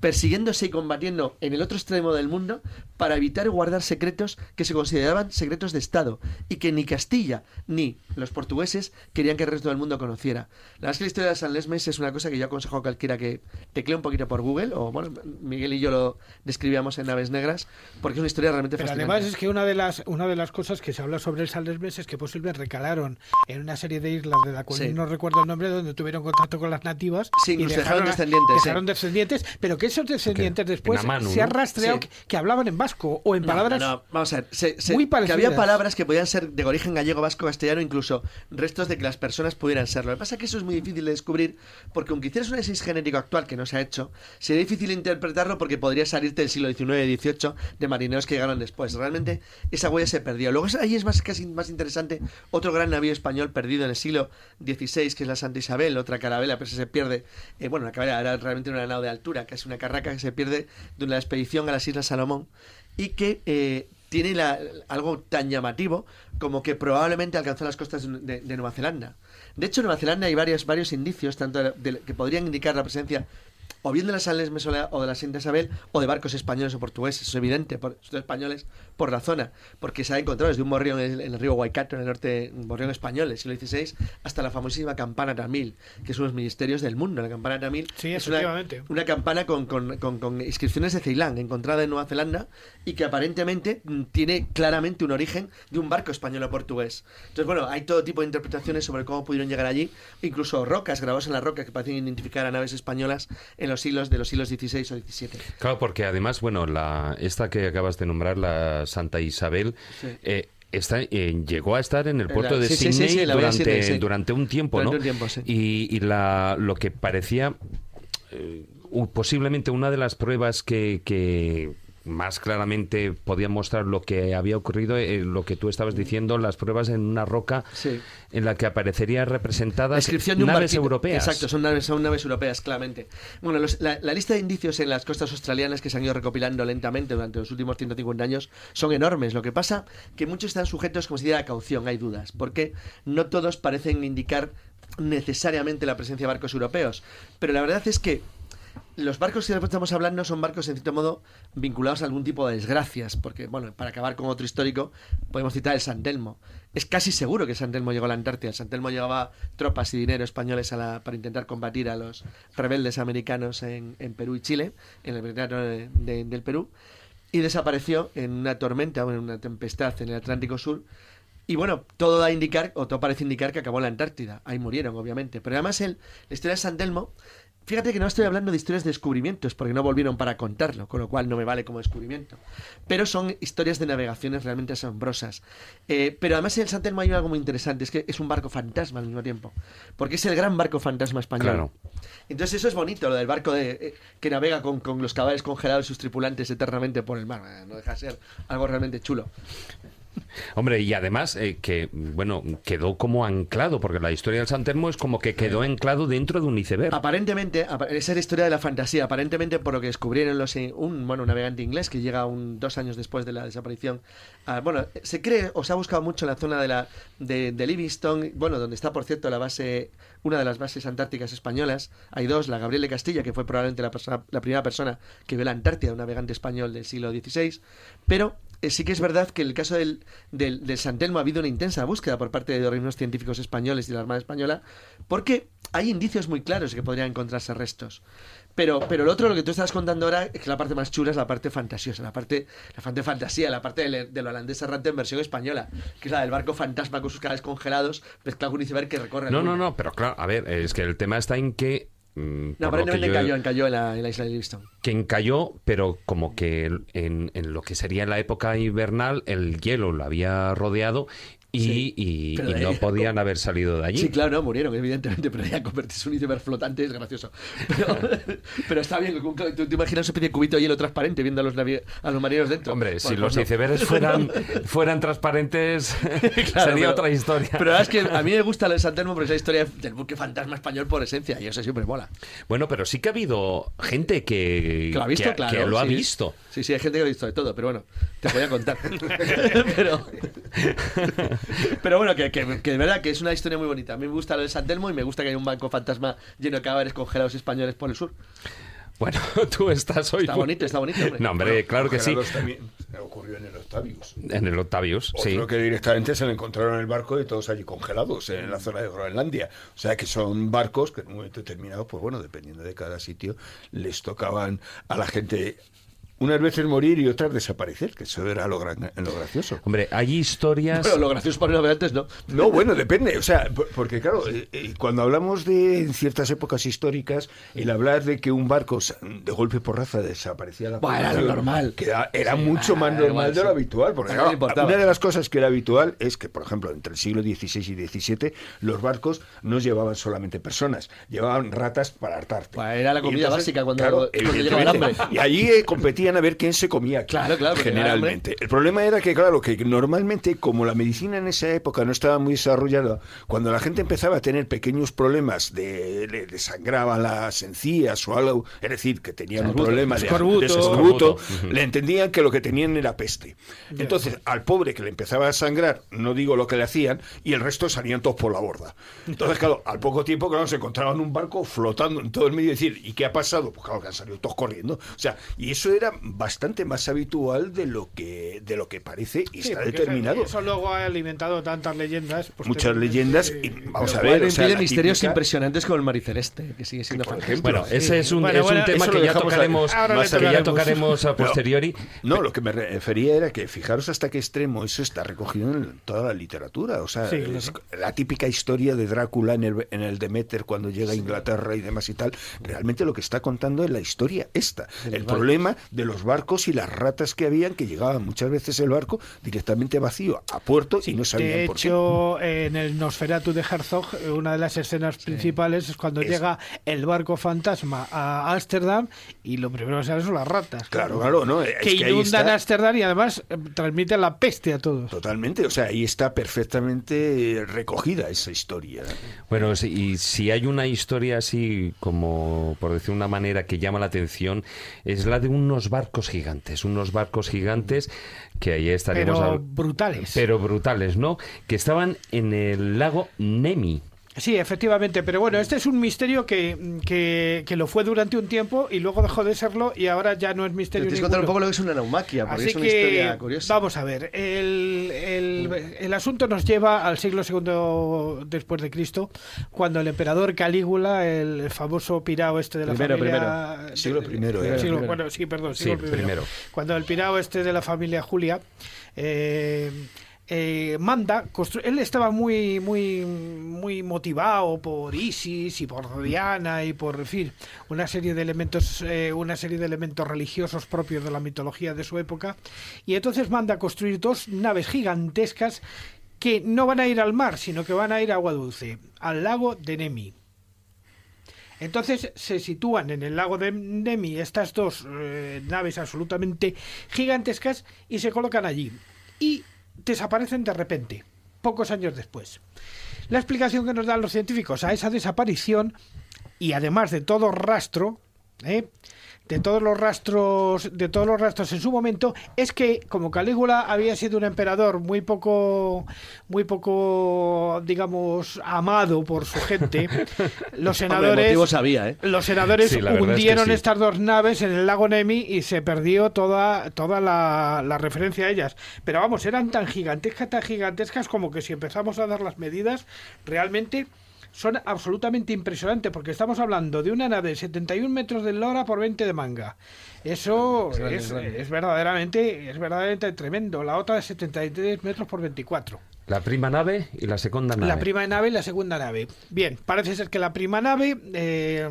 persiguiéndose y combatiendo en el otro extremo del mundo para evitar guardar secretos que se consideraban secretos de Estado y que ni Castilla ni los portugueses querían que el resto del mundo conociera. La verdad es que la historia de San Lesmes es una cosa que yo aconsejo a cualquiera que teclee un poquito por Google, o bueno, Miguel y yo lo describíamos en Naves Negras, porque es una historia realmente Pero fascinante. además es que una de las una de las cosas que se habla sobre el San Lesmes es que posiblemente recalaron en una serie de islas de la cual Sí. no recuerdo el nombre donde tuvieron contacto con las nativas Sí, y dejaron a- descendientes, dejaron sí. descendientes, pero que esos descendientes después se ha ¿no? rastreado Sí. que, que hablaban en vasco o en No, palabras no, no, vamos a ver. se- se- muy que parecidas. había palabras que podían ser de origen gallego, vasco, castellano, incluso restos de que las personas pudieran serlo. Lo que pasa es que eso es muy difícil de descubrir, porque aunque hicieras un análisis genético actual que no se ha hecho, sería difícil interpretarlo porque podría salirte del siglo XIX y XVIII de marineros que llegaron después. Realmente esa huella se perdió. Luego ahí es más, casi más interesante otro gran navío español perdido en el siglo XVI, que es la Santa Isabel, otra carabela, pero se pierde. eh, bueno, la carabela era realmente una nao de altura, casi una carraca que se pierde de una expedición a las Islas Salomón y que eh, tiene la- algo tan llamativo como que probablemente alcanzó las costas de, Nueva Zelanda. De hecho, en Nueva Zelanda hay varios, varios indicios tanto de- que podrían indicar la presencia o bien de las Sales Mesolea o de la Santa Isabel o de barcos españoles o portugueses. Eso es evidente, por, españoles por la zona, porque se ha encontrado desde un morrión en el, en el río Waikato, en el norte, un morrión español del siglo XVI, hasta la famosísima campana tamil, que son los ministerios del mundo. La campana tamil Sí, es una, una campana con, con- con- con inscripciones de Ceilán, encontrada en Nueva Zelanda, y que aparentemente mm, tiene claramente un origen de un barco español o portugués. Entonces, bueno, hay todo tipo de interpretaciones sobre cómo pudieron llegar allí, incluso rocas grabadas en la roca que parecen identificar a naves españolas en los siglos de los siglos XVI o XVII. Claro, porque además, bueno, la esta que acabas de nombrar, la Santa Isabel, Sí. eh, está, eh, llegó a estar en el puerto de sí, sí, sí, Sydney sí, durante, un tiempo, Durante ¿no? un tiempo, sí. Y, y la, lo que parecía eh, posiblemente una de las pruebas que, que más claramente podían mostrar lo que había ocurrido, eh, lo que tú estabas diciendo, las pruebas en una roca Sí. en la que aparecería representadas descripción de un naves barquito. europeas. Exacto, son naves, son naves europeas, claramente. Bueno, los- la, la lista de indicios en las costas australianas que se han ido recopilando lentamente durante los últimos 150 años son enormes. Lo que pasa que muchos están sujetos, como se dice, a caución, hay dudas, porque no todos parecen indicar necesariamente la presencia de barcos europeos. Pero la verdad es que los barcos que estamos hablando son barcos, en cierto modo, vinculados a algún tipo de desgracias, porque, bueno, para acabar con otro histórico, podemos citar el San Telmo. Es casi seguro que San Telmo llegó a la Antártida. San Telmo llevaba tropas y dinero españoles la- para intentar combatir a los rebeldes americanos en, Perú y Chile, en el verano de- del Perú, y desapareció en una tormenta, o en una tempestad en el Atlántico Sur, y bueno, todo da a indicar, o todo parece indicar que acabó en la Antártida. Ahí murieron, obviamente. Pero además el, la historia de San Telmo Fíjate que no estoy hablando de historias de descubrimientos, porque no volvieron para contarlo, con lo cual no me vale como descubrimiento. Pero son historias de navegaciones realmente asombrosas. Eh, pero además en el San Telmo hay algo muy interesante, es que es un barco fantasma al mismo tiempo, porque es el gran barco fantasma español. Entonces eso es bonito, lo del barco de, eh, que navega con, con los caballos congelados y sus tripulantes eternamente por el mar. Eh, no deja de ser algo realmente chulo. Hombre, y además eh, que, bueno, quedó como anclado, porque la historia del San Telmo es como que quedó anclado dentro de un iceberg. Aparentemente, esa es la historia de la fantasía, aparentemente por lo que descubrieron los, un, bueno, navegante inglés que llega un, dos años después de la desaparición. Ah, bueno, se cree, o se ha buscado mucho en la zona de, la, de, de Livingston, bueno, donde está, por cierto, la base, una de las bases antárticas españolas. Hay dos, la Gabriel de Castilla, que fue probablemente la, persona, la primera persona que vio la Antártida, un navegante español del siglo XVI, pero eh, sí que es verdad que en el caso del, del, del San Telmo ha habido una intensa búsqueda por parte de organismos científicos españoles y de la Armada Española, porque hay indicios muy claros de que podrían encontrarse restos. Pero, pero lo otro, lo que tú estás contando ahora, es que la parte más chula es la parte fantasiosa, la parte, la parte de fantasía, la parte del, del holandés errante en versión española, que es la del barco fantasma con sus cables congelados, mezclado con un iceberg que recorre el No, no, no, pero claro, a ver, es que el tema está en que No, por lo aparentemente encalló, encalló en la, en la isla de Livingston. que encalló, pero como que en, en lo que sería la época invernal, el hielo lo había rodeado y, Sí, y- y no podían haber salido de allí. Sí, claro, no, murieron, evidentemente, pero ya convertirse en un iceberg flotante es gracioso. Pero, pero está bien, tú, te imaginas especie de cubito de hielo transparente viendo a los, a los marineros dentro. Hombre, si pues los no. icebergs fueran, fueran transparentes, Claro, sería pero- otra historia. Pero es que a mí me gusta de San Telmo porque es la historia del buque fantasma español por esencia y eso siempre mola. Bueno, pero sí que ha habido gente que, Que lo ha visto, que- claro. que lo ha sí. visto. Sí, sí, hay gente que lo ha visto de todo, pero bueno, te voy a contar. pero, pero bueno, que, que- que de verdad que es una historia muy bonita. A mí me gusta lo de San Telmo y me gusta que haya un banco fantasma lleno de cadáveres congelados españoles por el sur. Bueno, tú estás hoy. Está bonito, está bonito, hombre. No, hombre, claro que sí. También ocurrió en el Octavius. En el Octavius, sí. Otro que directamente se lo encontraron en el barco y todos allí congelados en la zona de Groenlandia. O sea que son barcos que en un momento determinado, pues bueno, dependiendo de cada sitio, les tocaban a la gente unas veces morir y otras desaparecer, que eso era lo, gran- lo gracioso. Hombre, hay historias. Bueno, lo gracioso para navegantes no. No, bueno, depende. O sea, por- porque claro, eh, eh, cuando hablamos de en ciertas épocas históricas, el hablar de que un barco de golpe por raza desaparecía la Bueno, era lo normal. que era, era Sí, mucho más normal de lo sí. habitual. Porque importaba. una de las cosas que era habitual es que, por ejemplo, entre el siglo XVI y XVII, los barcos no llevaban solamente personas, llevaban ratas para hartarte. Pues era la comida básica cuando- claro, cuando llegaba el hambre. Y allí eh, a ver quién se comía. Claro, claro, Generalmente. El problema era que, claro, que normalmente, como la medicina en esa época no estaba muy desarrollada, cuando la gente empezaba a tener pequeños problemas de, le, le sangraban las encías o algo, es decir, que tenían un problema de, de escorbuto, le entendían que lo que tenían era peste. Entonces, al pobre que le empezaba a sangrar, no digo lo que le hacían, y el resto salían todos por la borda. Entonces, claro, al poco tiempo, claro, se encontraban un barco flotando en todo el medio y decir, ¿y qué ha pasado? Pues claro, que han salido todos corriendo. O sea, y eso era bastante más habitual de lo que, de lo que parece y Sí, está determinado. Eso, eso luego ha alimentado tantas leyendas. pues, Muchas leyendas y vamos a ver, o sea, la misterios típica- impresionantes como el mar celeste, que sigue siendo por ejemplo. Bueno, ese es un, Bueno, es un tema que ya tocaremos, le que ya tocaremos. a posteriori. No, lo que me refería era que fijaros hasta qué extremo eso está recogido en toda la literatura. O sea, Sí, la típica historia de Drácula en el, en el Demeter cuando llega a Inglaterra y demás y tal. Realmente lo que está contando es la historia esta. El problema de los barcos y las ratas que habían, que llegaban muchas veces el barco directamente vacío a puerto y no sabían De por qué. hecho, en el Nosferatu de Herzog, una de las escenas principales es cuando Es- llega el barco fantasma a Ámsterdam y lo primero que salen son las ratas. Claro, claro, no. es que que inundan está- Ámsterdam y además eh, transmiten la peste a todos. Totalmente, o sea, ahí está perfectamente recogida esa historia. Bueno, si- y si hay una historia así como, por decir una manera, que llama la atención, es la de unos barcos gigantes, unos barcos gigantes que ahí estaríamos... Pero al- brutales. pero brutales, ¿no? Que estaban en el lago Nemi. Sí, efectivamente, pero bueno, este es un misterio que, que, que lo fue durante un tiempo y luego dejó de serlo y ahora ya no es Te misterio tienes que contar un poco lo que es una naumaquia, porque Así es una que historia curiosa. vamos a ver, el, el, el asunto nos lleva al siglo II después de Cristo, cuando el emperador Calígula, el famoso pirao este de la Primero, familia... primero. Siglo primero, ¿eh? Siglo- Primero. Bueno, sí, perdón, Sí, siglo primero. primero. Cuando el pirao este de la familia Julia... eh, eh, manda, él estaba muy, muy, muy motivado por Isis y por Diana y por, en una serie de elementos, eh, una serie de elementos religiosos propios de la mitología de su época, y entonces manda construir dos naves gigantescas que no van a ir al mar, sino que van a ir a agua dulce, al lago de Nemi. Entonces se sitúan en el lago de Nemi estas dos eh, naves absolutamente gigantescas y se colocan allí. Y desaparecen de repente, pocos años después. La explicación que nos dan los científicos a esa desaparición, y además de todo rastro, ¿eh? de todos los rastros de todos los rastros en su momento es que como Calígula había sido un emperador muy poco muy poco digamos amado por su gente los senadores ¿eh? los senadores hundieron estas dos naves en el lago Nemi y se perdió toda toda la, la referencia a ellas pero vamos eran tan gigantescas tan gigantescas como que si empezamos a dar las medidas realmente son absolutamente impresionantes porque estamos hablando de una nave de 71 metros de lora por 20 de manga. Eso es, es, verdaderamente es verdaderamente tremendo. La otra de 73 metros por 24. La prima nave y la segunda nave. La prima nave y la segunda nave. Bien, parece ser que la prima nave eh,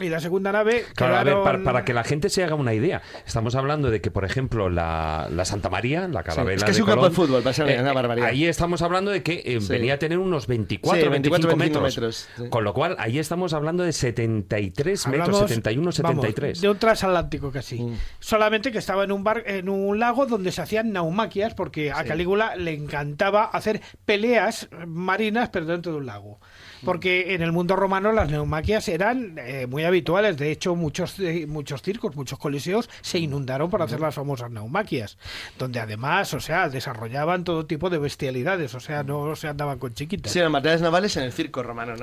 y la segunda nave. Claro, a ver, para, que la gente se haga una idea, estamos hablando de que, por ejemplo, la, Santa María, la carabela. es que es un campo de fútbol, va a ser una eh, barbaridad. Ahí estamos hablando de que eh, venía a tener unos 24, 25, metros. con lo cual, ahí estamos hablando de 73 metros, 71, 73. de un transatlántico casi. Mm. Solamente que estaba en un, bar, en un lago donde se hacían naumaquias, porque a Calígula le encantaba hacer peleas marinas, pero dentro de un lago. Porque en el mundo romano las neumaquias eran eh, muy habituales. De hecho, muchos, eh, muchos circos, muchos coliseos se inundaron por hacer las famosas neumaquias. Donde además, o sea, desarrollaban todo tipo de bestialidades. O sea, no se andaban con chiquitas. Sí, las materiales navales en el circo romano.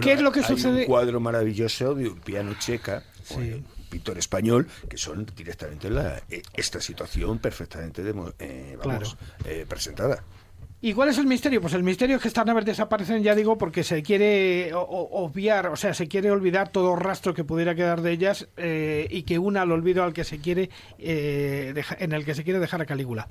¿Qué es lo que sucede? un cuadro maravilloso de un piano checa. un pintor español que son directamente la, eh, esta situación perfectamente vamos, presentada. ¿Y cuál es el misterio? Pues el misterio es que estas naves desaparecen, ya digo, porque se quiere obviar, o sea, se quiere olvidar todo rastro que pudiera quedar de ellas eh, y que una al olvido al que se quiere, eh, en el que se quiere dejar a Calígula.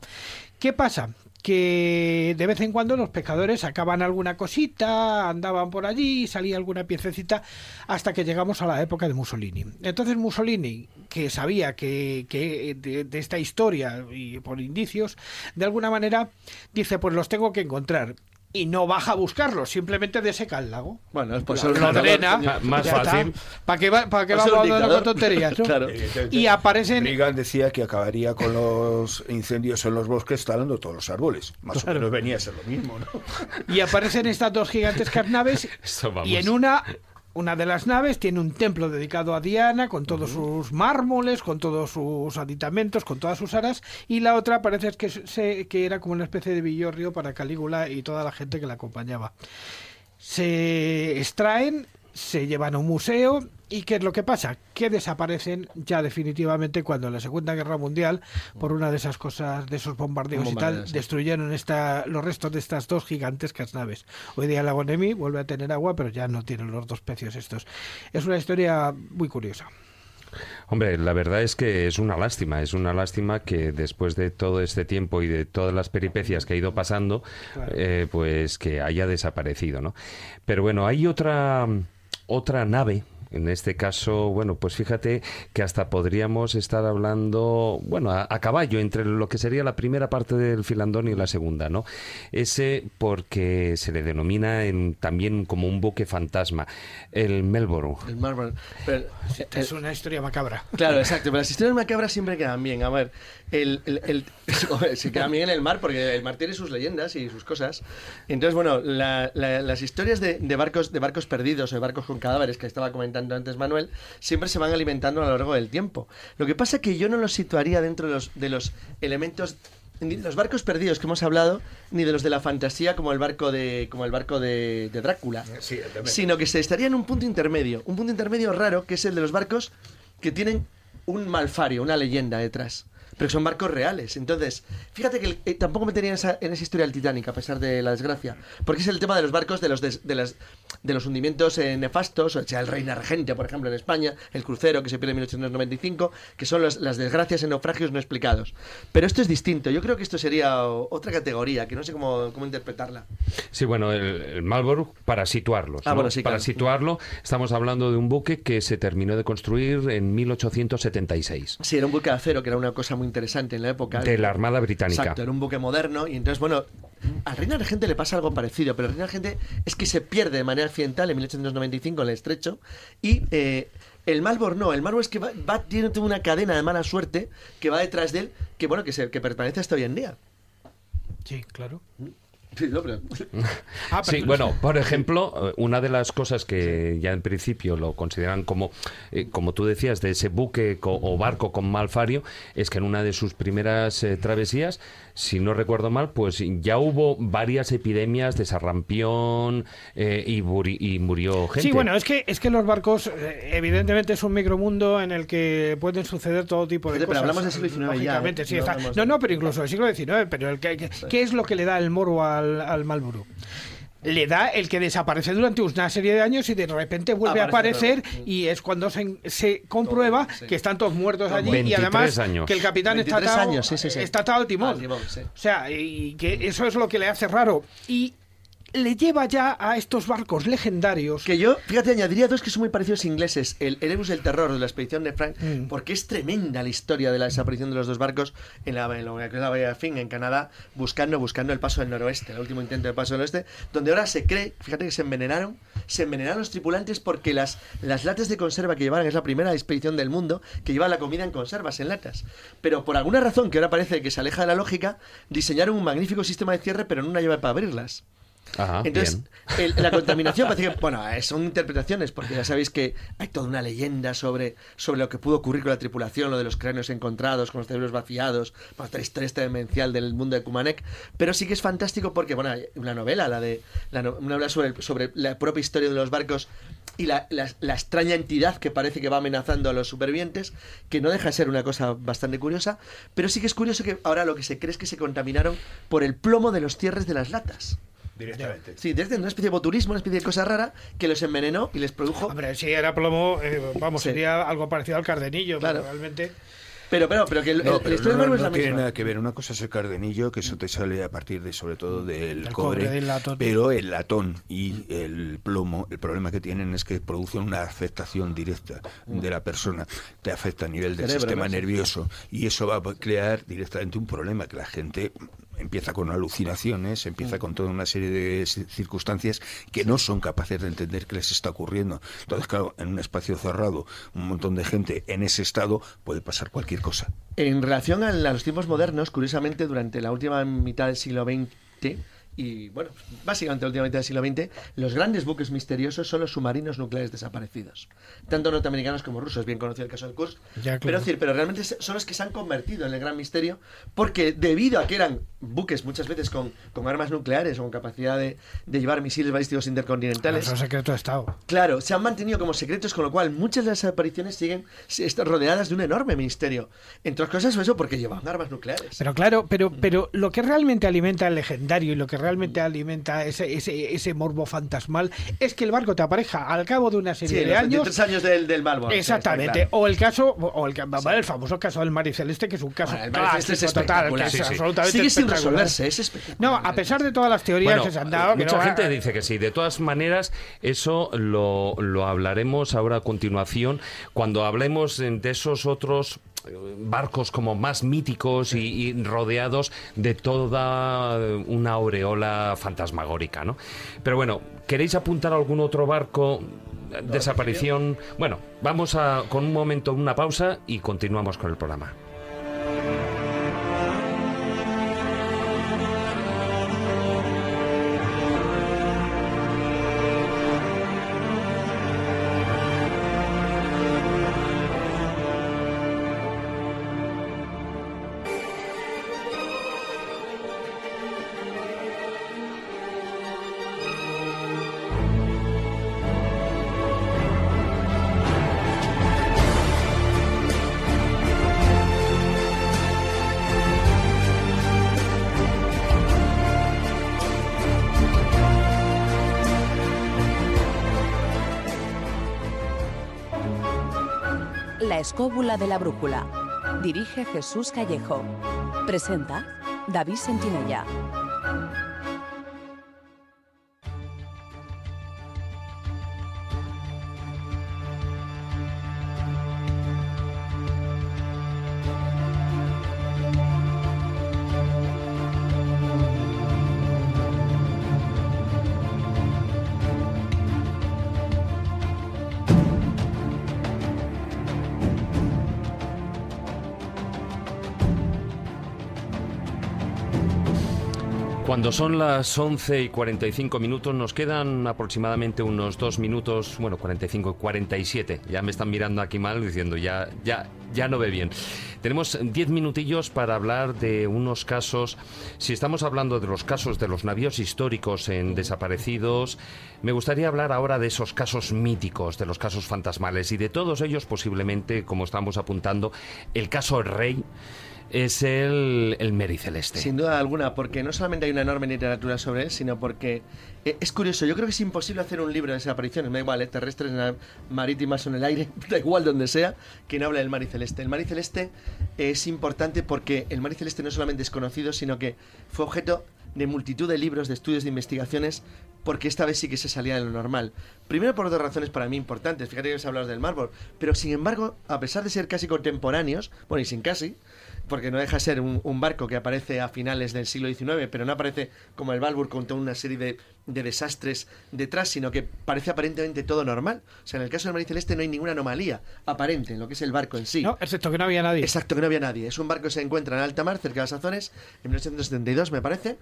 ¿Qué pasa? que de vez en cuando los pescadores sacaban alguna cosita, andaban por allí, salía alguna piececita, hasta que llegamos a la época de Mussolini. Entonces Mussolini, que sabía que, que de, de, esta historia y por indicios, de alguna manera dice, pues los tengo que encontrar y no baja a buscarlo, simplemente deseca el lago. Bueno, es pues lo, drena, más fácil. ¿Para qué va, para qué va a con tonterías? claro. Y aparecen. Reagan decía que acabaría con los incendios en los bosques talando todos los árboles. Más o menos venía a ser lo mismo, ¿no? Y aparecen estas dos gigantescas naves y en una una de las naves tiene un templo dedicado a Diana, con todos sus mármoles, con todos sus aditamentos, con todas sus aras, y la otra parece que, se, que era como una especie de villorrio para Calígula y toda la gente que la acompañaba. Se extraen se llevan a un museo y ¿qué es lo que pasa? Que desaparecen ya definitivamente cuando en la Segunda Guerra Mundial, por una de esas cosas, de esos bombardeos y tal, destruyeron esta, los restos de estas dos gigantescas naves. Hoy día el lago Nemi vuelve a tener agua, pero ya no tienen los dos pecios estos. Es una historia muy curiosa. Hombre, la verdad es que es una lástima, es una lástima que después de todo este tiempo y de todas las peripecias que ha ido pasando, eh, pues que haya desaparecido, ¿no? Pero bueno, hay otra otra nave en este caso, bueno, pues fíjate que hasta podríamos estar hablando, bueno, a, caballo entre lo que sería la primera parte del filandón y la segunda, ¿no? Ese porque se le denomina en, también como un buque fantasma, el Melbourne. El Melbourne. es una historia macabra. Claro, exacto, pero las historias macabras siempre quedan bien. A ver, el, el, se quedan bien en el mar porque el mar tiene sus leyendas y sus cosas. Entonces, bueno, las historias de, de, barcos, de barcos perdidos o de barcos con cadáveres que estaba comentando antes Manuel, siempre se van alimentando a lo largo del tiempo. Lo que pasa es que yo no los situaría dentro de los, de los elementos ni de los barcos perdidos que hemos hablado, ni de los de la fantasía como el barco de, como el barco de, Drácula, sino que se estaría en un punto intermedio, un punto intermedio raro que es el de los barcos que tienen un malfario, una leyenda detrás. Pero son barcos reales. Entonces, fíjate que eh, tampoco me tenía en esa, en esa historia el Titanic, a pesar de la desgracia, porque es el tema de los barcos, de los, de, las, de los hundimientos eh, nefastos, o sea, el Reina Regente, por ejemplo, en España, el crucero que se pierde en 1895, que son las desgracias en naufragios no explicados. Pero esto es distinto, yo creo que esto sería otra categoría, que no sé cómo, cómo interpretarla. Sí, bueno, el, Marlborough, para situarlo, ah, para situarlo, estamos hablando de un buque que se terminó de construir en 1876. Sí, era un buque de acero, que era una cosa muy interesante en la época. De la Armada Británica. Exacto, era un buque moderno, y entonces, bueno, al Reina Regente le pasa algo parecido, pero al Reina Regente es que se pierde de manera accidental en 1895 en el estrecho y eh, el Marlborough no, el Marlborough es que va, tiene una cadena de mala suerte que va detrás de él, que bueno, que, se, que permanece hasta hoy en día. Sí, claro. Ah, sí, bueno, por ejemplo, eh, una de las cosas que ya en principio lo consideran como, eh, como tú decías, de ese buque o barco con Malfario, es que en una de sus primeras eh, travesías, si no recuerdo mal, pues ya hubo varias epidemias de sarrampión y, murió gente. Sí, bueno, es que, es que los barcos, evidentemente, es un micromundo en el que pueden suceder todo tipo de cosas. Pero hablamos del siglo XIX Sí, no, no, pero incluso del siglo XIX. Pero el que, ¿qué es lo que le da el morbo a al, Malboro le da el que desaparece durante una serie de años y de repente vuelve a aparecer y es cuando se, se comprueba que están todos muertos allí y además que el capitán está atado, está atado al timón. O sea, y que eso es lo que le hace raro. Y le lleva ya a estos barcos legendarios. Que yo, fíjate, añadiría dos que son muy parecidos ingleses: el Erebus del Terror de la expedición de Frank, mm. porque es tremenda la historia de la desaparición de los dos barcos en la, en la, la Bahía de Finn, en Canadá, buscando, buscando el paso del noroeste, el último intento de paso del oeste, donde ahora se cree, fíjate que se envenenaron, se envenenaron los tripulantes porque las, las latas de conserva que llevaban, es la primera expedición del mundo que lleva la comida en conservas, en latas. Pero por alguna razón que ahora parece que se aleja de la lógica, diseñaron un magnífico sistema de cierre, pero no una llave para abrirlas. Entonces, la contaminación parece que, bueno, eh, son interpretaciones, porque ya sabéis que hay toda una leyenda sobre, sobre lo que pudo ocurrir con la tripulación, lo de los cráneos encontrados, con los cerebros vaciados, la historia demencial del mundo de Kumanek, pero sí que es fantástico porque, bueno, hay una novela, la de la una novela sobre, sobre la propia historia de los barcos y la, la, extraña entidad que parece que va amenazando a los supervivientes, que no deja de ser una cosa bastante curiosa, pero sí que es curioso que ahora lo que se cree es que se contaminaron por el plomo de los cierres de las latas. Directamente. Sí, desde una especie de botulismo, una especie de cosa rara que los envenenó y les produjo. Hombre, si era plomo, eh, vamos, sería algo parecido al cardenillo, claro. realmente. Pero, pero, pero que el, no, el, no, no, no tiene nada que ver. Una cosa es el cardenillo, que eso te sale a partir de, sobre todo, del cobre, pero el latón y el plomo, el problema que tienen es que producen una afectación directa de la persona. Te afecta a nivel del sistema nervioso y eso va a crear directamente un problema que la gente empieza con alucinaciones, empieza con toda una serie de circunstancias que no son capaces de entender qué les está ocurriendo. Entonces, claro, en un espacio cerrado, un montón de gente en ese estado puede pasar cualquier cosa. En relación a los tiempos modernos, curiosamente, durante la última mitad del siglo XX, y bueno, básicamente últimamente del siglo XX, los grandes buques misteriosos son los submarinos nucleares desaparecidos. Tanto norteamericanos como rusos, bien conocido el caso del Kursk. Pero, decir, pero realmente son los que se han convertido en el gran misterio porque debido a que eran buques muchas veces con, con armas nucleares o con capacidad de, de llevar misiles balísticos intercontinentales. Son secreto de Estado. Claro, se han mantenido como secretos, con lo cual muchas de las apariciones siguen rodeadas de un enorme misterio. Entre otras cosas, eso porque llevaban armas nucleares. Pero claro, pero, pero lo que realmente alimenta el legendario y lo que realmente alimenta ese, ese, ese morbo fantasmal es que el barco te apareja al cabo de una serie de años. tres años del, del Exactamente. O el caso, o el, el, famoso caso del Mariceleste, que es un caso es total, que es absolutamente Sigue sin resolverse, es No, a pesar de todas las teorías que se han dado. Mucha gente dice que sí. De todas maneras, eso lo, lo hablaremos ahora a continuación cuando hablemos de esos otros barcos como más míticos y, rodeados de toda una aureola fantasmagórica, ¿no? Pero bueno, ¿queréis apuntar algún otro barco? desaparición. Bueno, vamos a con un momento, una pausa y continuamos con el programa. Escóbula de la Brújula. Dirige Jesús Callejo. Presenta David Sentinella. Cuando son las 11 y 45 minutos, nos quedan aproximadamente unos dos minutos, bueno, 45 y 47. Ya me están mirando aquí mal diciendo, ya, ya, ya no ve bien. Tenemos 10 minutillos para hablar de unos casos. Si estamos hablando de los casos de los navíos históricos en desaparecidos, me gustaría hablar ahora de esos casos míticos, de los casos fantasmales y de todos ellos posiblemente, como estamos apuntando, el caso Rey es el, el Mary Celeste. Sin duda alguna, porque no solamente hay una enorme literatura sobre él, sino porque eh, es curioso. Yo creo que es imposible hacer un libro de desapariciones, me da igual, eh, terrestres, marítimas o en el aire, da igual donde sea, que no hable del Mary Celeste. El Mary Celeste es importante porque el Mary Celeste no solamente es conocido, sino que fue objeto de multitud de libros, de estudios, de investigaciones, porque esta vez sí que se salía de lo normal. Primero por dos razones para mí importantes, fíjate que os hablado del mármol, pero sin embargo, a pesar de ser casi contemporáneos, bueno, y sin casi, porque no deja de ser un, barco que aparece a finales del siglo XIX, pero no aparece como el Balbur con toda una serie de, desastres detrás, sino que parece aparentemente todo normal. O sea, en el caso del María Celeste no hay ninguna anomalía aparente en lo que es el barco en sí. No, excepto que no había nadie. Exacto, que no había nadie. Es un barco que se encuentra en alta mar, cerca de las Azones, en 1972 me parece,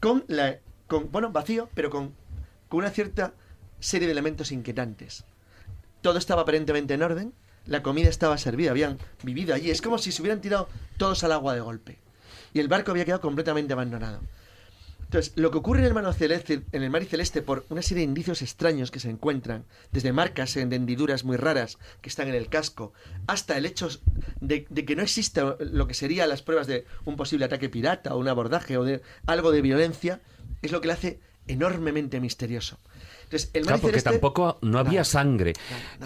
con la... Con, bueno, vacío, pero con, con una cierta serie de elementos inquietantes. Todo estaba aparentemente en orden, la comida estaba servida, habían vivido allí. Es como si se hubieran tirado todos al agua de golpe. Y el barco había quedado completamente abandonado. Entonces, lo que ocurre en el, mar celeste, en el mar celeste por una serie de indicios extraños que se encuentran, desde marcas en hendiduras muy raras que están en el casco, hasta el hecho de, de, que no existe lo que serían las pruebas de un posible ataque pirata o un abordaje o de algo de violencia, es lo que le hace enormemente misterioso claro, porque tampoco no había sangre.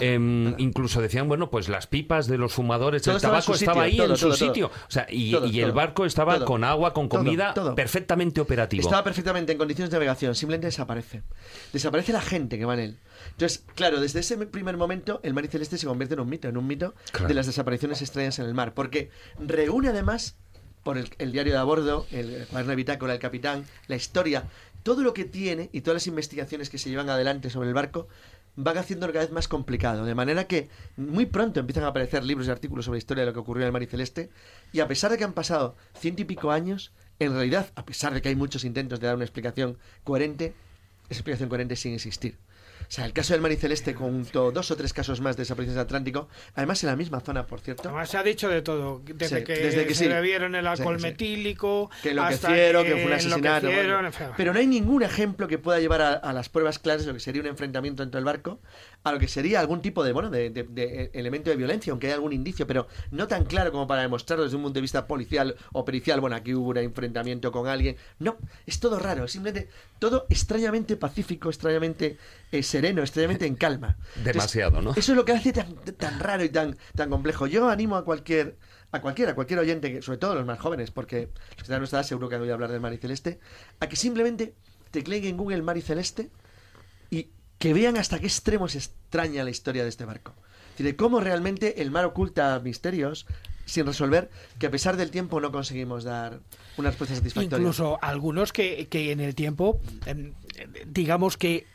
Em, incluso decían, bueno, pues las pipas de los fumadores, el tabaco estaba ahí en su sitio. O sea, y, el barco estaba con agua, con comida, perfectamente operativo. Estaba perfectamente en condiciones de navegación, simplemente desaparece. Desaparece la gente que va en él. Entonces, claro, desde ese primer momento, el mar y celeste se convierte en un mito, en un mito de las desapariciones extrañas en el mar, porque reúne además por el, el, diario de a bordo, el cuaderno de bitácora del capitán, la historia todo lo que tiene y todas las investigaciones que se llevan adelante sobre el barco van haciendo cada vez más complicado. De manera que muy pronto empiezan a aparecer libros y artículos sobre la historia de lo que ocurrió en el Mar y Celeste. Y a pesar de que han pasado ciento y pico años, en realidad, a pesar de que hay muchos intentos de dar una explicación coherente, esa explicación coherente sin existir. O sea, el caso del Mariceleste, junto dos o tres casos más de desapariciones del Atlántico, además en la misma zona, por cierto. Además se ha dicho de todo, desde que, se bebieron el alcohol metílico, que lo que hicieron, que, fue un asesinato. pero no hay ningún ejemplo que pueda llevar a, las pruebas claras de lo que sería un enfrentamiento dentro del barco, a lo que sería algún tipo de, bueno, de, de, elemento de violencia, aunque haya algún indicio, pero no tan claro como para demostrarlo desde un punto de vista policial o pericial. Bueno, aquí hubo un enfrentamiento con alguien. No, es todo raro, simplemente todo extrañamente pacífico, extrañamente eh, sereno, extrañamente en calma. Demasiado, ¿no? Eso es lo que hace tan, tan raro y tan, tan complejo. Yo animo a cualquier a cualquiera, a cualquier oyente, sobre todo los más jóvenes, porque los que están a nuestra edad seguro que han oído hablar del mar y celeste, a que simplemente tecleen en Google mar y celeste y que vean hasta qué extremo se extraña la historia de este barco. Es decir, de cómo realmente el mar oculta misterios sin resolver que a pesar del tiempo no conseguimos dar una respuesta satisfactoria. Incluso algunos que, que en el tiempo, em, digamos que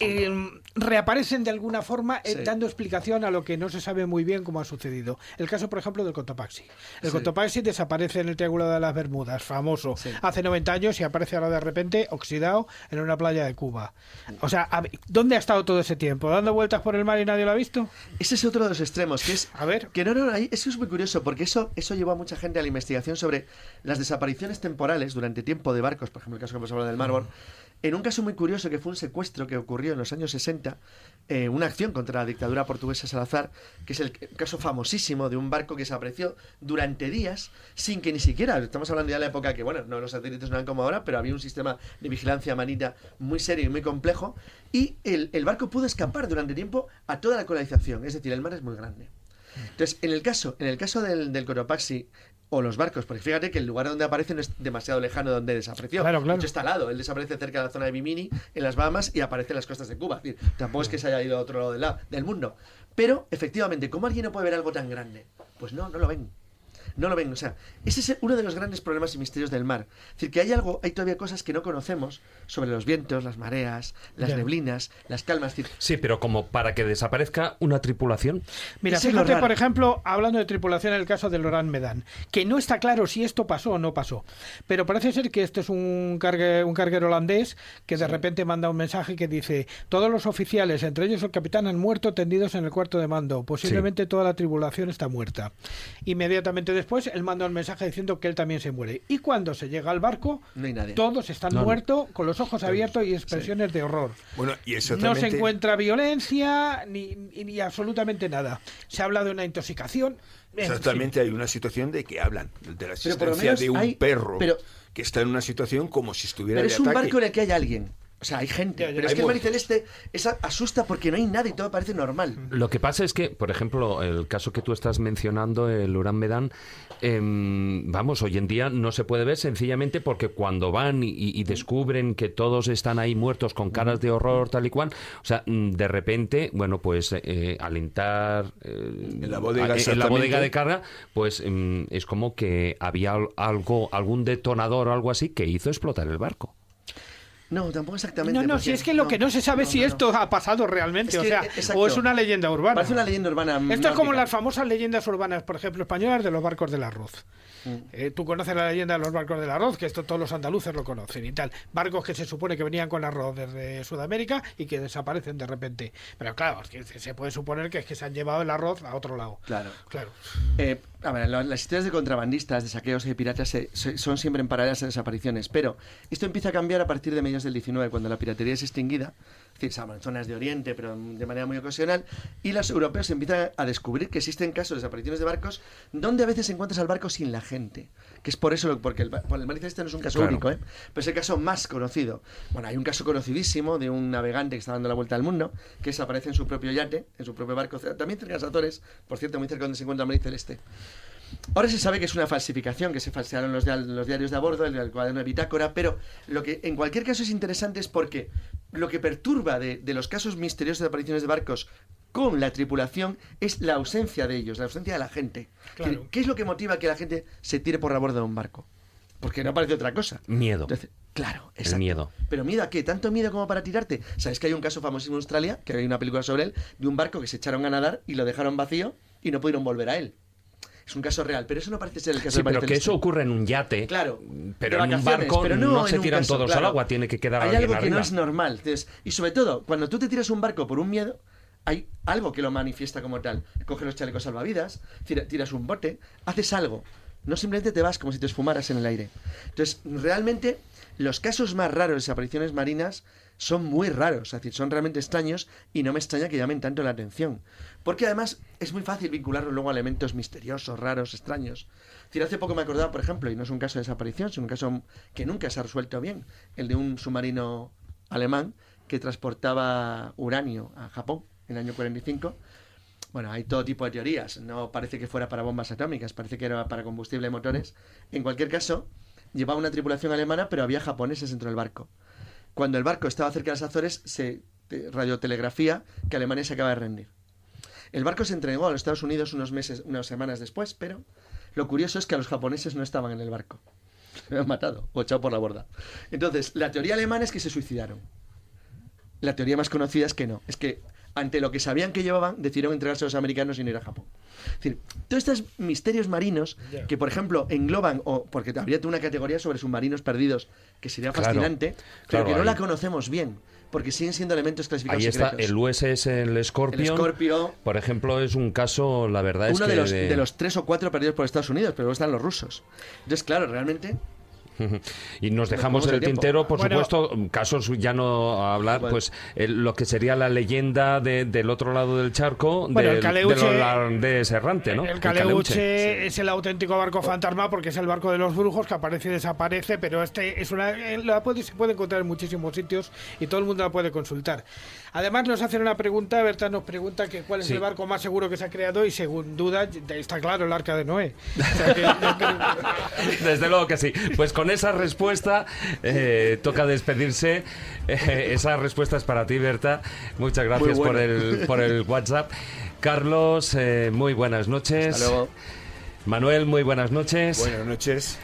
eh, reaparecen de alguna forma eh, dando explicación a lo que no se sabe muy bien cómo ha sucedido. El caso, por ejemplo, del Cotopaxi. El Cotopaxi desaparece en el Triángulo de las Bermudas, famoso, hace 90 años y aparece ahora de repente oxidado en una playa de Cuba. O sea, ¿dónde ha estado todo ese tiempo? ¿Dando vueltas por el mar y nadie lo ha visto? Ese es otro de los extremos, que es... A ver. Que no, eso es muy curioso, porque eso, eso llevó a mucha gente a la investigación sobre las desapariciones temporales durante tiempo de barcos, por ejemplo, el caso que hemos hablado del Marbor. En un caso muy curioso que fue un secuestro que ocurrió en los años 60, eh, una acción contra la dictadura portuguesa Salazar, que es el caso famosísimo de un barco que desapareció durante días sin que ni siquiera, estamos hablando ya de la época que, bueno, no los satélites no eran como ahora, pero había un sistema de vigilancia manita muy serio y muy complejo, y el, barco pudo escapar durante tiempo a toda la colonización, es decir, el mar es muy grande. Entonces, en el caso, en el caso del, del Cotopaxi o los barcos, porque fíjate que el lugar donde aparece no es demasiado lejano de donde desapareció. Claro, claro. De hecho, está al lado. Él desaparece cerca de la zona de Bimini, en las Bahamas, y aparece en las costas de Cuba. Es decir, tampoco es que se haya ido a otro lado del, mundo. Pero, efectivamente, ¿cómo alguien no puede ver algo tan grande? Pues no, no lo ven. No lo ven. O sea, ese es uno de los grandes problemas y misterios del mar. Es decir, que hay algo, hay todavía cosas que no conocemos sobre los vientos, las mareas, las Ya. neblinas, las calmas. Decir, Sí, pero como para que desaparezca una tripulación. Mira, fíjate, por ejemplo, hablando de tripulación, el caso del Orán Medan, que no está claro si esto pasó o no pasó, pero parece ser que este es un, cargue, un carguero holandés que de repente manda un mensaje que dice, todos los oficiales, entre ellos el capitán, han muerto tendidos en el cuarto de mando, posiblemente toda la tripulación está muerta. Inmediatamente después, él manda un mensaje diciendo que él también se muere. Y cuando se llega al barco, no hay nadie. todos están No, no. muertos, con los ojos abiertos y expresiones de horror. Bueno, y eso No se encuentra violencia ni, ni- ni absolutamente nada. Se habla de una intoxicación. en Exactamente, hay una situación de que hablan de la existencia de un hay- perro pero- que está en una situación como si estuviera Pero de es un barco en el que hay alguien. O sea, hay gente. pero es que el. Mariceleste esa asusta porque no hay nada y todo parece normal. Lo que pasa es que, por ejemplo, el caso que tú estás mencionando, el Urán Medan, em, vamos, hoy en día no se puede ver sencillamente porque cuando van y, y descubren que todos están ahí muertos con caras de horror, tal y cual, o sea, mm, de repente, bueno, pues eh, alentar eh, En la bodega, a- en la bodega de carga, pues em, es como que había al- algo, algún detonador o algo así que hizo explotar el barco. No, tampoco exactamente. No, no, si es que lo que no se sabe no, si no, esto ha pasado realmente, Es o sea, exacto. o es una leyenda urbana. Parece una leyenda urbana. Esto es como las famosas leyendas urbanas, por ejemplo, españolas de los barcos del arroz. Mm. Eh, tú conoces la leyenda de los barcos del arroz, que esto todos los andaluces lo conocen y tal. Barcos que se supone que venían con arroz desde Sudamérica y que desaparecen de repente. Pero claro, es que se puede suponer que es que se han llevado el arroz a otro lado. Claro. Claro. Eh, las historias de contrabandistas, de saqueos y de piratas se- se- son siempre en paralelas a desapariciones, pero esto empieza a cambiar a partir de mediados del 19, cuando la piratería es extinguida, es decir, zonas de Oriente, pero de manera muy ocasional, y los europeos empiezan a descubrir que existen casos de desapariciones de barcos donde a veces encuentras al barco sin la gente, que es por eso, porque el, por el este no es un caso Claro. único, ¿eh? pero es el caso más conocido. Bueno, hay un caso conocidísimo de un navegante que está dando la vuelta al mundo, que desaparece en su propio yate, en su propio barco, también cerca de las Azores, por cierto, muy cerca donde se encuentra el Mar Celeste. Ahora se sabe que es una falsificación, que se falsearon los diarios de a bordo, el, el cuaderno de bitácora, pero lo que en cualquier caso es interesante es porque lo que perturba de, de los casos misteriosos de apariciones de barcos con la tripulación es la ausencia de ellos, la ausencia de la gente. Claro. ¿Qué, es lo que motiva que la gente se tire por la borda de un barco? Porque no parece otra cosa. Miedo. Entonces, claro, El exacto. miedo. Pero miedo a qué? ¿Tanto miedo como para tirarte? ¿Sabes que hay un caso famosísimo en Australia, que hay una película sobre él, de un barco que se echaron a nadar y lo dejaron vacío y no pudieron volver a él? Es un caso real, pero eso no parece ser el caso Sí, pero que eso ocurre en un yate. Claro. Pero en un barco pero no, se tiran caso, todos al agua, tiene que quedar Hay alguien algo que arriba. no es normal. Entonces, y sobre todo, cuando tú te tiras un barco por un miedo, hay algo que lo manifiesta como tal. Coges los chalecos salvavidas, tira- tiras un bote, haces algo. No simplemente te vas como si te esfumaras en el aire. Entonces, realmente, los casos más raros de desapariciones marinas son muy raros, es decir, son realmente extraños y no me extraña que llamen tanto la atención. Porque además es muy fácil vincularlo luego a elementos misteriosos, raros, extraños. Hace poco me acordaba, por ejemplo, y no es un caso de desaparición, sino un caso que nunca se ha resuelto bien, el de un submarino alemán que transportaba uranio a Japón en el año 45. Bueno, hay todo tipo de teorías. No parece que fuera para bombas atómicas, parece que era para combustible de motores. En cualquier caso, llevaba una tripulación alemana, pero había japoneses dentro del barco. Cuando el barco estaba cerca de las Azores, se te- radiotelegrafía que Alemania se acaba de rendir. El barco se entregó a los Estados Unidos unos meses, unas semanas después, pero lo curioso es que a los japoneses no estaban en el barco. Se habían matado o echado por la borda. Entonces, la teoría alemana es que se suicidaron. La teoría más conocida es que no. Es que ante lo que sabían que llevaban, decidieron entregarse a los americanos y no ir a Japón. Es decir, todos estos misterios marinos que, por ejemplo, engloban, o porque habría una categoría sobre submarinos perdidos que sería Claro, fascinante, pero claro, que no ahí- la conocemos bien, porque siguen siendo elementos clasificados Ahí está secretos. el USS, el Scorpion. El Scorpio. Por ejemplo, es un caso, la verdad es Uno que de los, de- de los tres o cuatro perdidos por Estados Unidos, pero luego están los rusos. Entonces, claro, realmente Y nos dejamos el tintero, por supuesto, casos ya no hablar, pues lo que sería la leyenda del otro lado del charco del, de los errante, ¿no? El Caleuche, es el auténtico barco fantasma porque es el barco de los brujos que aparece y desaparece, pero este es una la puede, se puede encontrar en muchísimos sitios y todo el mundo la puede consultar. Además nos hacen una pregunta, Berta nos pregunta que cuál es el barco más seguro que se ha creado y según duda está claro el arca de Noé. Desde luego que sí. Pues con esa respuesta eh, toca despedirse. Eh, esa respuesta es para ti, Berta. Muchas gracias por el, por el WhatsApp. Carlos, eh, muy buenas noches. Hasta luego. Manuel, muy buenas noches. Buenas noches.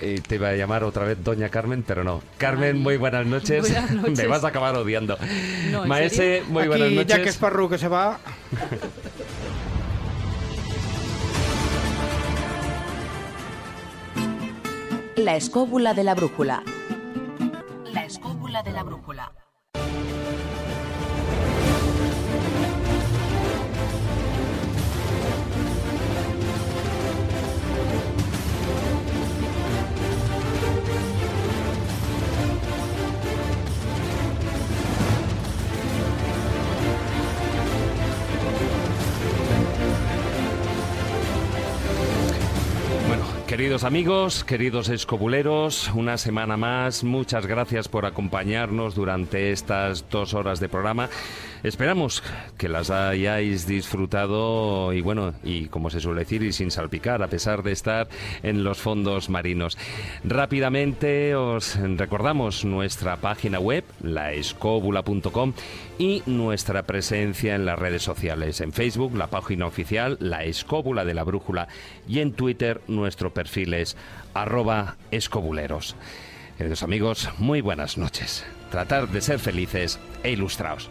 Y te iba a llamar otra vez Doña Carmen, pero no. Carmen, muy buenas noches. Me vas a acabar odiando. Maese, muy buenas noches. Ya que es Parru que se va. La escóbula de la brújula. La escóbula de la brújula. Queridos amigos, queridos escobuleros, una semana más, muchas gracias por acompañarnos durante estas dos horas de programa. Esperamos que las hayáis disfrutado y bueno, y como se suele decir, y sin salpicar, a pesar de estar en los fondos marinos. Rápidamente os recordamos nuestra página web, laescóbula.com, y nuestra presencia en las redes sociales. En Facebook, la página oficial, La Escóbula de la Brújula, y en Twitter, nuestro perfil es arroba escobuleros. Queridos amigos, muy buenas noches. Tratar de ser felices e ilustrados.